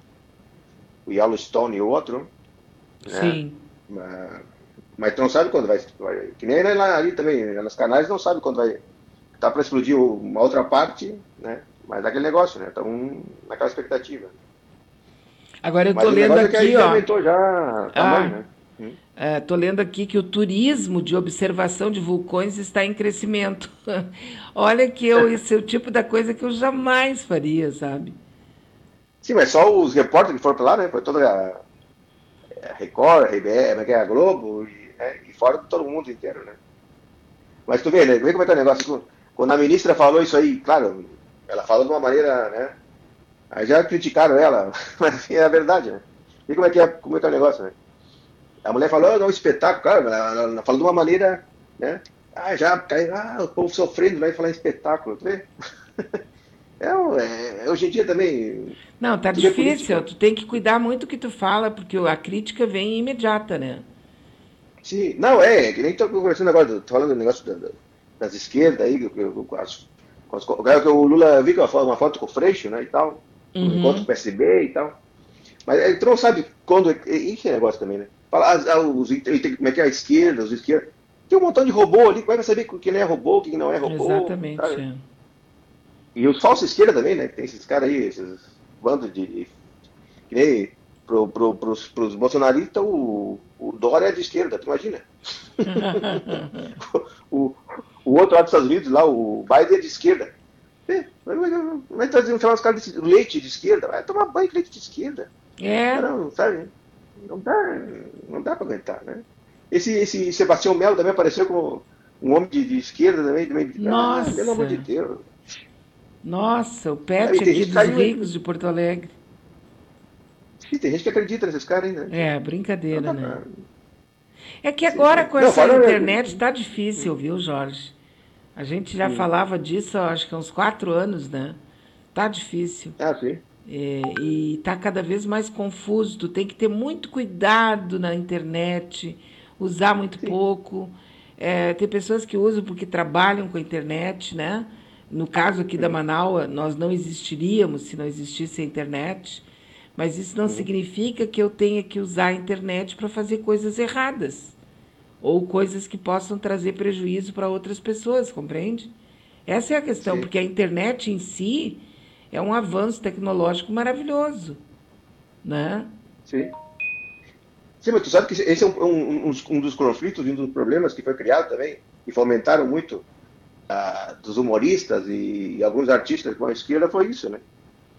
O Yellowstone e o outro, né? Sim. Mas, mas tu não sabe quando vai, vai- Que nem lá ali também, né, nas canais não sabe quando vai. Tá para explodir uma outra parte, né? Mas é aquele negócio, né? Estão naquela expectativa. Agora eu Mas estou o lendo é aqui, aí ó. aumentou já tamanho, Ah. né? Hum. Estou lendo aqui que o turismo de observação de vulcões está em crescimento. Olha que eu, esse é o tipo da coisa que eu jamais faria, sabe? Sim, mas só os repórteres que foram para lá, né? Foi toda a, a Record, a como é é, a Globo, e, né? e fora todo mundo inteiro, né? Mas tu vê, né? Vê como é que é o negócio. Quando a ministra falou isso aí, claro, ela falou de uma maneira, né? Aí já criticaram ela, mas assim, é a verdade, né? Vê como é que é, como é, que é o negócio, né? A mulher falou, oh, não, espetáculo, claro, ela, ela falou de uma maneira, né? Ah, já caiu, ah, o povo sofrendo, vai falar espetáculo, tu vê? É, é, é hoje em dia também. Não, tá difícil. Tu tem que cuidar muito do que tu fala, porque a crítica vem imediata, né? Sim, não, é, que nem estou conversando agora, tô falando do negócio da- da- das esquerdas aí, que- com as, o Lula viu uma foto, com o Freixo, né, e tal, um Uhum. encontro com o PSB e tal. Mas ele não sabe quando, e esse negócio também, né? Falar, ah, ah, os, ele tem- como é que é a esquerda, os esquerda. Tem um montão de robô ali, como é que vai saber o que não é robô, o que não é robô? Exatamente. é. E os falsos esquerda também, né? Tem esses caras aí, esses bandos de. de que nem pro, pro, pros, pros bolsonaristas, o, o Dória é de esquerda, tu imagina? o, o outro lá dos Estados Unidos, lá, o Biden é de esquerda. É, Vai trazer os caras de leite de esquerda, vai tomar banho de leite de esquerda. É, Não, sabe? Não dá, não dá pra aguentar, né? Esse, esse Sebastião Melo também apareceu como um homem de, de esquerda também. também Nossa. Ah, pelo amor de Deus. nossa, o pet tem aqui dos ricos de Porto Alegre. Sim, tem gente que acredita nesses caras ainda. É, brincadeira, Não né? pra- É que agora com Não, essa internet está difícil, viu, Jorge? A gente já Sim. falava disso, acho que há uns quatro anos, né? Tá difícil. Ah, sim. É, e está cada vez mais confuso. Tu tem que ter muito cuidado na internet, usar muito Sim. pouco. É, tem pessoas que usam porque trabalham com a internet, né? No caso aqui da Manaus, nós não existiríamos se não existisse a internet. Mas isso não significa que eu tenha que usar a internet para fazer coisas erradas ou coisas que possam trazer prejuízo para outras pessoas, compreende? Essa é a questão, Sim. porque a internet em si é um avanço tecnológico maravilhoso, né? Sim. Sim, mas tu sabe que esse é um, um, um dos conflitos um dos problemas que foi criado também e fomentaram muito uh, dos humoristas e, e, alguns artistas com a esquerda foi isso, né?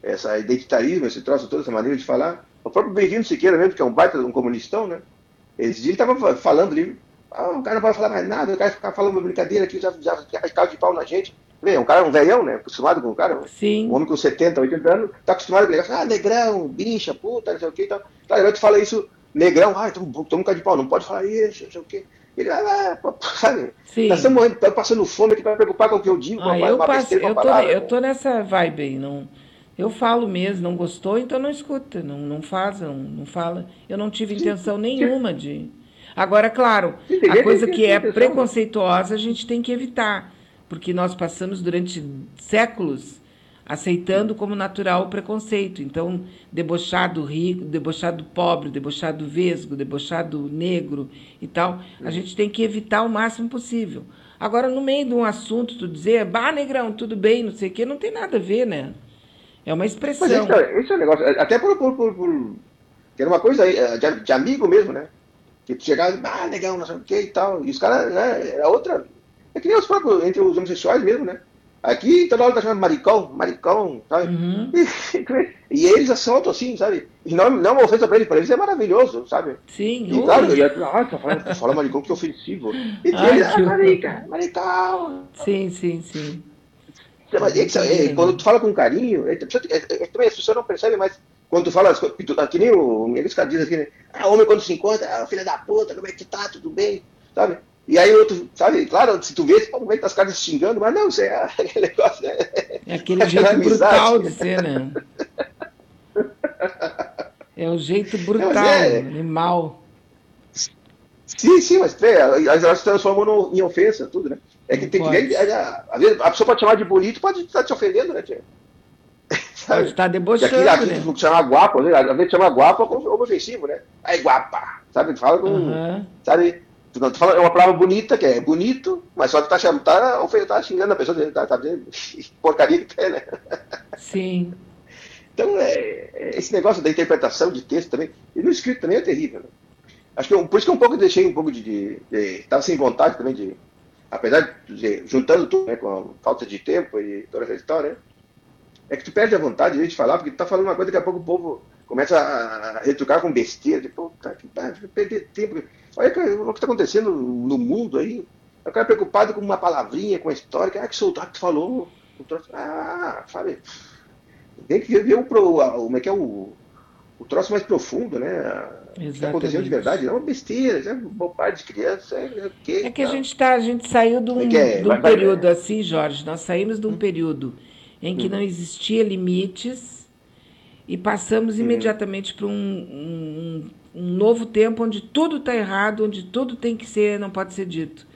Essa identitarismo, esse troço, toda essa maneira de falar. O próprio Benedito Siqueira mesmo, que é um baita um comunistão, né? Ele estava falando ali, ah, o cara não pode falar mais nada, o cara ficar falando uma brincadeira aqui, já, já, já de pau na gente. Vê, um cara, um velhão, né? Acostumado com o cara. Sim. Um homem com 70, 80 anos, tá acostumado com ele. Ah, negrão, bicha, puta, não sei o que e tal. Claro, aí tu fala isso, negrão, ah, toma um cara de pau, não pode falar isso, não sei o que. Ele, ah, sabe? Sim. Nós estamos morrendo, estamos passando fome aqui para preocupar com o que eu digo. Ah, eu, passo, eu, tô, palavra, eu tô nessa vibe aí, não. Eu falo mesmo, não gostou, então não escuta, não, não faz, não, não fala. Eu não tive intenção nenhuma de. Agora, claro, a coisa que é preconceituosa a gente tem que evitar, porque nós passamos durante séculos aceitando como natural o preconceito. Então, debochado rico, debochado pobre, debochado vesgo, debochado negro e tal, a gente tem que evitar o máximo possível. Agora, no meio de um assunto, tu dizer, bah, negrão, tudo bem, não sei o quê, não tem nada a ver, né? É uma expressão. Mas esse, é, esse é um negócio, até por, por, por, por ter uma coisa aí, de, de amigo mesmo, né? Que tu chegava, ah, legal, não sei o que e tal. E os caras, né, é outra. É que nem os próprios, entre os homossexuais mesmo, né? Aqui toda hora tá chamando maricão, maricão, sabe? Uhum. E, e, eles assaltam assim, sabe? E não, não uma ofensa pra eles, pra eles é maravilhoso, sabe? Sim. E claro, eu, ah, tá falando, tá falando maricão que é ofensivo. E Ai, eles, ah, marica, maricão. Sim, sim, sim. Mas, é, é, quando tu fala com carinho, é, é, também as pessoas não percebem, mas quando tu fala, que nem o Miguel Scott diz aqui, né? Ah, homem quando se encontra, ah, filha da puta, como é que tá, tudo bem, sabe? E aí outro, sabe, claro, se tu vê, como é que tá as caras xingando, mas não, isso é aquele negócio, né? É aquele jeito brutal de ser, né? É o jeito brutal, é, animal. Sim, sim, mas é, elas se transformam no, em ofensa, tudo, né? É que tem pode. que ver, a, a, a, pessoa pode chamar de bonito, pode estar te ofendendo, né, tia? Pode estar debochando. E aqui, aqui né? chama guapo, né? Às vezes chama guapa como ofensivo, né? Aí guapa, sabe? Fala com. Uhum. Sabe? Tu, tu fala, é uma palavra bonita, que é bonito, mas só que tá, chamando, tá, tá xingando a pessoa, tá, tá dizendo porcaria que tem, né? Sim. Então, é, é, esse negócio da interpretação de texto também, e no escrito também é terrível. Né? Acho que eu, por isso que eu um pouco deixei um pouco de. de, de tava sem vontade também de. Apesar de. juntando tudo, né, com a falta de tempo e toda essa história, né? É que tu perde a vontade de falar, porque tu tá falando uma coisa, daqui a pouco o povo começa a retrucar com besteira, tipo, tá, que tá, perder tempo. Olha o que está acontecendo no mundo aí. O cara preocupado com uma palavrinha, com a história, que, ah, que que tu falou. Ah, sabe? Tem que ver o, como é que é o, o troço mais profundo, né? O que está acontecendo de verdade, não é uma besteira, é bobagem de criança. É, é, que, é que a gente, tá, a gente saiu de um, é é? de um período vai, assim, Jorge, nós saímos de um hum. período em que hum. não existia limites e passamos imediatamente para um, um, um, novo tempo onde tudo está errado, onde tudo tem que ser, não pode ser dito.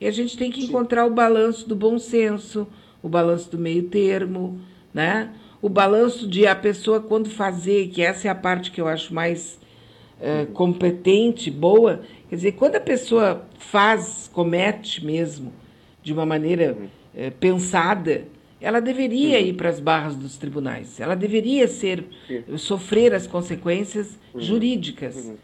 E a gente tem que encontrar o balanço do bom senso, o balanço do meio termo, né? o balanço de a pessoa quando fazer, que essa é a parte que eu acho mais é, competente, boa, quer dizer, quando a pessoa faz, comete mesmo, de uma maneira é, pensada, ela deveria uhum. ir para as barras dos tribunais. Ela deveria ser Sim. sofrer as consequências uhum. jurídicas. Uhum.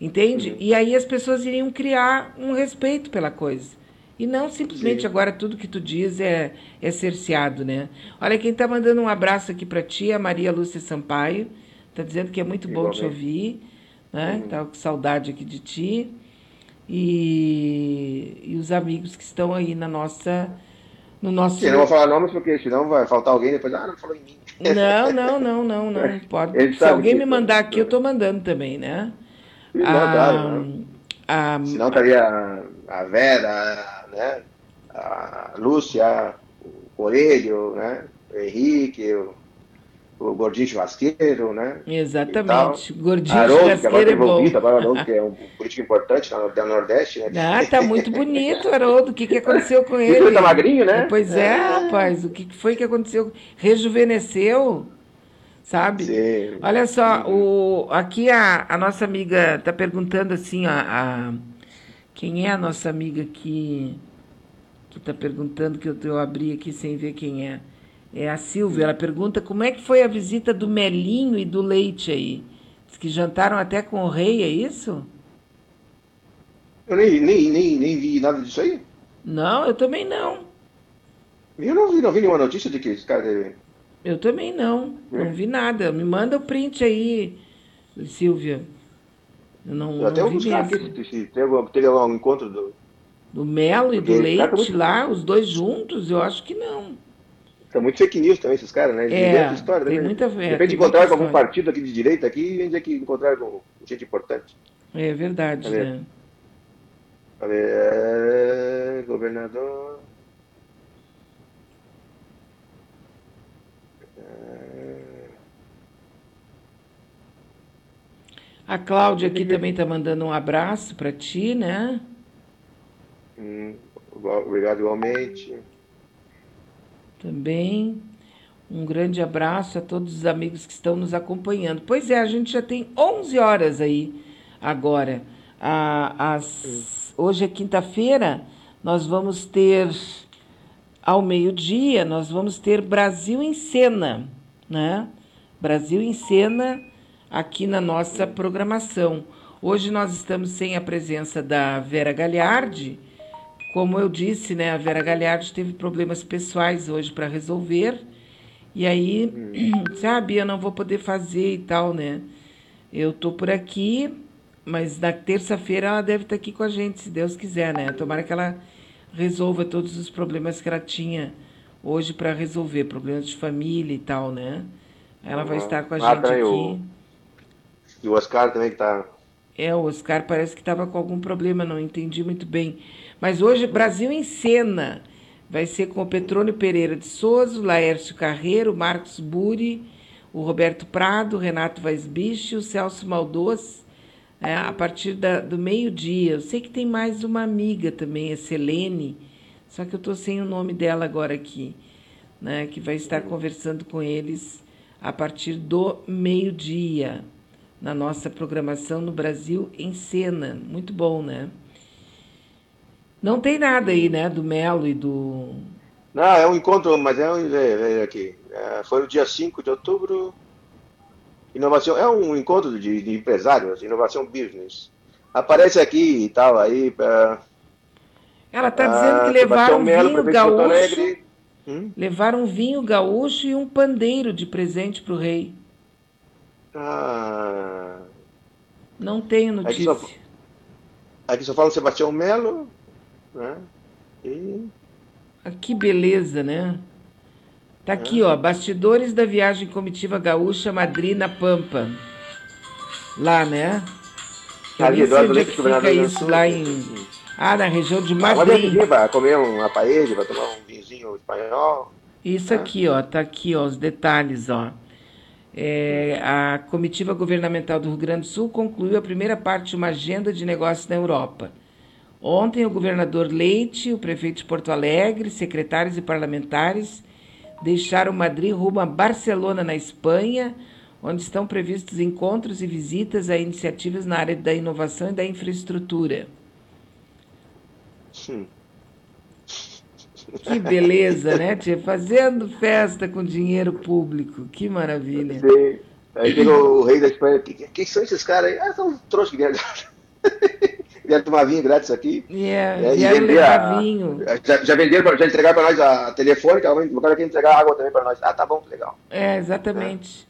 Entende? Uhum. E aí as pessoas iriam criar um respeito pela coisa. E não simplesmente Sim. agora tudo que tu diz é, é cerceado, né? Olha, quem está mandando um abraço aqui para ti é a Maria Lúcia Sampaio. Está dizendo que é muito bom te ouvir. Né? Tá com saudade aqui de ti. E, e os amigos que estão aí na nossa no nosso. Eu não vou falar nomes porque senão vai faltar alguém depois. Ah, não falou em mim. Não, não, não, não, não. Pode. Se alguém me mandar aqui, eu estou mandando também, né? Sim, ah, a, Senão estaria a Vera, né? A Lúcia, o Coelho, né? O Henrique, o, o gordinho churrasqueiro, né? Exatamente. Gordinho Haroldo, que agora churrasqueiro tá é bom. envolvido, agora o Haroldo, que é um político importante lá no Nordeste, né? Ah, tá muito bonito, Haroldo. O que, que aconteceu com ele? Ele tá magrinho, né? Pois é, É. rapaz. O que que foi que aconteceu? Rejuvenesceu, sabe? Sim. Olha só, o, aqui a, a nossa amiga está perguntando assim, a, a- quem é a nossa amiga que que está perguntando que eu, eu abri aqui sem ver quem é. É a Silvia. Ela pergunta como é que foi a visita do Melinho e do Leite aí. Diz que jantaram até com o rei, é isso? Eu nem, nem, nem, nem vi nada disso aí. Não, eu também não. Eu não vi, não vi nenhuma notícia de que esse cara. Eu também não. Não vi nada. Me manda o print aí, Silvia. Eu não, Eu até não vi buscar mesmo. aqui se, teve, teve algum encontro do. Do Melo e do tá Leite muito- lá, os dois juntos, eu acho que não. Tá muito fake news também, esses caras, né? Eles É, inventam história tem também, né? muita- é, De tem repente encontrar com algum partido aqui de direita aqui e dizer que encontraram com gente importante. É verdade, Cadê? né? Cadê? É, governador. A Cláudia aqui também tá mandando um abraço para ti, né? Hum, obrigado igualmente. Também. Um grande abraço a todos os amigos que estão nos acompanhando. Pois é, a gente já tem 11 horas aí agora. As- hoje é quinta-feira, nós vamos ter, ao meio-dia, nós vamos ter Brasil em Cena, né? Brasil em Cena aqui na nossa programação. Hoje nós estamos sem a presença da Vera Galhardi, como eu disse, né, a Vera Galhardi teve problemas pessoais hoje para resolver. E aí, sabe, eu não vou poder fazer e tal, né? Eu tô por aqui, mas na terça-feira ela deve estar aqui com a gente, se Deus quiser, né? Tomara que ela resolva todos os problemas que ela tinha hoje para resolver, problemas de família e tal, né? Ela vai Uhum. estar com a Ah, gente também aqui. o- E o Oscar também que tá. É, o Oscar parece que estava com algum problema, não entendi muito bem. Mas hoje, Brasil em Cena. Vai ser com o Petrônio Pereira de Souza, Laércio Carreiro, Marcos Buri, o Roberto Prado, Renato Weisbich e o Celso Maldoz, é, a partir da- do meio-dia. Eu sei que tem mais uma amiga também, a Selene, só que eu estou sem o nome dela agora aqui, né, que vai estar conversando com eles a partir do meio-dia na nossa programação no Brasil em Cena. Muito bom, né? Não tem nada aí, né, do Melo e do. Não, é um encontro, mas é um. É, é aqui. É, foi no dia 5 de outubro. Inovação. É um encontro de, de empresários, inovação business. Aparece aqui e tal, aí. pra- Ela está Ah, dizendo que Sebastião levaram um vinho gaúcho. Hum? Levaram um vinho gaúcho e um pandeiro de presente para o rei. Ah, Não tenho Aqui notícia. só- aqui só fala Sebastião Melo. Né? E Ah, Que beleza, né? Tá aqui, ó, bastidores da viagem comitiva gaúcha Madrina Pampa. Lá, né? Eu Ali, sei Eduardo onde é Leite, que fica do isso lá em... Ah, na região de Madrid. é para comer uma paella, para tomar um vinhozinho espanhol. Isso aqui, ó, tá aqui, ó, os detalhes, ó. É, a comitiva governamental do Rio Grande do Sul concluiu a primeira parte de uma agenda de negócios na Europa. Ontem, o governador Leite, o prefeito de Porto Alegre, secretários e parlamentares deixaram Madrid rumo a Barcelona, na Espanha, onde estão previstos encontros e visitas a iniciativas na área da inovação e da infraestrutura. Hum. Que beleza, né, tia? Fazendo festa com dinheiro público. Que maravilha. Sim. Aí chegou o rei da Espanha. Quem que, são esses caras aí? Ah, são trouxas que vieram. vieram tomar vinho grátis aqui. É, É, e vender a- vinho. Já, já venderam, já entregaram para nós a telefônica, agora quer entregar água também para nós. Ah, tá bom, legal. É, exatamente.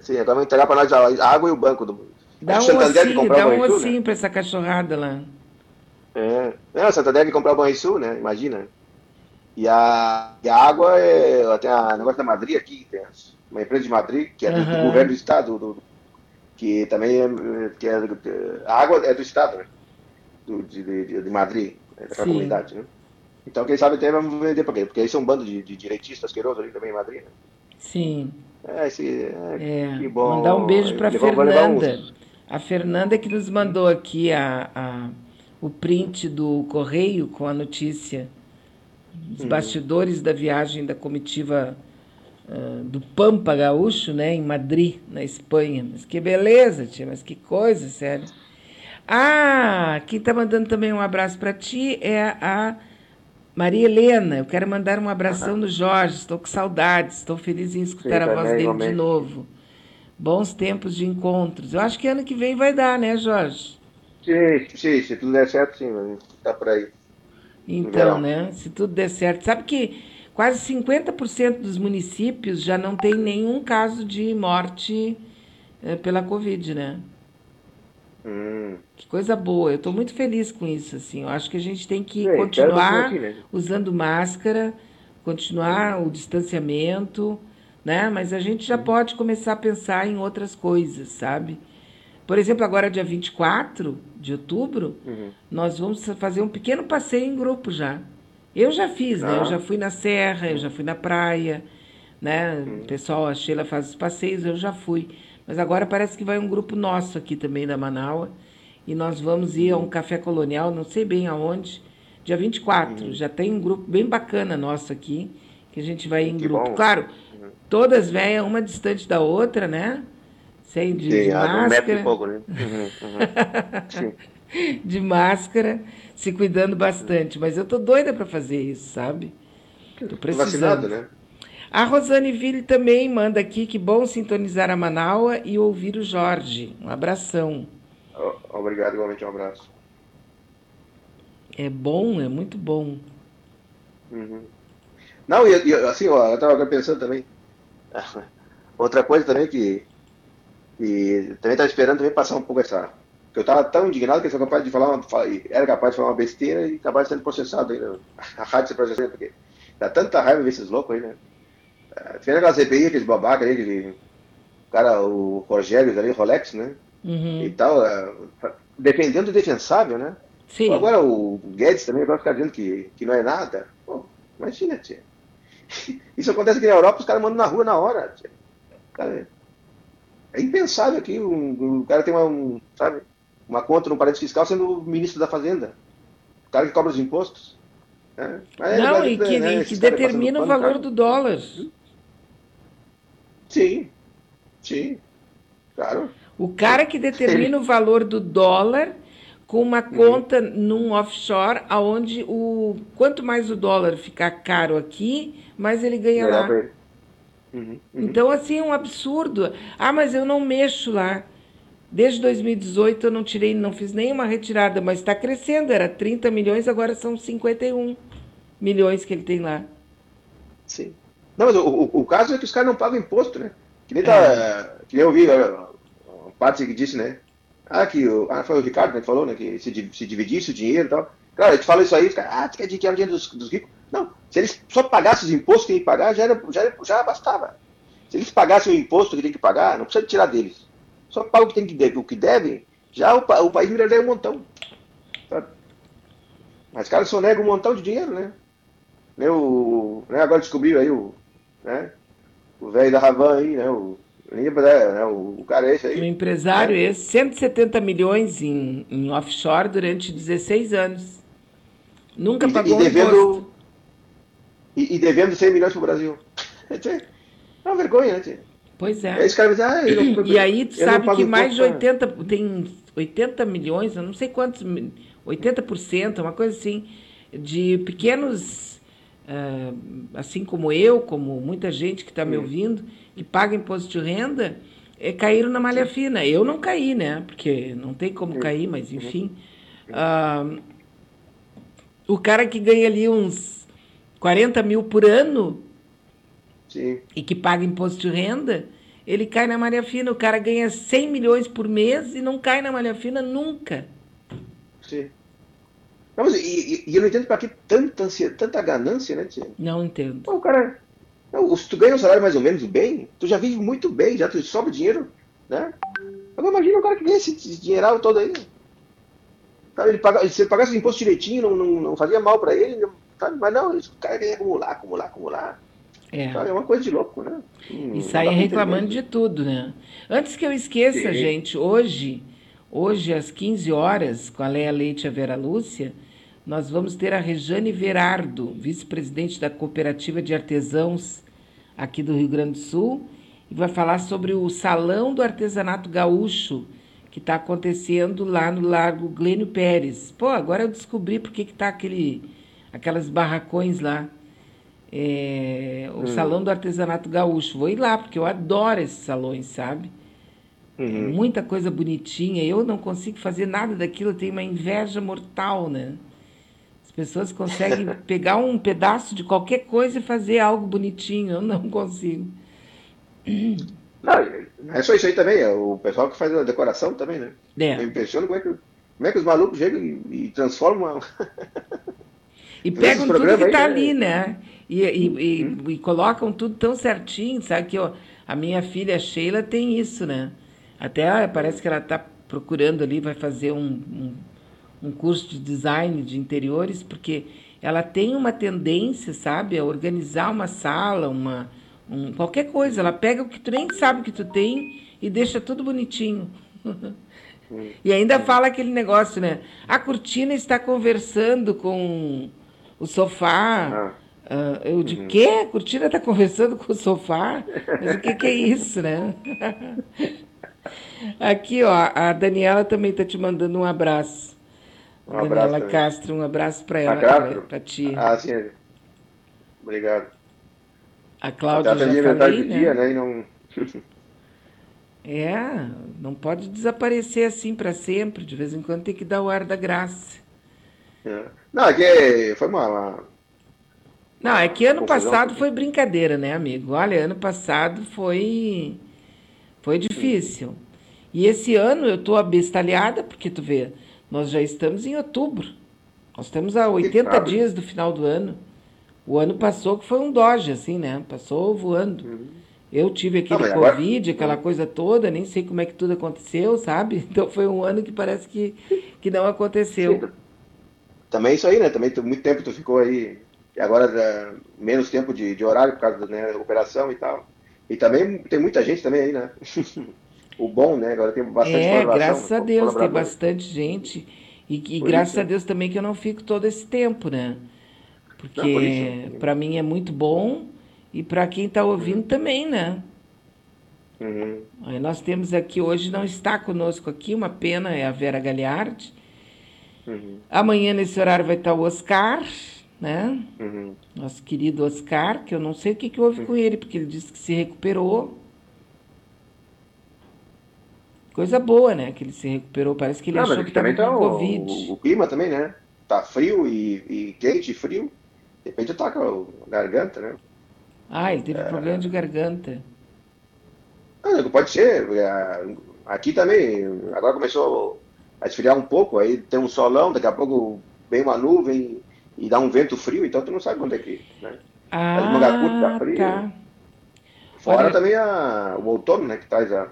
Sim, agora vão entregar para nós a, a água e o banco do. Dá um Santander ossinho, dá o um né? ossinho pra essa cachorrada lá. É. Não, Santander que comprar o Banrisul, né? Imagina. E a, e a água é. Tem a negócio da Madrid aqui, tem uma empresa de Madrid, que é do, do Aham. governo do estado, do- que também é. Que é a água é do estado, né? Do, de, de, de Madrid, daquela Sim. comunidade, né? Então, quem sabe até vamos vender por quê? Porque eles são um bando de, de direitistas asquerosos ali também em Madrid, né? Sim. É, esse, é, É, que bom. mandar um beijo para Fernanda. A Fernanda que nos mandou aqui a, a- o print do correio com a notícia dos Uhum. bastidores da viagem da comitiva ah, do Pampa Gaúcho, né, em Madrid, na Espanha. Mas que beleza, tia, mas que coisa, sério. Ah, quem está mandando também um abraço para ti é a Maria Helena. Eu quero mandar um abração no Jorge. Estou com saudades. Estou feliz em escutar a Sim, voz também, dele de novo. Bons tempos de encontros. Eu acho que ano que vem vai dar, né, Jorge? Sim, sim, se tudo der certo, sim, mas tá por aí. Então, né? Se tudo der certo. Sabe que quase 50% dos municípios já não tem nenhum caso de morte eh, pela Covid, né? Hum. Que coisa boa. Eu estou muito feliz com isso, assim. Eu acho que a gente tem que É, continuar aqui, né? usando máscara, continuar o distanciamento, né? Mas a gente já pode começar a pensar em outras coisas, sabe? Por exemplo, agora dia 24 de outubro, Uhum. nós vamos fazer um pequeno passeio em grupo já. Eu já fiz, né? Eu Ah. já fui na serra, eu já fui na praia, né? Uhum. O pessoal, a Sheila faz os passeios, eu já fui. Mas agora parece que vai um grupo nosso aqui também da Manaus. E nós vamos ir a um café colonial, não sei bem aonde, dia 24. Uhum. Já tem um grupo bem bacana nosso aqui, que a gente vai em Que grupo. bom. Claro, todas velhas, uma distante da outra, né? Sem de, de Sim, um metro máscara e pouco, né? Uhum, uhum. De máscara, se cuidando bastante. Mas eu tô doida para fazer isso, sabe? Tô precisando. Vacinado, né? A Rosane Ville também manda aqui que bom sintonizar a Manaua e ouvir o Jorge. Um abração. Obrigado, igualmente um abraço. É bom, é muito bom. Uhum. Não, e, e, assim, ó, eu estava pensando também. Outra coisa também que, que também estava esperando também passar um pouco essa. Que eu estava tão indignado que eu sou capaz de falar uma, era capaz de falar uma besteira e acabar sendo processado ainda. A rádio se processando, porque dá tanta raiva ver esses loucos aí, né? Ah, Fez aquela CPI, aqueles babaca ali, aquele cara, o Rogério ali, Rolex, né? Uhum. E tal, ah, defendendo o defensável, né? Sim. Agora o Guedes também vai ficar dizendo que, que não é nada. Pô, imagina, tia. Isso acontece aqui na Europa, os caras mandam na rua na hora, tia. Cara, é impensável que um, um cara tem uma, um, sabe, uma conta no paraíso fiscal sendo o ministro da Fazenda. O cara que cobra os impostos. né? Mas, Não, mas, e que, e que caras determina o valor cara. do dólar. Sim, sim, claro. O cara que determina o valor do dólar com uma Uhum. conta num offshore, aonde o quanto mais o dólar ficar caro aqui, mais ele ganha lá. Uhum, uhum. Então, assim, é um absurdo. Ah, mas eu não mexo lá. Desde 2018 eu não tirei, não fiz nenhuma retirada, mas está crescendo. Era 30 milhões, agora são 51 milhões que ele tem lá. Sim. Não, mas o, o, o caso é que os caras não pagam imposto, né? Que nem, É. tá, que nem eu vi a, a parte que disse, né? Ah, que o, ah, foi o Ricardo né, que falou, né? Que se, se dividisse o dinheiro e tal. Claro, a gente fala isso aí, fica, ah, tu quer dizer que é o dinheiro dos, dos ricos? Não, se eles só pagassem os impostos que tem que pagar, já, era, já, era- já bastava. Se eles pagassem o imposto que tem que pagar, não precisa tirar deles. Só paga o que tem que deve, o que deve, já o, o país viraria um montão. Sabe? Mas os caras só negam um montão de dinheiro, né? né, o, né, agora descobriu aí o, né, o velho da Ravan aí, né, o, lembra, né, né, o, o cara aí. empresário É. esse, 170 milhões em, em offshore durante 16 anos. Nunca E, pagou e um devendo, e, e devendo 100 milhões pro Brasil. É uma vergonha, né, tia? Pois é. Aí os caras dizem, ah, não- E aí, tu sabe que mais de imposto, 80, tem 80 milhões, eu não sei quantos, mi- 80%, uma coisa assim, de pequenos, assim como eu, como muita gente que está me ouvindo, que paga imposto de renda, eh, caíram na malha fina. Eu não caí, né? Porque não tem como cair, mas enfim. Ah, o cara que ganha ali uns 40 mil por ano, Sim, e que paga imposto de renda, ele cai na malha fina. O cara ganha 100 milhões por mês e não cai na malha fina nunca. sim. Não, mas, e, e- eu não entendo pra que tanta, ansia- tanta ganância, né, tia? Não entendo. Pô, o cara. Não, se tu ganha um salário mais ou menos bem, tu já vive muito bem, já tu sobra dinheiro, né? Agora imagina o cara que ganha esse dinheiral todo aí. Cara, ele paga, se ele pagasse o imposto direitinho, não, não, não fazia mal pra ele, sabe? mas não, o cara quer acumular, acumular, acumular. É. É uma coisa de louco, né? Hum, E pra reclamando de tudo, né? Antes que eu esqueça, Sim. gente, hoje, hoje às 15 horas, com a Leia Leite e a Vera Lúcia, nós vamos ter a Rejane Verardo, vice-presidente da Cooperativa de Artesãos aqui do Rio Grande do Sul, e vai falar sobre o Salão do Artesanato Gaúcho, que está acontecendo lá no Largo Glênio Pérez. Pô, agora eu descobri por que que tá aquele, aquelas barracões lá. É, o Hum. Salão do Artesanato Gaúcho. Vou ir lá, porque eu adoro esses salões, sabe? Uhum. Muita coisa bonitinha. Eu não consigo fazer nada daquilo, eu tenho uma inveja mortal, né? As pessoas conseguem pegar um pedaço de qualquer coisa e fazer algo bonitinho. Eu não consigo. Não, não é só isso aí também, é o pessoal que faz a decoração também, né? É. Eu impressiono como é que, como é que os malucos chegam e, e transformam. E pegam tudo que está né? ali, né? E, e, e- e colocam tudo tão certinho, sabe? Que ó, a minha filha Sheila tem isso, né? Até parece que ela está procurando ali, vai fazer um, um, um curso de design de interiores, porque ela tem uma tendência, sabe, a organizar uma sala, uma, um, qualquer coisa. Ela pega o que tu nem sabe que tu tem e deixa tudo bonitinho. E ainda fala aquele negócio, né? A cortina está conversando com o sofá. Ah, eu de quê? A cortina está conversando com o sofá? Mas o que, que é isso, né? Aqui, ó, a Daniela também está te mandando um abraço. Um A abraço também. Castro, um abraço para A ela, para ti. Ah, sim. Obrigado. A Cláudia Até já metade falei, do né? dia, né? Não... É, não pode desaparecer assim para sempre. De vez em quando tem que dar o ar da graça. É. Não, é que foi uma, uma- Não, é que ano passado foi brincadeira, né, amigo? Olha, ano passado foi foi difícil. E esse ano eu tô abestalhada porque tu vê, nós já estamos em outubro. Nós estamos a 80 sabe. dias do final do ano. O ano passou que foi um doge assim, né? Passou voando. Eu tive aquele Uhum. agora- Covid, aquela coisa toda, nem sei como é que tudo aconteceu, sabe? Então foi um ano que parece que, que não aconteceu. Também isso aí, né? Também muito tempo tu ficou aí, e agora é, menos tempo de, de horário por causa da né, operação e tal. E também tem muita gente também aí, né? o bom, né? Agora tem bastante É, graças a Deus, tem bastante gente. E, e graças isso. a Deus também que eu não fico todo esse tempo, né? Porque para mim é muito bom e para quem está ouvindo também, né? Uhum. Aí nós temos aqui hoje, não está conosco aqui, uma pena, é a Vera Galiardi. Uhum. Amanhã nesse horário vai estar o Oscar, né? Uhum. Nosso querido Oscar, que eu não sei o que, que houve com ele, porque ele disse que se recuperou. Coisa boa, né? Que ele se recuperou. Parece que ele Não, achou mas que também com tá o, Covid. o, o clima também, né? Tá frio e, e quente e frio. De repente tá com a garganta, né? Ah, ele É. teve problema de garganta. Ah, não, pode ser. é, Aqui também, agora começou a esfriar um pouco, aí tem um solão, daqui a pouco vem uma nuvem e dá um vento frio, então tu não sabe quando é que. Né? Curta tá Ah, frio. tá. Fora Olha- também a, o outono, né? Que traz a,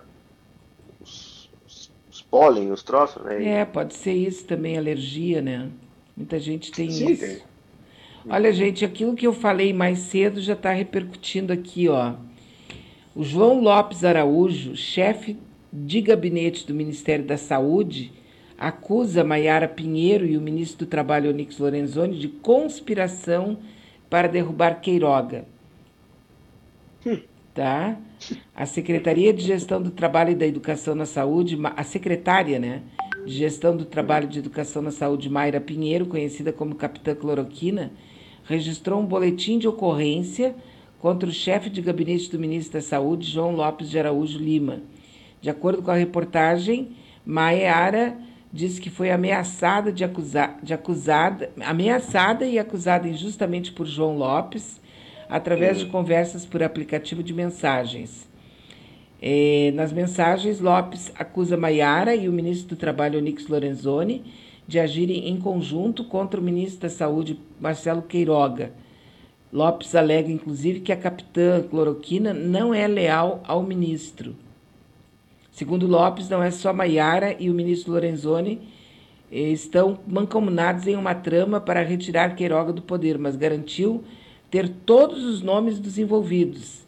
pólen, os troços, né? É, pode ser isso também, alergia, né? Muita gente tem Sim, isso. tem. Olha, gente, aquilo que eu falei mais cedo já está repercutindo aqui, ó. O João Lopes Araújo, chefe de gabinete do Ministério da Saúde, acusa Maiara Pinheiro e o ministro do Trabalho, Onix Lorenzoni, de conspiração para derrubar Queiroga. Tá? A Secretaria de Gestão do Trabalho e da Educação na Saúde, a secretária, né, de Gestão do Trabalho e de Educação na Saúde, Mayra Pinheiro, conhecida como Capitã Cloroquina, registrou um boletim de ocorrência contra o chefe de gabinete do ministro da Saúde, João Lopes de Araújo Lima. De acordo com a reportagem, Maiara disse que foi ameaçada de, acusar, de acusada, ameaçada e acusada injustamente por João Lopes através de conversas por aplicativo de mensagens. Eh, nas mensagens, Lopes acusa Maiara e o ministro do Trabalho, Onix Lorenzoni, de agirem em conjunto contra o ministro da Saúde, Marcelo Queiroga. Lopes alega, inclusive, que a capitã Cloroquina não é leal ao ministro. Segundo Lopes, não é só Maiara e o ministro Lorenzoni eh, estão mancomunados em uma trama para retirar Queiroga do poder, mas garantiu ter todos os nomes dos envolvidos.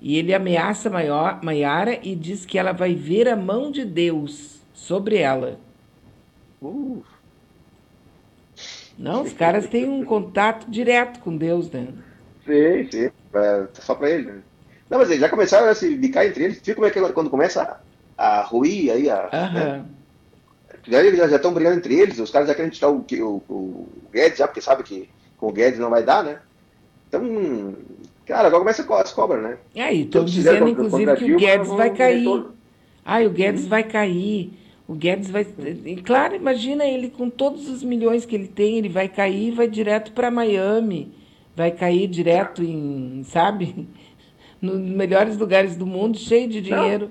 E ele ameaça Maiara e diz que ela vai ver a mão de Deus sobre ela. Uh, Não, os caras têm um contato direto com Deus, né? sim, sim. pra- só pra ele. né? Não, mas eles já começaram a se bicar entre eles. Viu como é que quando começa a, a ruir aí, a, né? Já já estão brigando entre eles, os caras já querem tirar o, o, o Guedes, já porque sabe que com o Guedes não vai dar, né? Então, cara, agora começa as cobras, né? E aí, estão dizendo, contra- inclusive, contra que o Guedes vai cair. Ai, o Guedes vai cair. O Guedes vai. E, claro, imagina ele com todos os milhões que ele tem, ele vai cair e vai direto para Miami. Vai cair direto em, sabe? Nos melhores lugares do mundo, cheio de dinheiro.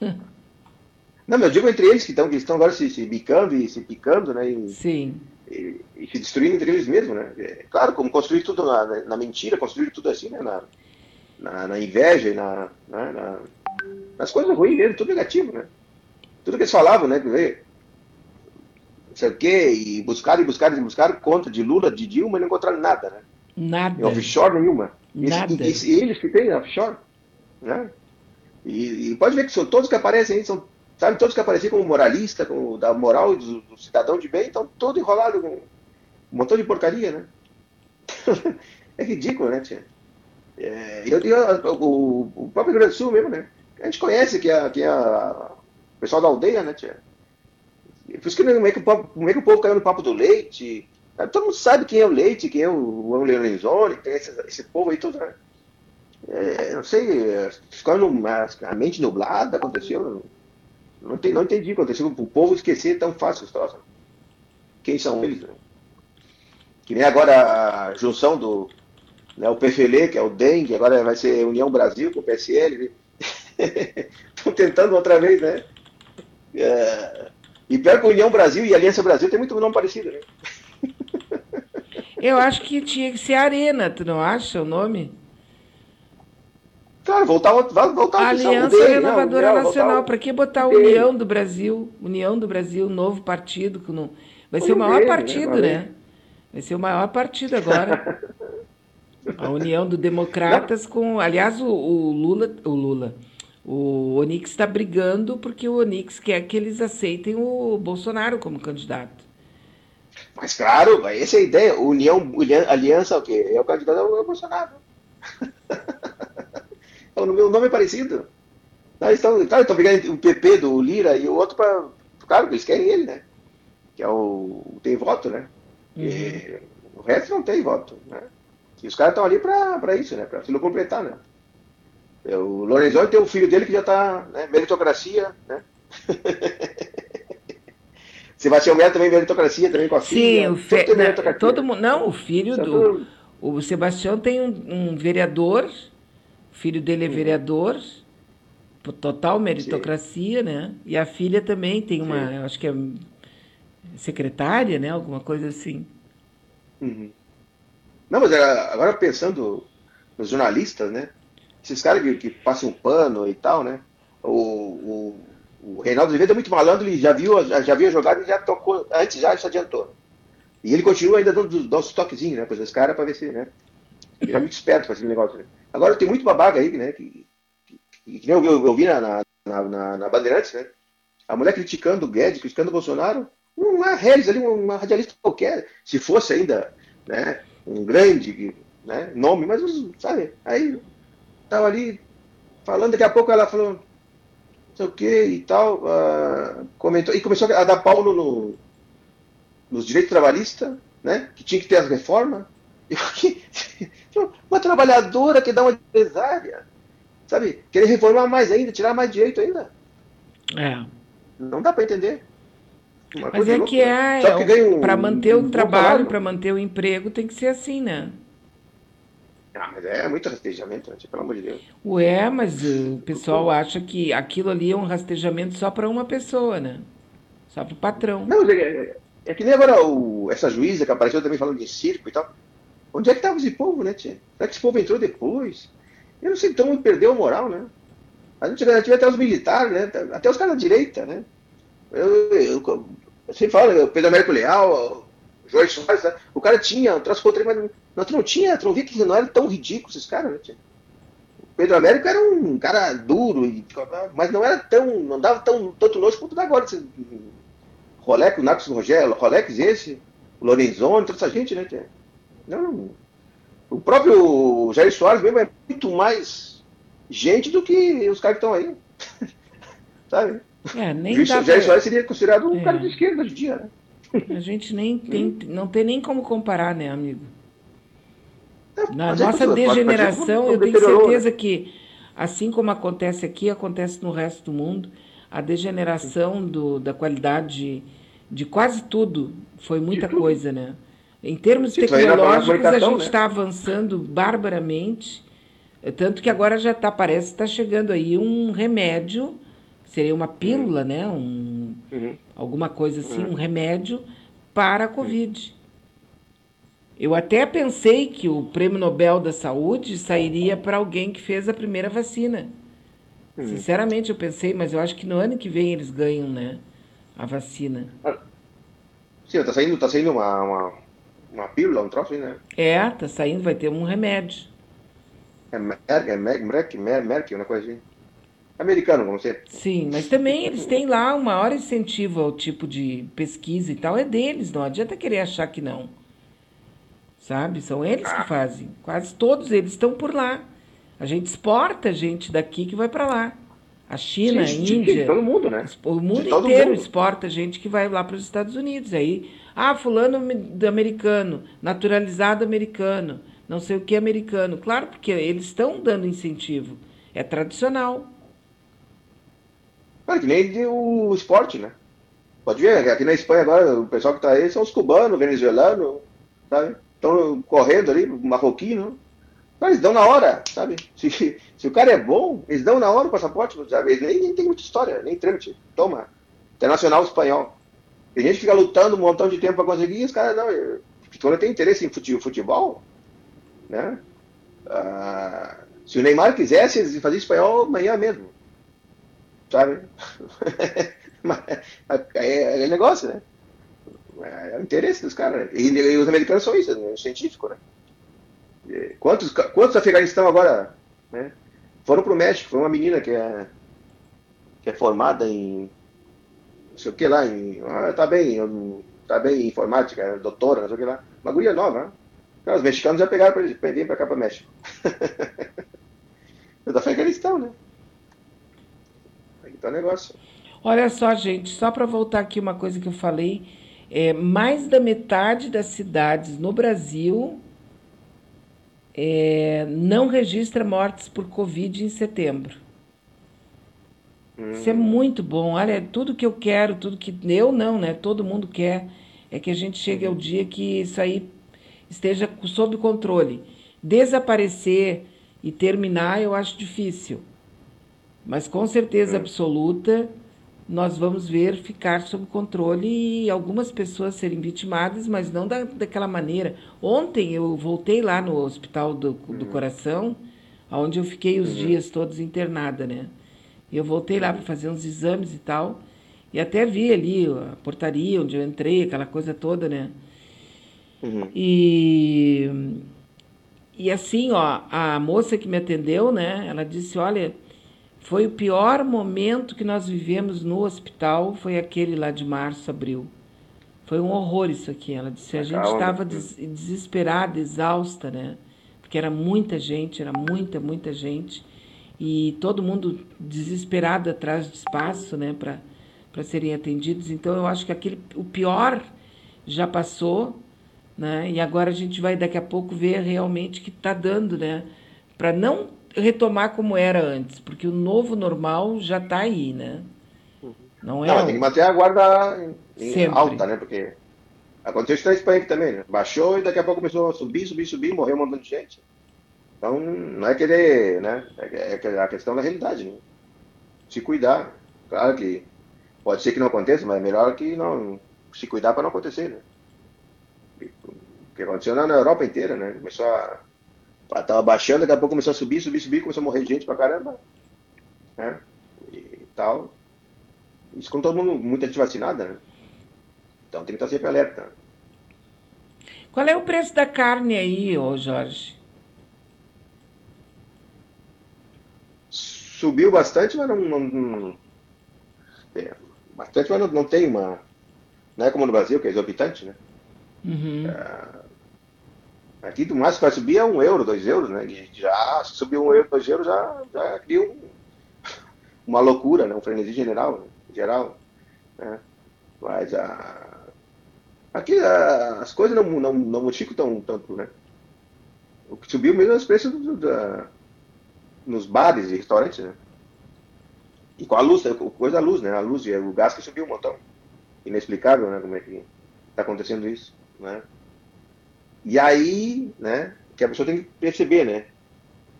Não, mas eu digo entre eles que estão que estão agora se, se bicando e se picando, né? E, Sim. E- e se destruindo entre eles mesmos, né? É, claro, como construir tudo na, na- mentira, construir tudo assim, né? Na, na, na inveja e na, né? na- nas coisas ruins mesmo, tudo negativo, né? Tudo que eles falavam, né? Não sei o quê, e buscaram e buscaram e buscaram conta de Lula, de Dilma e não encontraram nada, né? Nada. Em offshore nenhuma. E Nada. E, esse- eles que têm offshore. Né? E, e pode ver que são todos que aparecem aí, são, sabe, todos que aparecem como moralista, como da moral do, do cidadão de bem, estão todo enrolado com um montão de porcaria, né? é ridículo, né, tia? É, eu, eu, o, o próprio Rio Grande do Sul mesmo, né? A gente conhece que é, que é a- o pessoal da aldeia, né, tia? Por isso que como é que, o povo- como é que o povo caiu no papo do leite. sabe? Todo mundo sabe quem é o leite, quem é o, o Lorenzoni, tem esse, esse povo aí tudo, né? É, não sei, ficou a mente nublada, aconteceu. Não, tem, não entendi o que aconteceu. O povo esquecer tão fácil os troços. Quem são eles? Né? Que nem agora a junção do né, o PFL, que é o DEM, que agora vai ser União Brasil com o PSL. Estão tentando outra vez, né? É, e pior que União Brasil e Aliança Brasil tem muito nome parecido, né? Eu acho que tinha que ser Arena, tu não acha o nome? Claro, voltar, voltar ao Aliança DEM, Renovadora não, Nacional. Para que botar a. União do Brasil? União do Brasil, novo partido. Que não... Vai ser o maior é, partido, né? né? Vai ser o maior partido agora. A União do Democratas com. Aliás, o, o Lula. O Lula. O Onix está brigando porque o Onix quer que eles aceitem o Bolsonaro como candidato. Mas claro, essa é a ideia. União, União- Aliança, o quê? É o candidato ao Bolsonaro. o nome o nome é parecido. Não, estão, claro, estão brigando o PP do Lira e o outro para. Claro, eles querem ele, né? Que é o. Tem voto, né? E o resto não tem voto, né? E os caras estão ali para isso, né? Para se completar, né? É, O Lorenzoni tem o filho dele que já está, né? Meritocracia, né? Sebastião Melo também meritocracia, também com a Sim, filha. o tem na- meritocracia. todo mundo. Não, o filho é do. tudo- O Sebastião tem um, um vereador, o filho dele é vereador, por total meritocracia, né? E a filha também tem uma, eu acho que é secretária, né? Alguma coisa assim. Uhum. Não, mas agora pensando nos jornalistas, né? Esses caras que, que passam um pano e tal, né? O, o, o Reinaldo Oliveira é muito malandro, ele já viu, já, já viu a jogada e já tocou, antes já se adiantou. E ele continua ainda dando, dando os toquezinhos, né? Para os caras para ver se, né? Ele é muito esperto para esse negócio. Né? Agora tem muito babaca aí, né? Que, que, que nem eu, eu, eu vi na, na, na, na Bandeirantes, né? A mulher criticando o Guedes, criticando o Bolsonaro, uma Regis ali, uma radialista qualquer, se fosse ainda, né? Um grande né, nome, mas sabe, aí tava ali falando, daqui a pouco ela falou, não sei o que e tal, ah, comentou, e começou a dar pau no, no- nos direitos trabalhistas, né? Que tinha que ter as reformas. Eu, que- uma trabalhadora que dá uma empresária, sabe? Querer reformar mais ainda, tirar mais direito ainda. É. Não dá para entender. Uma Mas coisa é louca, que é, Só que ganha um- para manter o um trabalho, para manter o emprego, tem que ser assim, né? Ah, mas é muito rastejamento, pelo amor de Deus. Ué, mas uh, o pessoal acha que aquilo ali é um rastejamento só para uma pessoa, né? Só para o patrão. Não, mas é, é- é que nem agora o, essa juíza que apareceu também falando de circo e tal. Onde é que estava esse povo, né, tia? Será que esse povo entrou depois? Eu não sei, então perdeu a moral, né? A gente já tive até os militares, né? Até os caras da direita, né? Eu, eu, eu sempre falo, o Pedro Américo Leal, Jorge Soares, né? o cara tinha um troço contra mas não, não tinha, tu não via que não era tão ridículo esses caras, né? tia? O Pedro Américo era um cara duro, mas não era tão, não dava tão, tanto nojo quanto dá agora. Rolex, o Marcos Rogério, Rolex esse, o Lorenzoni, toda essa gente, né? tia? Não, o próprio Jair Soares mesmo é muito mais gente do que os caras que estão aí. Sabe? É, nem Jair, dá Jair Soares seria considerado um É. cara de esquerda hoje em dia, né? A gente nem tem, não tem nem como comparar, né, amigo? Na mas é nossa ser degeneração, eu tenho certeza que, assim como acontece aqui, acontece no resto do mundo. A degeneração do, da qualidade de quase tudo foi muita coisa, né? Em termos Sim, tecnológicos, a gente né? está avançando barbaramente. É Tanto que agora já tá, parece que está chegando aí um remédio, seria uma pílula, né? Um, Uhum. alguma coisa assim, Uhum. um remédio para a Covid. Eu até pensei que o Prêmio Nobel da Saúde sairia para alguém que fez a primeira vacina. Uhum. Sinceramente, eu pensei, mas eu acho que no ano que vem eles ganham, né? A vacina. Sim, tá saindo, tá saindo uma, uma, uma pílula, um troço aí, né? É, tá saindo, vai ter um remédio. É Merck, é Merck, Merck, Merck, Merck, uma coisa assim. Americano, vamos dizer. Sim, mas também eles têm lá o maior incentivo ao tipo de pesquisa e tal, é deles, não adianta querer achar que não. Sabe? São eles que fazem. Quase todos eles estão por lá. A gente exporta gente daqui que vai para lá. A China, a Índia. todo mundo, né? O mundo inteiro mundo. exporta gente que vai lá para os Estados Unidos. Aí, ah, fulano americano, naturalizado americano, não sei o que americano. Claro, porque eles estão dando incentivo. É tradicional. Cara, que nem de- o esporte, né? Pode ver, aqui na Espanha agora, o pessoal que tá aí são os cubanos, venezuelanos, sabe? Estão correndo ali, marroquino. Cara, eles dão na hora, sabe? Se, se o cara é bom, eles dão na hora o passaporte, sabe? Eles nem, nem tem muita história, nem trâmite. Toma. Internacional espanhol. Tem gente que fica lutando um montão de tempo para conseguir, e os caras não. Quando tem interesse em fute- futebol, né? Ah, se o Neymar quisesse, eles faziam espanhol amanhã mesmo. Sabe? Mas é, é negócio, né? É o interesse dos caras. E, e os americanos são isso, né? científico, né? Quantos, quantos Afeganistão agora né? foram pro México? Foi uma menina que é, que é formada em não sei o que lá, em, ah, tá bem, tá bem em informática, é doutora, não sei o que lá. Uma guria nova, né? Os mexicanos já pegaram eles, vem pra cá pra México. É do Afeganistão, né? Aí tá o negócio. Olha só, gente, só para voltar aqui uma coisa que eu falei, é, mais da metade das cidades no Brasil é, não registra mortes por Covid em setembro. Isso é muito bom. Olha, tudo que eu quero, tudo que eu não, né? Todo mundo quer é que a gente chegue ao dia que isso aí esteja sob controle. Desaparecer e terminar eu acho difícil. Mas com certeza absoluta, nós vamos ver ficar sob controle e algumas pessoas serem vitimadas, mas não da, daquela maneira. Ontem eu voltei lá no Hospital do, do Coração, onde eu fiquei os dias todos internada, né? Eu voltei lá para fazer uns exames e tal, e até vi ali a portaria onde eu entrei, aquela coisa toda, né? E, e assim, ó, a moça que me atendeu, né? Ela disse, olha, foi o pior momento que nós vivemos no hospital, foi aquele lá de março, abril. Foi um horror isso aqui. Ela disse, a gente Calma. estava des desesperada, exausta, né? Porque era muita gente, era muita, muita gente. E todo mundo desesperado atrás de espaço, né? Para serem atendidos. Então, eu acho que aquele, o pior já passou, né? E agora a gente vai daqui a pouco ver realmente que está dando, né? Para não retomar como era antes, porque o novo normal já está aí, né? Não é? Não, tem que manter a guarda em- alta, né? Porque aconteceu isso na Espanha também, né? Baixou e daqui a pouco começou a subir, subir, subir, morreu um montão de gente. Então, não é querer, né? É que- é a questão da realidade, né? Se cuidar. Claro que pode ser que não aconteça, mas é melhor que não se cuidar para não acontecer, né? O que aconteceu na Europa inteira, né? Começou a. Tava baixando, daqui a pouco começou a subir, subir, subir, começou a morrer gente pra caramba. Né? E tal. Isso com todo mundo, muita gente vacinada, né? Então tem que estar sempre alerta. Qual é o preço da carne aí, ô Jorge? Subiu bastante, mas não. não, é, bastante, mas não, não tem uma. Não é como no Brasil, que é exorbitante, né? Uhum. Aqui do máximo vai subir é um euro, dois euros, né? E já se subir um euro, dois euros, já, já cria um, uma loucura, né? um frenesi general, geral. Né? Mas a, aqui a, as coisas não, não, não modificam tão, tanto, né? O que subiu mesmo é os preços do, da, nos bares e restaurantes, né? E com a luz, coisa da luz, né? A luz e o gás que subiu um montão. Inexplicável, né? Como é que está acontecendo isso, né? E aí, né? Que a pessoa tem que perceber, né?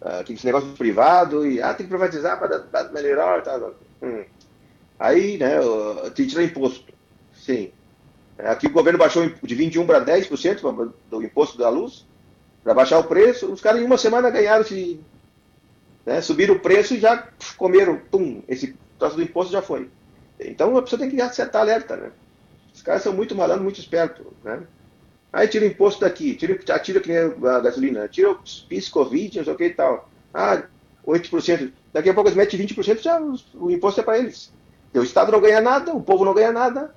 Uh, que esse negócio privado e ah, tem que privatizar para melhorar e tal. Hum. Aí, né? Uh, te tira imposto. Sim. Aqui o governo baixou de 21% para 10% do imposto da luz, para baixar o preço. Os caras em uma semana ganharam esse. Né, subiram o preço e já comeram, pum, esse troço do imposto já foi. Então a pessoa tem que acertar alerta, né? Os caras são muito malandros, muito espertos, né? Aí tira imposto daqui, tira, tira que nem a gasolina, tira o PIS, Covid, não sei o que e tal. Ah, 8%. Daqui a pouco eles metem 20%, já o imposto é para eles. o Estado não ganha nada, o povo não ganha nada,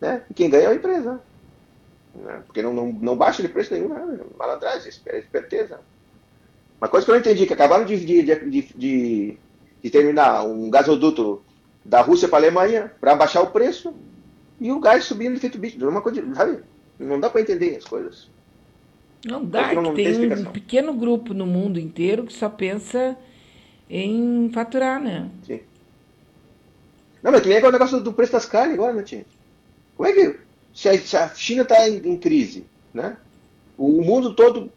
né? E quem ganha é a empresa. Né? Porque não, não, não baixa de preço nenhum, né? malandragem, esperteza. Uma coisa que eu não entendi, que acabaram de, de, de, de, de terminar um gasoduto da Rússia para a Alemanha para baixar o preço e o gás subindo feito bicho. Uma coisa, sabe? Não dá para entender as coisas. Não dá, é não, tem, tem um pequeno grupo no mundo inteiro que só pensa em faturar, né? Sim. Não, mas que nem agora o negócio do preço das carnes agora, né, tia? Como é que. Se a, se a China está em, em, crise, né? O, o, mundo todo, o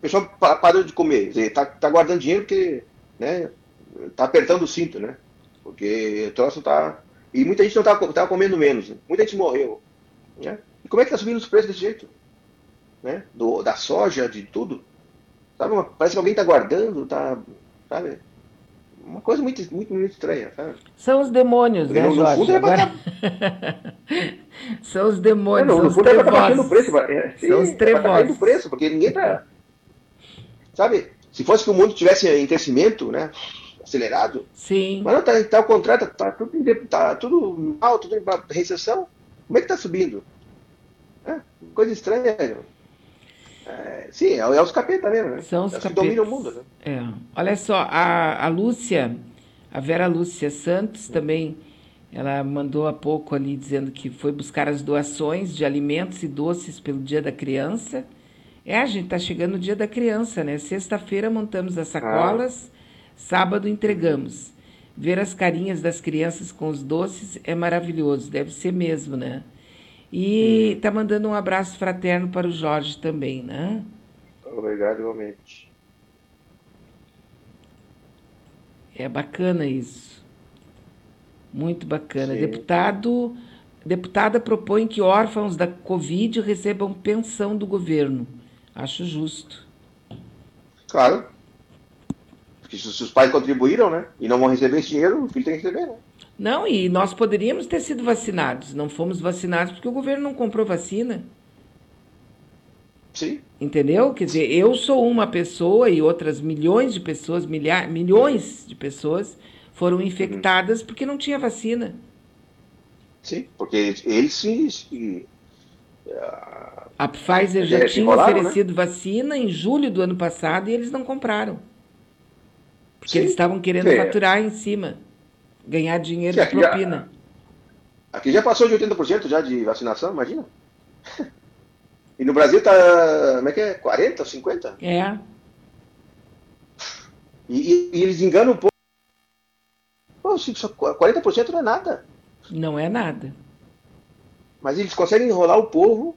pessoal parou de comer, está tá guardando dinheiro porque né, tá apertando o cinto, né? Porque o troço tá. E muita gente não tá, tá comendo menos, né? muita gente morreu. Né? E como é que está subindo os preços desse jeito? Né? Do, da soja, de tudo. Sabe? Parece que alguém está guardando, tá, sabe? Uma coisa muito, muito, muito estranha, sabe? São os demônios, Porque né, no, Jorge? No Agora... São os demônios, não, no, são os Tá baixando o preço. É, sim, são os trevosos. Tá o preço, porque ninguém tá... Sabe? Se fosse que o mundo tivesse em crescimento, né? Acelerado. Sim. Mas não, tá, tá ao contrário, tá, tá, tudo, tá tudo mal, tudo em recessão. Como é que tá subindo? É, coisa estranha. É, sim, é, é os capeta mesmo, né? São os capetas. que dominam o mundo, né? É. Olha só, a, a Lúcia, a Vera Lúcia Santos também, ela mandou há pouco ali dizendo que foi buscar as doações de alimentos e doces pelo Dia da Criança. É, a gente tá chegando o Dia da Criança, né? Sexta-feira montamos as sacolas, ah. sábado entregamos. Ver as carinhas das crianças com os doces é maravilhoso, deve ser mesmo, né? E está mandando um abraço fraterno para o Jorge também, né? Obrigado, igualmente. É bacana isso. Muito bacana. Sim. Deputado, deputada propõe que órfãos da Covid recebam pensão do governo. Acho justo. Claro. Porque se os pais contribuíram, né? E não vão receber esse dinheiro, o filho tem que receber, né? Não, e nós poderíamos ter sido vacinados. Não fomos vacinados porque o governo não comprou vacina. Sim. Entendeu? Quer dizer, eu sou uma pessoa e outras milhões de pessoas, milhares, milhões de pessoas foram uhum. infectadas uhum. porque não tinha vacina. Sim, porque eles se. a Pfizer já tinha oferecido né? vacina em julho do ano passado e eles não compraram. Porque Sim. eles estavam querendo Sim. faturar em cima. Ganhar dinheiro de propina. Já, aqui já passou de 80% já de vacinação, imagina. E no Brasil tá, como é que é? 40, 50? É. E, e, eles enganam um pouco. Pô, 40% não é nada. Não é nada. Mas eles conseguem enrolar o povo,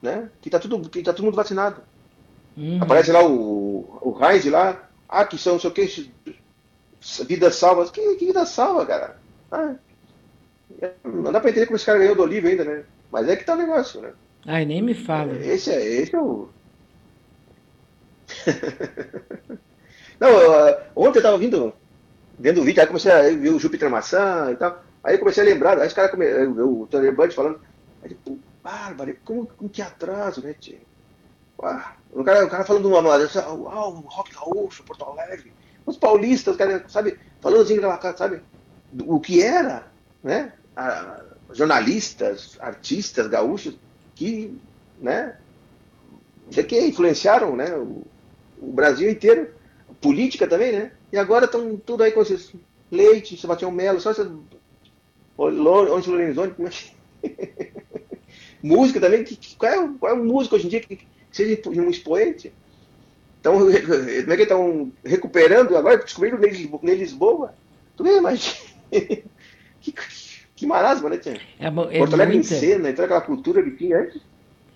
né? Que tá tudo, que tá todo mundo vacinado. Uhum. Aparece lá o, o Heinz lá, ah, que são não sei o que, Vida salva. Que, que vida salva, cara? Ah, não dá pra entender como esse cara ganhou do Olívio ainda, né? Mas é que tá o negócio, né? Ai, nem me fala. Esse é, esse é o. não, uh, ontem eu tava vindo, vendo o vídeo, aí comecei a ver o Júpiter Maçã e tal. Aí comecei a lembrar, aí os caras, come... o Tony Bud falando, aí, pô, bárbaro, como, como que atraso, né, tio? Ah, o, cara, o cara falando uma moda, ah, o rock gaúcho, Porto Alegre, os paulistas, sabe, falando assim, sabe, o que era, né? A, jornalistas, artistas gaúchos que, né, que influenciaram, né, o, o Brasil inteiro, política também, né? E agora estão tudo aí com esses Leite, Sebastião Melo, só essa onde Lorenzoni, como é que... música também, que, qual, é, qual é o músico hoje em dia que, que seja um expoente? Então, como é que estão recuperando agora, descobriram em Lisboa? Tu mas que, que marasma, né, Tia? É, é Porto Alegre muita... em cena, então aquela cultura que tinha antes.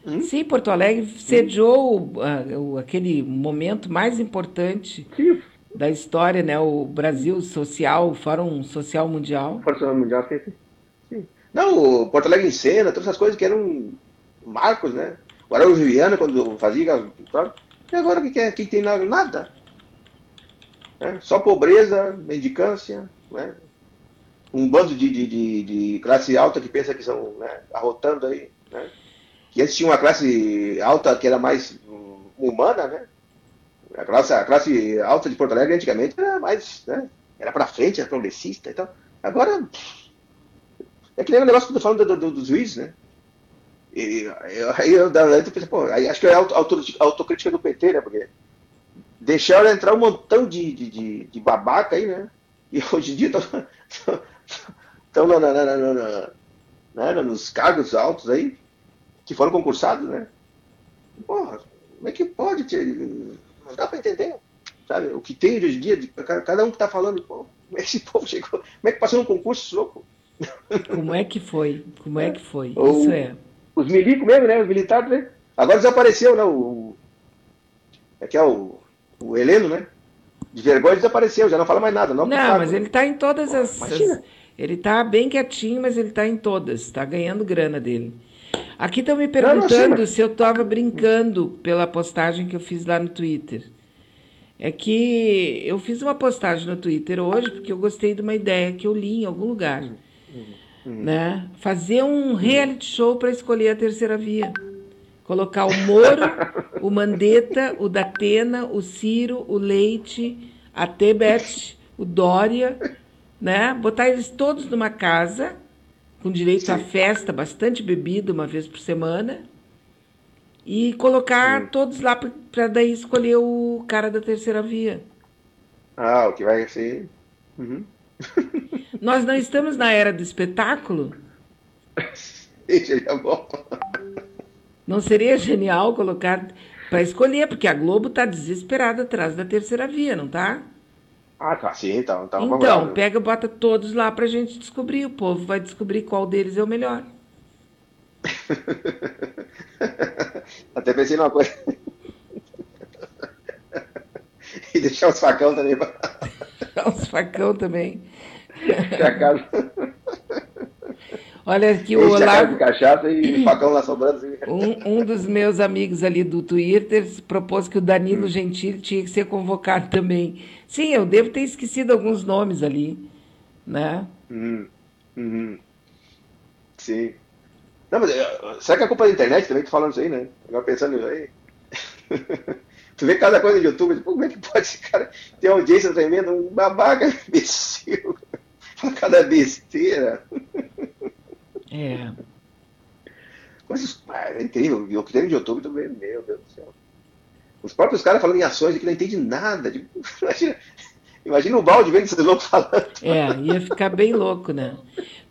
Hum? Sim, Porto Alegre sediou uh, aquele momento mais importante Sim. da história, né? O Brasil Social, o Fórum Social Mundial. Fórum Social Mundial, sim, sim. Não, Porto Alegre em cena, todas essas coisas que eram marcos, né? O Araújo Viana, quando fazia. E agora o que, é? que tem nada? Nada. É, só pobreza, mendicância, né? um bando de, de, de, classe alta que pensa que são né, arrotando aí. Né? Que antes tinha uma classe alta que era mais hum, humana, né? A classe, a classe alta de Porto Alegre antigamente era mais. Né? Era pra frente, era progressista e tal. Agora. É que nem o negócio que eu tô falando do, do, dos juízes, né? E, aí eu, eu, eu pensei, pô, aí acho que é a autocrítica do PT, né? Porque deixaram entrar um montão de, de, de, de babaca aí, né? E hoje em dia estão na, na, na, na, nos cargos altos aí, que foram concursados, né? Porra, como é que pode ter. Não dá para entender, sabe? O que tem hoje em dia, cada um que tá falando, pô, como é que esse povo chegou? Como é que passou um concurso louco? Como é que foi? Como é que foi? Ou, Isso é. Os milicos mesmo, né? Os militares, né? Agora desapareceu, né? O, é que é o, o Heleno, né? De vergonha desapareceu, já não fala mais nada. Não, não mas ele está em todas as, as, Ele está bem quietinho, mas ele está em todas. Está ganhando grana dele. Aqui estão me perguntando não, não, se eu estava brincando pela postagem que eu fiz lá no Twitter. É que eu fiz uma postagem no Twitter hoje porque eu gostei de uma ideia que eu li em algum lugar. Hum, hum. Né? Fazer um reality show para escolher a terceira via. Colocar o Moro, o Mandetta, o Datena, o Ciro, o Leite, a Tebet, o Dória, né? Botar eles todos numa casa, com direito Sim. a festa, bastante bebida uma vez por semana, e colocar Sim. todos lá para daí escolher o cara da terceira via. Ah, o que vai ser. Uhum. Nós não estamos na era do espetáculo? Seria bom. Não seria genial colocar para escolher, porque a Globo está desesperada atrás da terceira via, não tá? Ah, tá, sim, então. Então, então lá, pega, bota todos lá para a gente descobrir. O povo vai descobrir qual deles é o melhor. Até pensei numa coisa. e deixar os facão também. os facão também. Casa. Olha aqui o Olavo. cachaça e facão lá sobrando. Um, um dos meus amigos ali do Twitter propôs que o Danilo hum. Gentili tinha que ser convocado também. Sim, eu devo ter esquecido alguns nomes ali, né? Hum. Uhum. Sim. Não, mas eh, será que é culpa da internet também? Tô falando isso aí, né? Agora pensando nisso aí. tu vê cada coisa no YouTube, como é que pode esse cara ter audiência tremenda? Um babaca imbecil. Cada besteira. É. Coisas, ah, é incrível. O que tem de YouTube também, meu Deus do céu. Os próprios caras falando em ações que não entendem nada. Tipo, imagina, imagina o balde vendo esses loucos falando. É, ia ficar bem louco, né?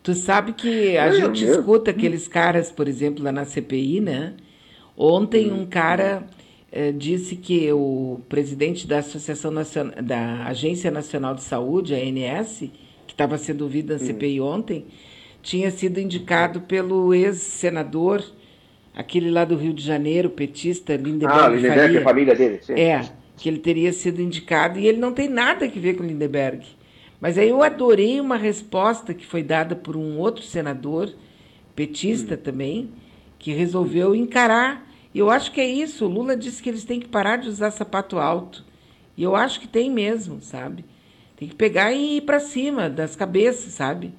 Tu sabe que a é gente escuta aqueles caras, por exemplo, lá na CPI, né? Ontem um cara eh, disse que o presidente da Associação Nacional, da Agência Nacional de Saúde, a ANS, que estava sendo ouvido na CPI ontem, tinha sido indicado pelo ex-senador, aquele lá do Rio de Janeiro, petista, Lindeberg. Ah, Lindeberg, a família dele, sim. É, que ele teria sido indicado e ele não tem nada a ver com Lindeberg. Mas aí eu adorei uma resposta que foi dada por um outro senador, petista hum. também, que resolveu encarar. E eu acho que é isso. O Lula disse que eles têm que parar de usar sapato alto. E eu acho que tem mesmo, sabe? Tem que pegar e ir para cima das cabeças, sabe?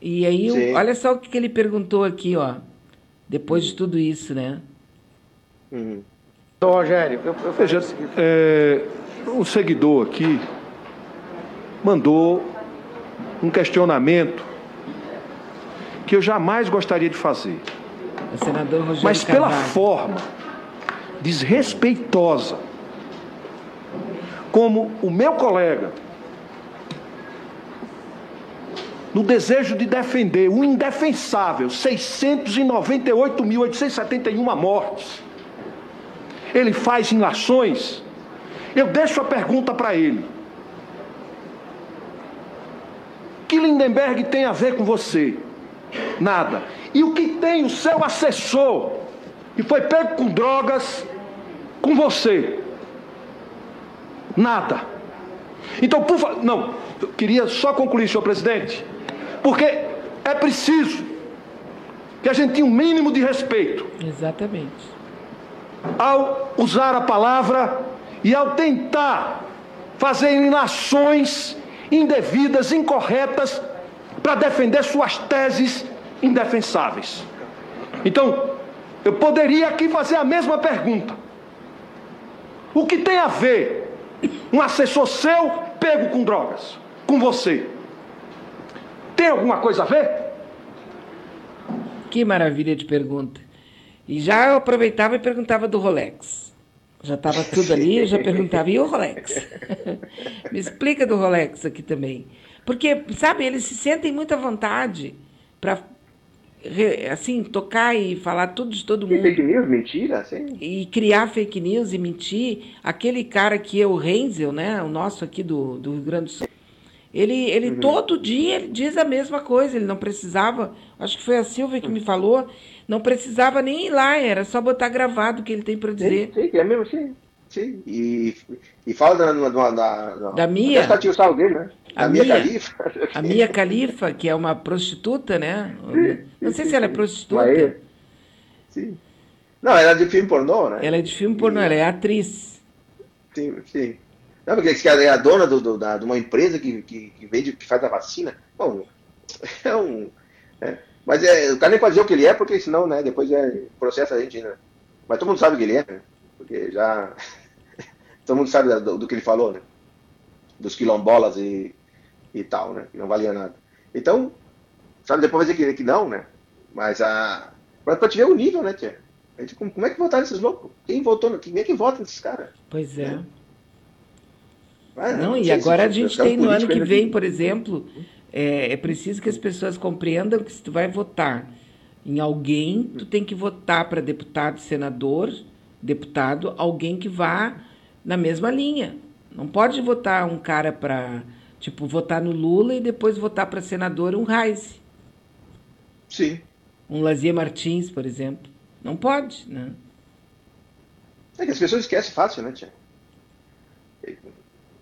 E aí, Sim. olha só o que ele perguntou aqui, ó. Depois de tudo isso, né? Uhum. Rogério, eu, eu Veja, é, um seguidor aqui mandou um questionamento que eu jamais gostaria de fazer. O senador Rogério Mas pela Carvalho. forma desrespeitosa como o meu colega, no desejo de defender o indefensável 698.871 mortes, ele faz inlações, eu deixo a pergunta para ele. Que Lindenberg tem a ver com você? Nada. E o que tem o seu assessor, que foi pego com drogas, com você? Nada. Então, por favor. Não, eu queria só concluir, senhor presidente, porque é preciso que a gente tenha um mínimo de respeito Exatamente. ao usar a palavra e ao tentar fazer inações indevidas, incorretas, para defender suas teses indefensáveis. Então, eu poderia aqui fazer a mesma pergunta. O que tem a ver um assessor seu pego com drogas, com você? Tem alguma coisa a ver? Que maravilha de pergunta. E já eu aproveitava e perguntava do Rolex. Já estava tudo ali, eu já perguntava, e o Rolex? Me explica do Rolex aqui também. Porque, sabe, eles se sentem muita vontade para, assim, tocar e falar tudo de todo E mundo. fake news, mentira, assim. E criar fake news e mentir. Aquele cara que é o Renzel, né? O nosso aqui do, do Rio Grande do Sul. Ele, ele todo dia ele diz a mesma coisa. Ele não precisava. Acho que foi a Silvia que me falou. Não precisava nem ir lá, era só botar gravado o que ele tem para dizer. Sim, sim, é mesmo assim. Sim. E, e fala da, da, da, da, Mia. Tio Sal dele, né? A Mia Mia. Khalifa. A Mia Khalifa, que é uma prostituta, né? Não sei se ela é prostituta. Sim. Não, ela é de filme pornô, né? Ela é de filme pornô, ela é atriz. Sim, sim. Não, porque diz que é a dona do, do- da, de uma empresa que, que, que vende, que faz a vacina. Bom, é um. é. Mas é, o cara nem pode dizer o que ele é, porque senão, né, depois é, processa a gente, né? Mas todo mundo sabe o que ele é, né? Porque já. todo mundo sabe do, do que ele falou, né? Dos quilombolas e, e tal, né? Que não valia nada. Então, sabe, depois vai dizer que, que não, né? Mas a. Mas pra te ver o nível, né, tia? A gente, como, como é que votaram esses loucos? Quem votou? Quem é que vota nesses caras? Pois é. Ah, Não, e agora a gente tem no ano que vem, por exemplo, é, é preciso que as pessoas compreendam que se tu vai votar em alguém, tu tem que votar para deputado, senador, deputado, alguém que vá na mesma linha. Não pode votar um cara para, tipo, votar no Lula e depois votar para senador um Reis. Sim. Um Lazier Martins, por exemplo. Não pode, né? É que as pessoas esquecem fácil, né, tia?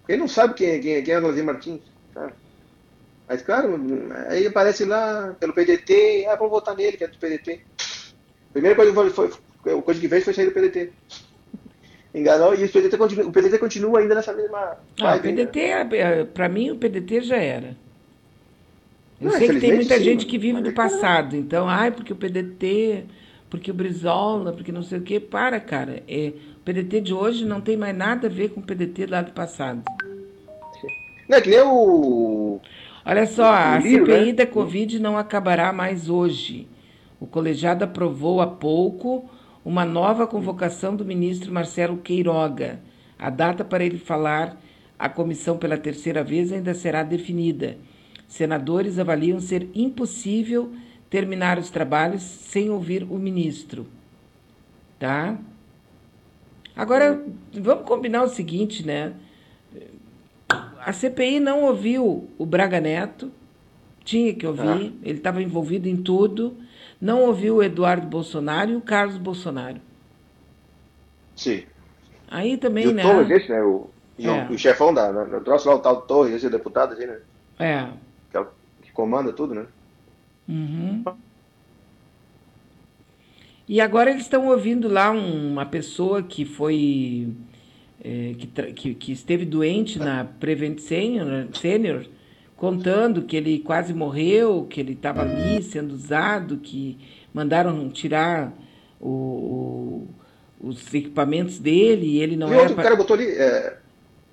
Ele não sabe quem, é- quem, é- quem é o Lazier Martins, sabe? Mas, claro, aí aparece lá pelo PDT, ah, vamos votar nele, que é do PDT. Primeira coisa que foi, foi, a coisa que fez foi sair do PDT. Enganou, e o PDT continua, o PDT continua ainda nessa mesma Ah, o vibe, né? PDT, para mim, o PDT já era. Eu Não, sei que tem muita sim, gente que vive do é passado. Então, ai, porque o PDT, porque o Brizola, porque não sei o quê. Para, cara. É, PDT de hoje não tem mais nada a ver com o PDT lá do passado. Não, é que nem o. Olha só, a o Liro, CPI né? da Covid não acabará mais hoje. O colegiado aprovou há pouco uma nova convocação do ministro Marcelo Queiroga. A data para ele falar à comissão pela terceira vez ainda será definida. Senadores avaliam ser impossível terminar os trabalhos sem ouvir o ministro. Tá? Agora, vamos combinar o seguinte, né? A CPI não ouviu o Braga Neto, tinha que ouvir, Ah. ele estava envolvido em tudo. Não ouviu o Eduardo Bolsonaro e o Carlos Bolsonaro. Sim. Aí também, E o né? Torres, esse, né? O, É. o chefão da, da, do troço lá, o tal Torres, esse deputado, assim, né? É. Que, é que comanda tudo, né? Uhum. E agora eles estão ouvindo lá um- uma pessoa que foi. é, que, que, que esteve doente na Prevent Senior, Senior, contando que ele quase morreu, que ele estava ali sendo usado, que mandaram tirar o, o, os equipamentos dele e ele não e era. outro pa- cara botou ali. é,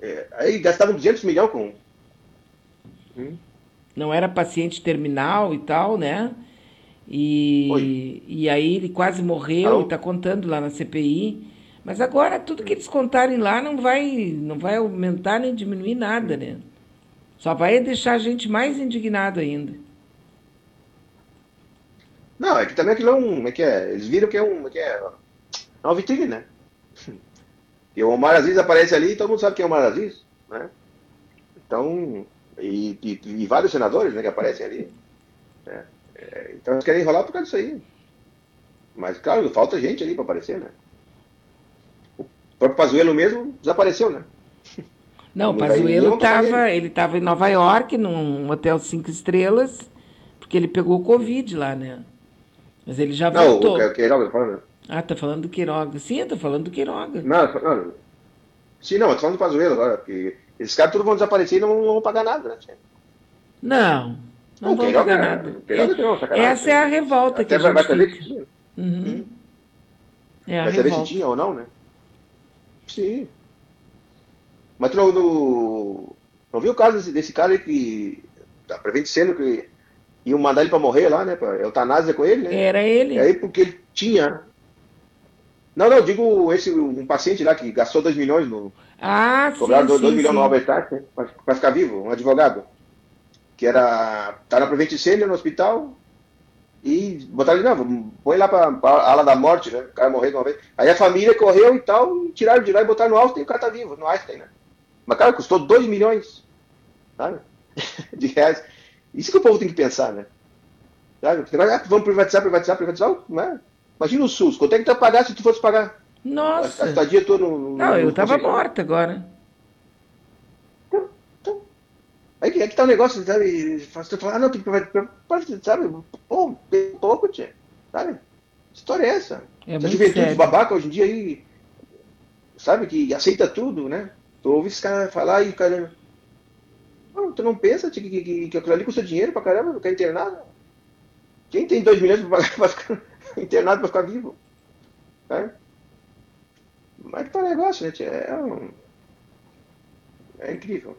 é, aí gastavam 200 milhões com. Hum. não era paciente terminal e tal, né? E, e aí ele quase morreu Alô? e está contando lá na CPI. Mas agora tudo que eles contarem lá não vai, não vai aumentar nem diminuir nada, né? Só vai deixar a gente mais indignado ainda. Não, é que também aquilo é um. É que é? Eles viram que é um. É que é? É uma vitrine, né? E o Omar Aziz aparece ali e todo mundo sabe quem é o Omar Aziz, né? Então. E, e- e vários senadores né, que aparecem ali. né? É, então eles querem enrolar por causa disso aí. Mas, claro, falta gente ali para aparecer, né? O próprio Pazuello mesmo desapareceu, né? Não, o Não Pazuello ele estava em Nova York, num hotel cinco estrelas, porque ele pegou Covid lá, né? Mas ele já Não, voltou. o que- o Queiroga tá falando. Ah, tá falando do Queiroga. Sim, eu tô falando do Queiroga. Não, não. Sim, não, eu tô falando do Pazuello agora, porque esses caras tudo vão desaparecer e não, não vão pagar nada, né? tia? Não, não vão pagar nada. Essa é a revolta que Até a vai, gente vai tinha. Uhum. É a Vai saber se revolta. tinha ou não, né? Sim. Mas tu não, não, não viu o caso desse, desse cara que. Da Prevent Seno que iam mandar ele pra morrer lá, né? Pra eutanásia com ele, né? Era ele. E aí porque ele tinha. Não, não, digo esse, um paciente lá que gastou 2 milhões no. Ah, sim, Cobraram 2 sim, milhões no. Albert Einstein pra ficar vivo, um advogado. Que era. Tá na Prevent Senior no hospital. E botaram ele, não, põe lá pra, pra ala da morte, né? O cara morreu de uma vez. Aí a família correu e tal, e tiraram de lá e botaram no Einstein e o cara tá vivo, no Einstein, né? Mas, cara, custou 2 milhões, sabe? De reais. Isso que o povo tem que pensar, né? Sabe? Ah, vamos privatizar, privatizar, privatizar, né? Imagina o SUS, quanto é que tu ia pagar se tu fosse pagar? A, a Nossa. estadia toda no. Não, eu tava morta agora. Aí que, aí que tá o negócio, sabe? Você fala, ah, não, tem que sabe? Pô, bem pouco, tia. Sabe? Que história é essa? É Essa juventude sério. babaca hoje em dia aí, sabe, que aceita tudo, né? Tu ouve esse cara falar e o cara. Não, tu não pensa tia, que, que, que, que aquilo ali custa dinheiro pra caramba, ficar internado? Quem tem 2 milhões pra pagar pra ficar internado pra ficar vivo? Né? Mas que tá o negócio, né, tia? É, um... é incrível.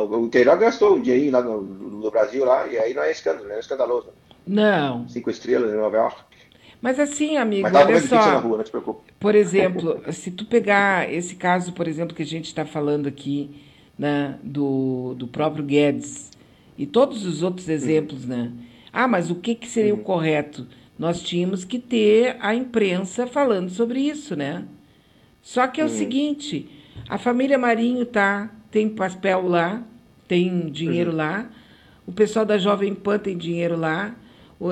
O o Queiroga gastou um dinheirinho lá no, no Brasil lá, e aí não é escândalo, né? É escandaloso. Não. Cinco estrelas em Nova York. Mas assim, amigo, Mas olha só. rua, não. Por exemplo, se tu pegar esse caso, por exemplo, que a gente está falando aqui, né, do, do próprio Guedes, e todos os outros exemplos, né? Ah, mas o que, que seria o correto? Nós tínhamos que ter a imprensa falando sobre isso, né? Só que é o Uhum. seguinte, a família Marinho tá, tem papel lá, tem dinheiro lá, o pessoal da Jovem Pan tem dinheiro lá,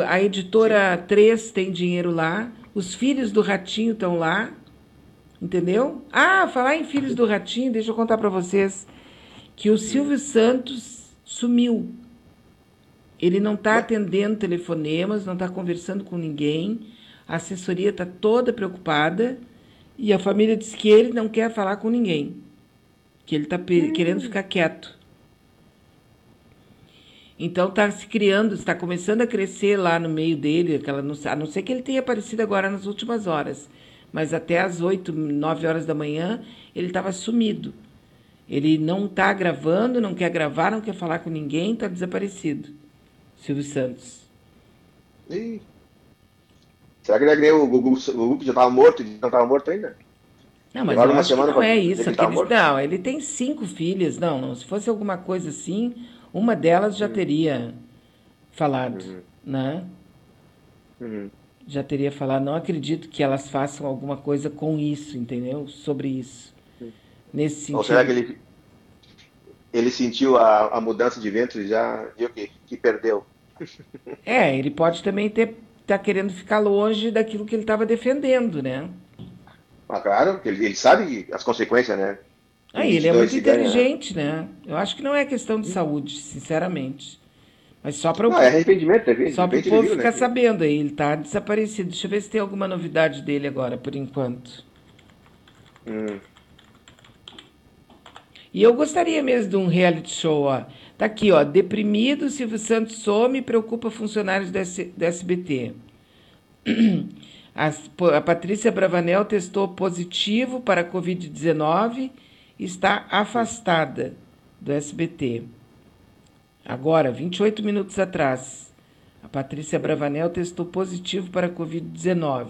a editora 3 tem dinheiro lá, os filhos do Ratinho estão lá, entendeu? Ah, falar em filhos do Ratinho, deixa eu contar para vocês que o Silvio Santos sumiu. Ele não está atendendo telefonemas, não está conversando com ninguém. A assessoria está toda preocupada. E a família diz que ele não quer falar com ninguém, que ele está querendo ficar quieto. Então está se criando, está começando a crescer lá no meio dele, aquela, a não ser que ele tenha aparecido agora nas últimas horas, mas até às 8, 9 horas da manhã ele estava sumido. Ele não está gravando, não quer gravar, não quer falar com ninguém, está desaparecido. Silvio Santos. Ih. Será que ele é o Gugu, o Gugu que já estava morto não estava morto ainda? Não, mas eu acho que não é isso. ele aqueles- não, ele tem cinco filhas. Não, não. Se fosse alguma coisa assim, uma delas já teria falado, Uhum. né? Já teria falado. Não acredito que elas façam alguma coisa com isso, entendeu? Sobre isso. Nesse sentido. Ou será que ele, ele sentiu a, a mudança de vento e já viu que, que perdeu? É, ele pode também ter tá querendo ficar longe daquilo que ele estava defendendo, né? Mas claro, ele, ele sabe as consequências, né? Aí ele é muito se ganha, né? inteligente, né? Eu acho que não é questão de saúde, sinceramente. Mas só para o Não, é arrependimento, é, só para o povo viu, né, ficar que- sabendo aí, ele tá desaparecido. Deixa eu ver se tem alguma novidade dele agora, por enquanto. Hum. E eu gostaria mesmo de um reality show, ó. Tá aqui, ó. Deprimido, Silvio Santos some e preocupa funcionários do, S- do SBT. As- A Patrícia Bravanel testou positivo para a Covid-19 e está afastada do SBT. Agora, 28 minutos atrás, a Patrícia Bravanel testou positivo para a Covid-19.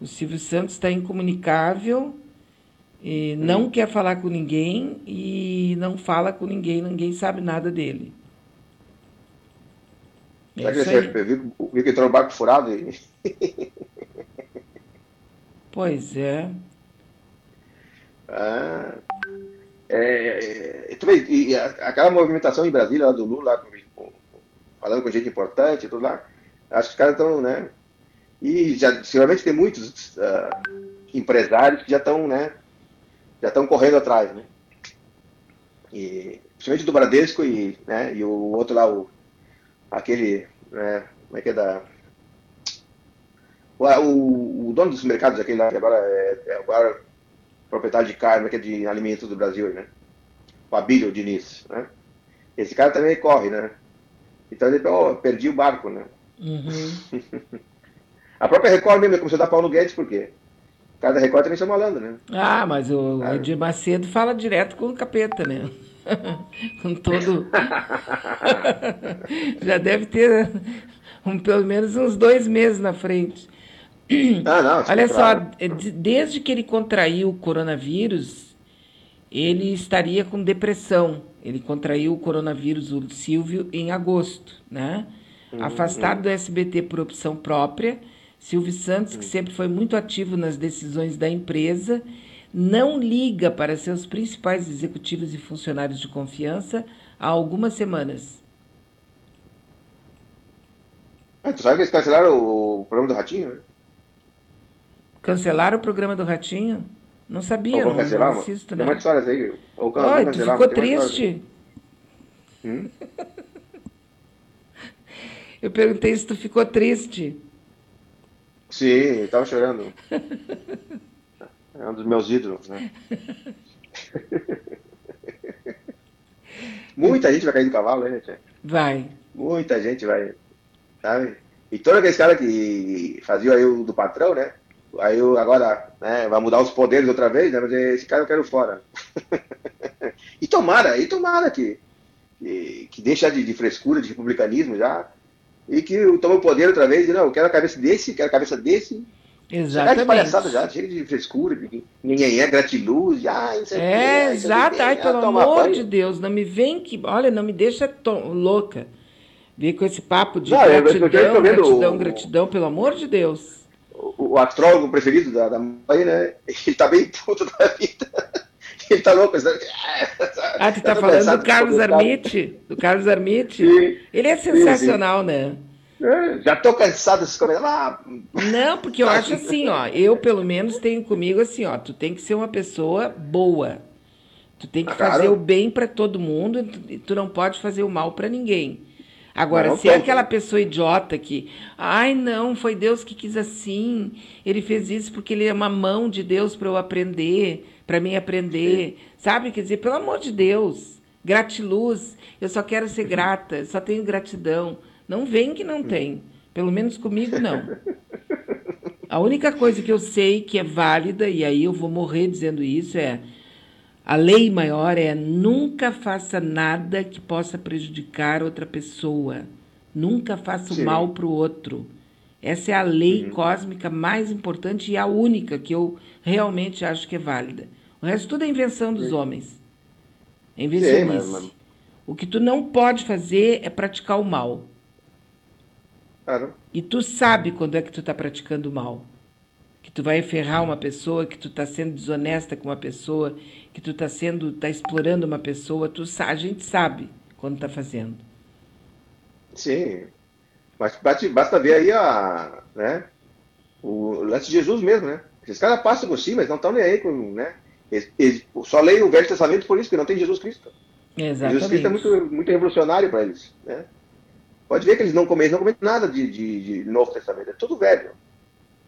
O Silvio Santos está incomunicável, e não quer falar com ninguém e não fala com ninguém, ninguém sabe nada dele. É Será que ele se- viu, viu que entrou no barco furado e. Pois é. Ah, é, é, vê, e, e aquela movimentação em Brasília, lá do Lula, com- falando com gente importante tudo lá, acho que os caras estão, né? E já, seguramente tem muitos ah, empresários que já estão, né? Já estão correndo atrás, né? E, principalmente do Bradesco e, né, e o outro lá, o, aquele, né, como é que é da... O, o, dono dos mercados, aquele lá, que agora é, é agora proprietário de carne, que é de alimentos do Brasil, né? O Abílio Diniz, né? Esse cara também corre, né? Então ele, oh, perdi o barco, né? Uhum. A própria Record mesmo começou a dar pau no Guedes, por quê? O cara da Record também são malandro, né? Ah, mas o Edir Macedo fala direto com o capeta, né? com todo. Já deve ter um, pelo menos uns dois meses na frente. Ah, não, Olha só, é desde que ele contraiu o coronavírus, ele estaria com depressão. Ele contraiu o coronavírus, o Silvio, em agosto, né? Uhum, Afastado do SBT por opção própria, Silvio Santos, Uhum. que sempre foi muito ativo nas decisões da empresa, não liga para seus principais executivos e funcionários de confiança há algumas semanas. Ah, tu sabe que eles cancelaram o programa do Ratinho, né? Cancelaram o programa do Ratinho? Não sabia, não, cancelar, não assisto, Tem não. mais histórias aí. Ou can- Oi, tu ficou tem triste? Hum? Eu perguntei se tu ficou triste. Sim, eu tava chorando. É um dos meus ídolos, né? Muita gente vai cair do cavalo, né, tia? Vai. Muita gente vai, sabe? E todos aqueles caras que faziam aí o do patrão, né? Aí eu agora, né, vai mudar os poderes outra vez, né? Mas esse cara eu quero fora. e tomara, e tomara que, que, que deixa de, de frescura, de republicanismo já, e que tome o poder outra vez, e não, eu quero a cabeça desse, quero a cabeça desse. É de Exatamente. palhaçada já, chega de frescura, ninguém é gratiluz, ah, isso aqui, É, aqui, exato. Ai, pelo amor banho. de Deus, não me vem que. Olha, não me deixa louca. Vem com esse papo de Não, eu- eu eu gratidão, gratidão, o- gratidão, pelo amor de Deus. O, o astrólogo preferido da, da mãe, né? Ele tá bem puto da vida. Ele tá louco. sabe? Ah, tu tá tô falando do Carlos. Armite? Do Carlos Armite? Sim. Ele é Sim, sensacional, né? É, Já tô cansado desses comentários. Ah, Não, porque eu acho assim, ó. Eu, pelo menos, tenho comigo assim, ó. Tu tem que ser uma pessoa boa. Tu tem que Ah, claro. fazer o bem pra todo mundo e tu- e tu não pode fazer o mal pra ninguém. Agora, Não, se é aquela pessoa idiota que, ai, não, foi Deus que quis assim, ele fez isso porque ele é uma mão de Deus pra eu aprender, pra mim aprender, sabe? Quer dizer, pelo amor de Deus, gratiluz, eu só quero ser grata, só tenho gratidão. Não vem que não tem, pelo menos comigo não. A única coisa que eu sei que é válida, e aí eu vou morrer dizendo isso, é a lei maior é nunca faça nada que possa prejudicar outra pessoa. Nunca faça Sim. o mal para o outro. Essa é a lei cósmica mais importante e a única que eu realmente acho que é válida. O resto tudo é invenção dos homens. É Sim, invencionice. O que tu não pode fazer é praticar o mal. Claro. E tu sabe quando é que tu tá praticando o mal. Que tu vai ferrar uma pessoa, que tu tá sendo desonesta com uma pessoa, que tu tá sendo, tá explorando uma pessoa, tu a gente sabe quando tá fazendo. Sim. Mas basta, ver aí a, né, o lance de Jesus mesmo, né? Esses caras passam por cima, eles não estão nem aí com, né? Eles, eles só leem o Velho Testamento por isso, porque não tem Jesus Cristo. Jesus Cristo é muito, muito revolucionário para eles, né? Pode ver que eles não comentam, não comentam nada de, de, de Novo Testamento, é tudo velho,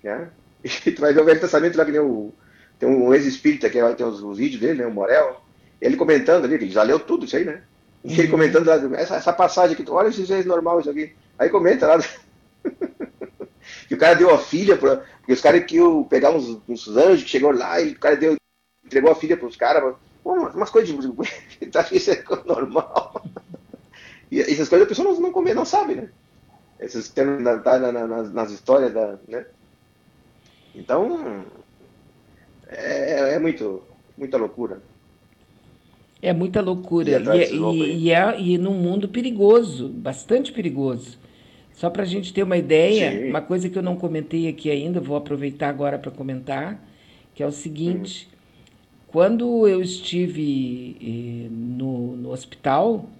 né? E tu vai ver o Velho Testamento lá que nem o tem um ex-espírita que tem os, os vídeos dele, né, o Morel, ele comentando ali, que ele já leu tudo isso aí, né? E ele comentando lá, essa, essa passagem aqui, olha isso é normal isso aqui. Aí comenta lá. que o cara deu a filha, pra, porque os caras que pegar uns, uns anjos que chegou lá e o cara deu, entregou a filha para os caras. Umas, umas coisas de. tá, isso é normal. E essas coisas a pessoa não, não, não sabe, né? Esses termos tá na, na, nas, nas histórias da. Né? Então. É, é muito, muita loucura. É muita loucura. E, e, e, e, é, e num mundo perigoso, bastante perigoso. Só para a gente ter uma ideia, Sim. uma coisa que eu não comentei aqui ainda, vou aproveitar agora para comentar, que é o seguinte: hum. quando eu estive eh, no, no hospital,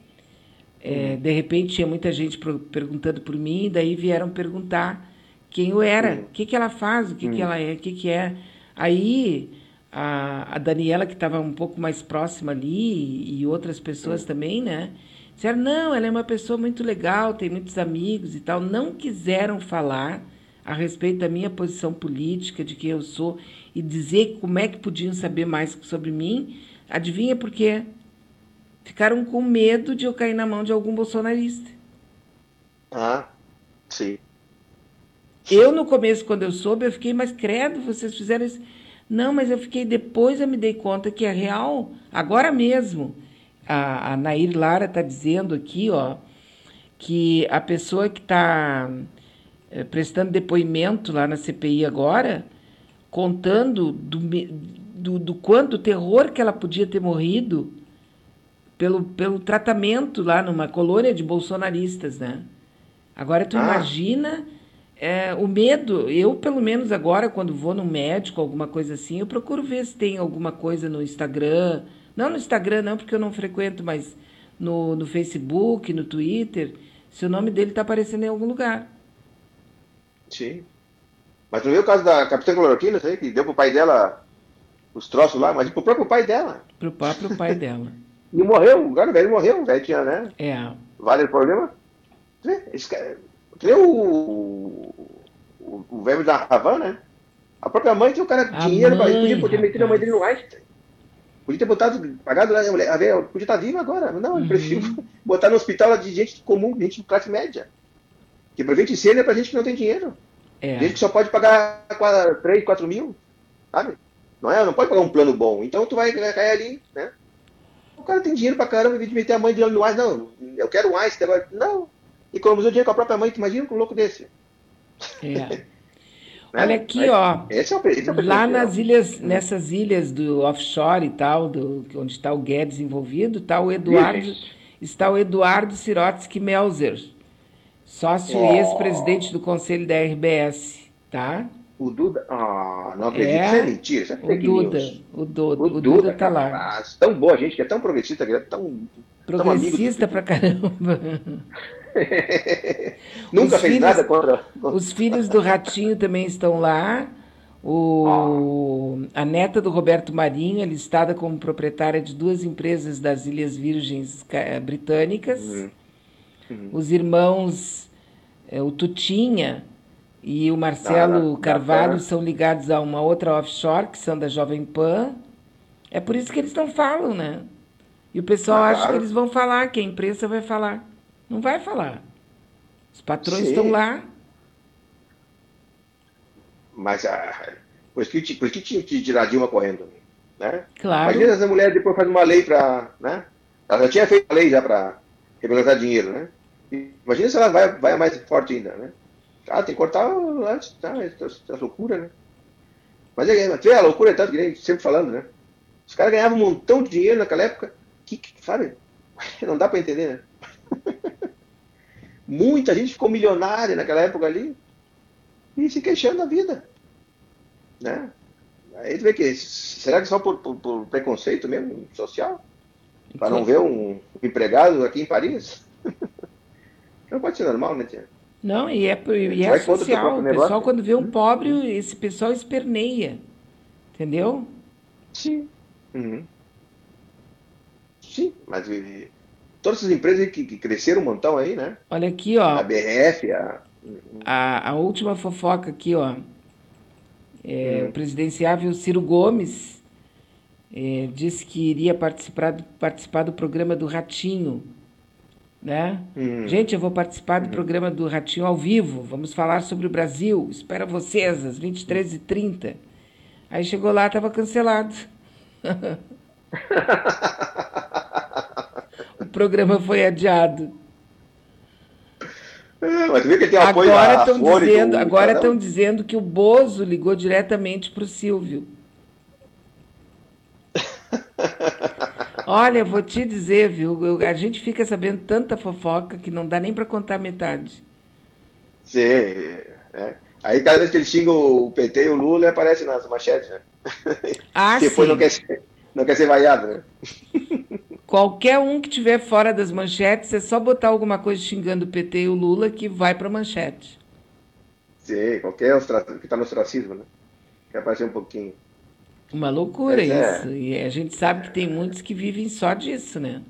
eh, hum. de repente tinha muita gente perguntando por mim, e daí vieram perguntar quem eu era, o que, que ela faz, o que, que ela é, o que, que é. Aí a, a Daniela, que estava um pouco mais próxima ali, e outras pessoas também, né? Disseram, não, ela é uma pessoa muito legal, tem muitos amigos e tal. Não quiseram falar a respeito da minha posição política, de quem eu sou, e dizer como é que podiam saber mais sobre mim. Adivinha por quê? Ficaram com medo de eu cair na mão de algum bolsonarista. Ah, sim. Eu, no começo, quando eu soube, eu fiquei, mas credo, vocês fizeram isso. Não, mas eu fiquei, depois eu me dei conta que é real, agora mesmo a, a Nair Lara está dizendo aqui, ó, que a pessoa que está é, eh, prestando depoimento lá na CPI agora, contando do, do, do quanto terror que ela podia ter morrido pelo, pelo tratamento lá numa colônia de bolsonaristas, né? Agora tu ah. imagina é, o medo. Eu, pelo menos agora, quando vou no médico, alguma coisa assim, eu procuro ver se tem alguma coisa no Instagram, não no Instagram, não, porque eu não frequento, mas no, no Facebook, no Twitter, se o nome dele está aparecendo em algum lugar. Sim. Mas não viu o caso da Capitã Cloroquina, sei, que deu pro pai dela os troços lá, mas pro próprio pai dela. Pro próprio pai dela. E morreu, o cara velho morreu, o velho tinha, né? É. Vale o problema? Esse cara, o, o, o velho da Havana, né? A própria mãe tinha o cara dinheiro, mãe, podia poder meter a mãe dele no Einstein. Podia ter botado, pagado, a mulher, a velha podia estar viva agora. Não, prefiro uhum. botar no hospital de gente comum, gente de classe média. Que prevente cena é pra gente que não tem dinheiro. É. Gente que só pode pagar 4, 3, 4 mil, sabe? Não é? Não pode pagar um plano bom. Então tu vai, cair ali, né? O cara tem dinheiro pra caramba, em de meter a mãe dele no ar, não, eu quero um Einstein agora. Não. Economizou dinheiro com a própria mãe, tu imagina um louco desse. É. Né? Olha aqui, ó. Esse é o, esse é o lá nas ilhas, nessas ilhas do offshore e tal, do, onde está o Guedes envolvido, está o Eduardo, está o Eduardo Sirotsky Melzer, sócio oh. e ex-presidente do conselho da RBS, tá? O Duda, ah, não acredito, é, isso é mentira, isso é fake o Duda, news. O Duda, o, o Duda, Duda tá lá. tão boa gente, que é tão progressista, que é tão progressista tão pra caramba. Nunca os fez filhos, nada contra. Os filhos do Ratinho também estão lá. O, a neta do Roberto Marinho é listada como proprietária de duas empresas das Ilhas Virgens Britânicas. Uhum. Uhum. Os irmãos, é, o Tutinha e o Marcelo Carvalho são ligados a uma outra offshore, que são da Jovem Pan. É por isso que eles não falam, né? E o pessoal ah, acha claro. que eles vão falar, que a imprensa vai falar. Não vai falar. Os patrões Sim. estão lá. Mas ah, por, isso que, por que tinha que tirar a Dilma correndo? Né? Claro. Imagina essa mulher depois faz uma lei para. Né? Ela já tinha feito a lei já para regulamentar dinheiro, né? Imagina se ela vai, vai mais forte ainda, né? Ah, tem que cortar antes, tá? Essa, loucura, né? Mas é, a loucura é tanto que nem sempre falando, né? Os caras ganhavam um montão de dinheiro naquela época. Que, sabe? Não dá para entender, né? Muita gente ficou milionária naquela época ali e se queixando da vida. Né? Aí tu vê que será que só por, por, por preconceito mesmo, social? Para não ver um, empregado aqui em Paris? não pode ser normal, né, tia? Não, e é, e é social. O pessoal, quando vê um hum? pobre, esse pessoal esperneia. Entendeu? Sim. Uhum. Sim, mas todas essas empresas que, que, cresceram um montão aí, né? Olha aqui, ó. A BRF, a. A, a última fofoca aqui, ó. É, hum. O presidenciável Ciro Gomes é, disse que iria participar do, participar do programa do Ratinho. né? Gente, eu vou participar do programa do Ratinho ao vivo. Vamos falar sobre o Brasil. Espero vocês às 23h30. Aí chegou lá, estava cancelado. programa foi adiado. É, mas viu que tem apoio Agora estão dizendo, do agora estão dizendo que o Bozo ligou diretamente para o Silvio. Olha, vou te dizer, viu? a gente fica sabendo tanta fofoca que não dá nem para contar metade. Sim, é. Aí cada vez que ele xinga o PT e o Lula, aparece nas manchetes, né? Ah, Depois sim. não quer, ser, não quer ser vaiado, né? Qualquer um que tiver fora das manchetes, é só botar alguma coisa xingando o PT e o Lula que vai para manchete. Sim, qualquer que tá no ostracismo, né? Quer aparecer um pouquinho. Uma loucura é. isso. E a gente sabe que tem muitos que vivem só disso, né?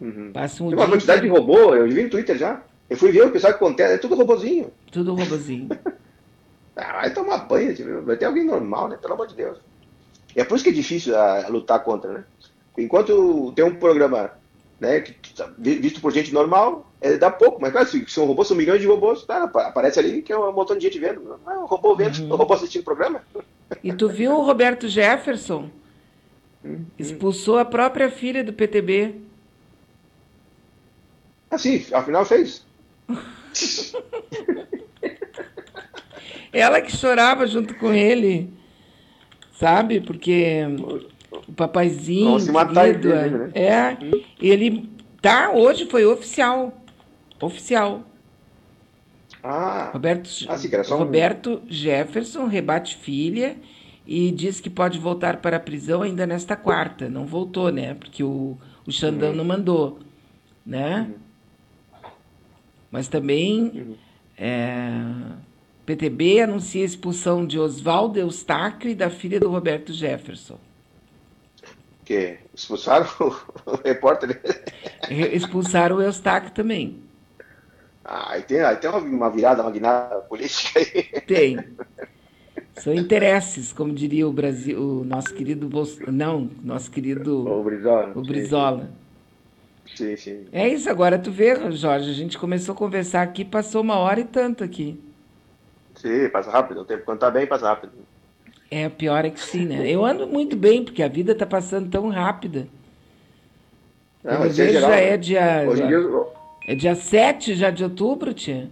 Uhum. Passam o Tem uma dia quantidade de inteiro- robô, eu vi no Twitter já. Eu fui ver o pessoal que contesta, é tudo robozinho. Tudo robozinho. Ah, vai tomar banho, tipo, vai ter alguém normal, né? Pelo amor de Deus. E é por isso que é difícil ah, lutar contra, né? Enquanto tem um programa né, que tá vi- visto por gente normal, é, dá pouco, mas claro, se são robôs, são milhões de robôs, tá, apa- aparece ali que é um montão de gente vendo. É um robô vendo, Uhum. um robô assistindo o programa. E tu viu o Roberto Jefferson? Expulsou a própria filha do PTB. Ah, sim, afinal fez. Ela que chorava junto com ele, sabe? Porque o papaizinho, Vão se matar querido, inteiro, né? é, ele tá hoje foi oficial, oficial. Ah, Roberto, ah sim, um- Roberto Jefferson rebate filha e diz que pode voltar para a prisão ainda nesta quarta. Não voltou, né? Porque o, o Xandão Uhum. não mandou, né? Mas também é, PTB anuncia a expulsão de Oswaldo Eustáquio e da filha do Roberto Jefferson. Que expulsaram o repórter. Re- Expulsaram o Eustáquio também. Ah, aí tem, aí tem uma, virada, uma guinada política aí. Tem. São interesses, como diria o Brasil, o nosso querido Bolso... não, nosso querido O Brizola. o Brizola. Sim, sim. É isso, agora tu vê, Jorge, a gente começou a conversar aqui, passou uma hora e tanto aqui. Sim, passa rápido. O tempo quando tá bem, passa rápido. É, pior é que sim, né? Eu ando muito bem, porque a vida tá passando tão rápida. Não, é vejo geral, já é dia, Hoje dia, é dia 7 já de outubro, tia.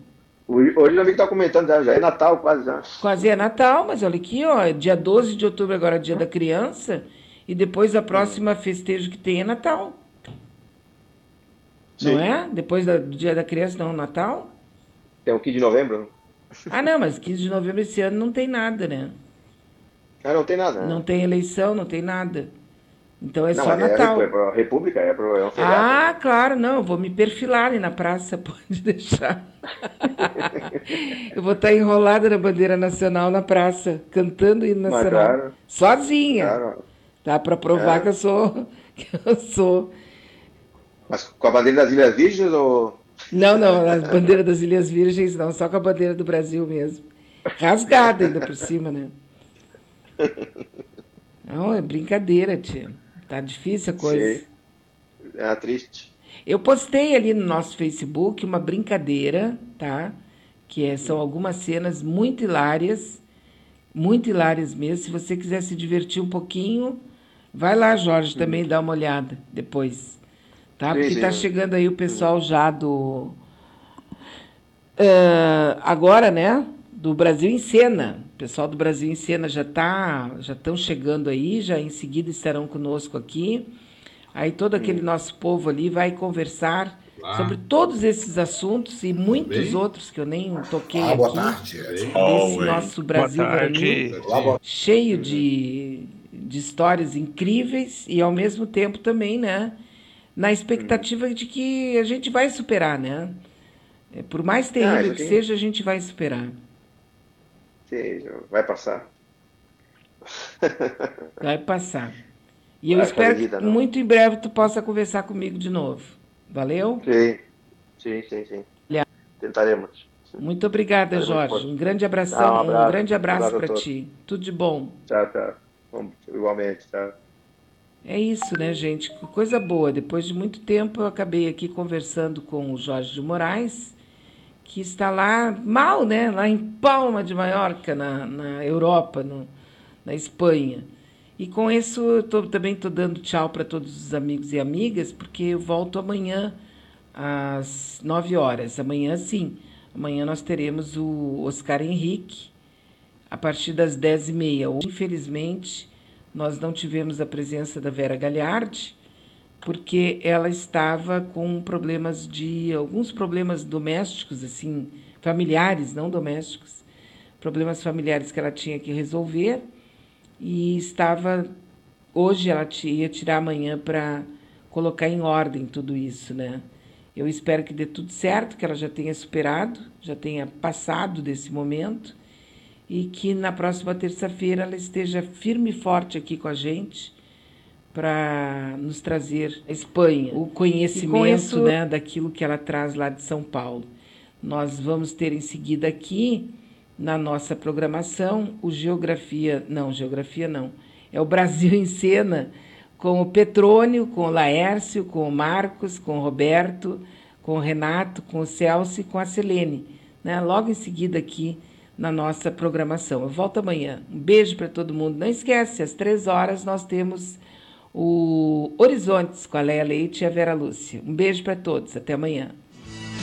hoje eu vi que tá comentando, já, já é Natal quase já. Quase é Natal, mas olha aqui, ó, é dia 12 de outubro agora é dia da criança, e depois a próxima festejo que tem é Natal. Sim. Não é? Depois da- do dia da criança, não, Natal? Tem o 15 de novembro. Ah, não, mas 15 de novembro esse ano não tem nada, né? Ah, não tem nada. né? Não tem eleição, não tem nada. Então é Não, só mas Natal. É, é pra República, é, pro, é um feriado. Ah, claro, não, eu vou me perfilar ali na praça, pode deixar. eu vou estar enrolada na bandeira nacional na praça, cantando o hino Mas nacional. claro. Sozinha. Claro. Tá? Para provar É. que eu sou. Que eu sou. Mas com a bandeira das Ilhas Virgens ou. Não, não, a bandeira das Ilhas Virgens, não, só com a bandeira do Brasil mesmo. Rasgada ainda por cima, né? Não, é brincadeira, tia. Tá difícil a coisa. Sim. É triste. Eu postei ali no nosso Facebook uma brincadeira, tá? Que é- são algumas cenas muito hilárias, muito hilárias mesmo. Se você quiser se divertir um pouquinho, vai lá, Jorge, também dá uma olhada depois, tá? Porque sim. tá chegando aí o pessoal já do Ah, agora, né? Do Brasil em Cena. O pessoal do Brasil em Cena já tá, já estão chegando aí, já em seguida estarão conosco aqui. Aí todo aquele nosso povo ali vai conversar Olá. sobre todos esses assuntos e muitos bem? outros que eu nem toquei Ah, boa aqui. tarde. Desse Bom, hein? nosso Brasil Boa tarde. varonil, cheio de, de histórias incríveis e ao mesmo tempo também, né? Na expectativa de que a gente vai superar, né? É, Por mais terrível isso que seja, a gente vai superar. Sim, vai passar. Vai passar. E eu Vai, espero que não. muito em breve tu possa conversar comigo de novo. Valeu? Sim, sim, sim, sim. Olha. Tentaremos. Muito obrigada, Muito Jorge. Um grande abração, um abraço. um grande abraço para ti. Tudo de bom. Tchau, tchau. Igualmente, tchau. É isso, né, gente? Que coisa boa. Depois de muito tempo, eu acabei aqui conversando com o Jorge de Moraes, que está lá mal, né? Lá em Palma de Maiorca, na, na Europa, no, na Espanha. E com isso, eu tô, também estou dando tchau para todos os amigos e amigas, porque eu volto amanhã às 9 horas. Amanhã, sim. Amanhã nós teremos o Oscar Henrique a partir das 10h30. Infelizmente, nós não tivemos a presença da Vera Galhardi, porque ela estava com problemas de. alguns problemas domésticos, assim, familiares, não domésticos, problemas familiares que ela tinha que resolver e estava. Hoje ela ia tirar amanhã para colocar em ordem tudo isso, né? Eu espero que dê tudo certo, que ela já tenha superado, já tenha passado desse momento e que na próxima terça-feira ela esteja firme e forte aqui com a gente para nos trazer a Espanha, o conhecimento isso... né, daquilo que ela traz lá de São Paulo. Nós vamos ter em seguida aqui na nossa programação o Geografia, não, Geografia não, é o Brasil em Cena, com o Petrônio, com o Laércio, com o Marcos, com o Roberto, com o Renato, com o Celso e com a Selene. Né? Logo em seguida aqui na nossa programação. Eu volto amanhã. Um beijo para todo mundo. Não esquece, às três horas nós temos o Horizontes com a Leia Leite e a Vera Lúcia. Um beijo para todos. Até amanhã.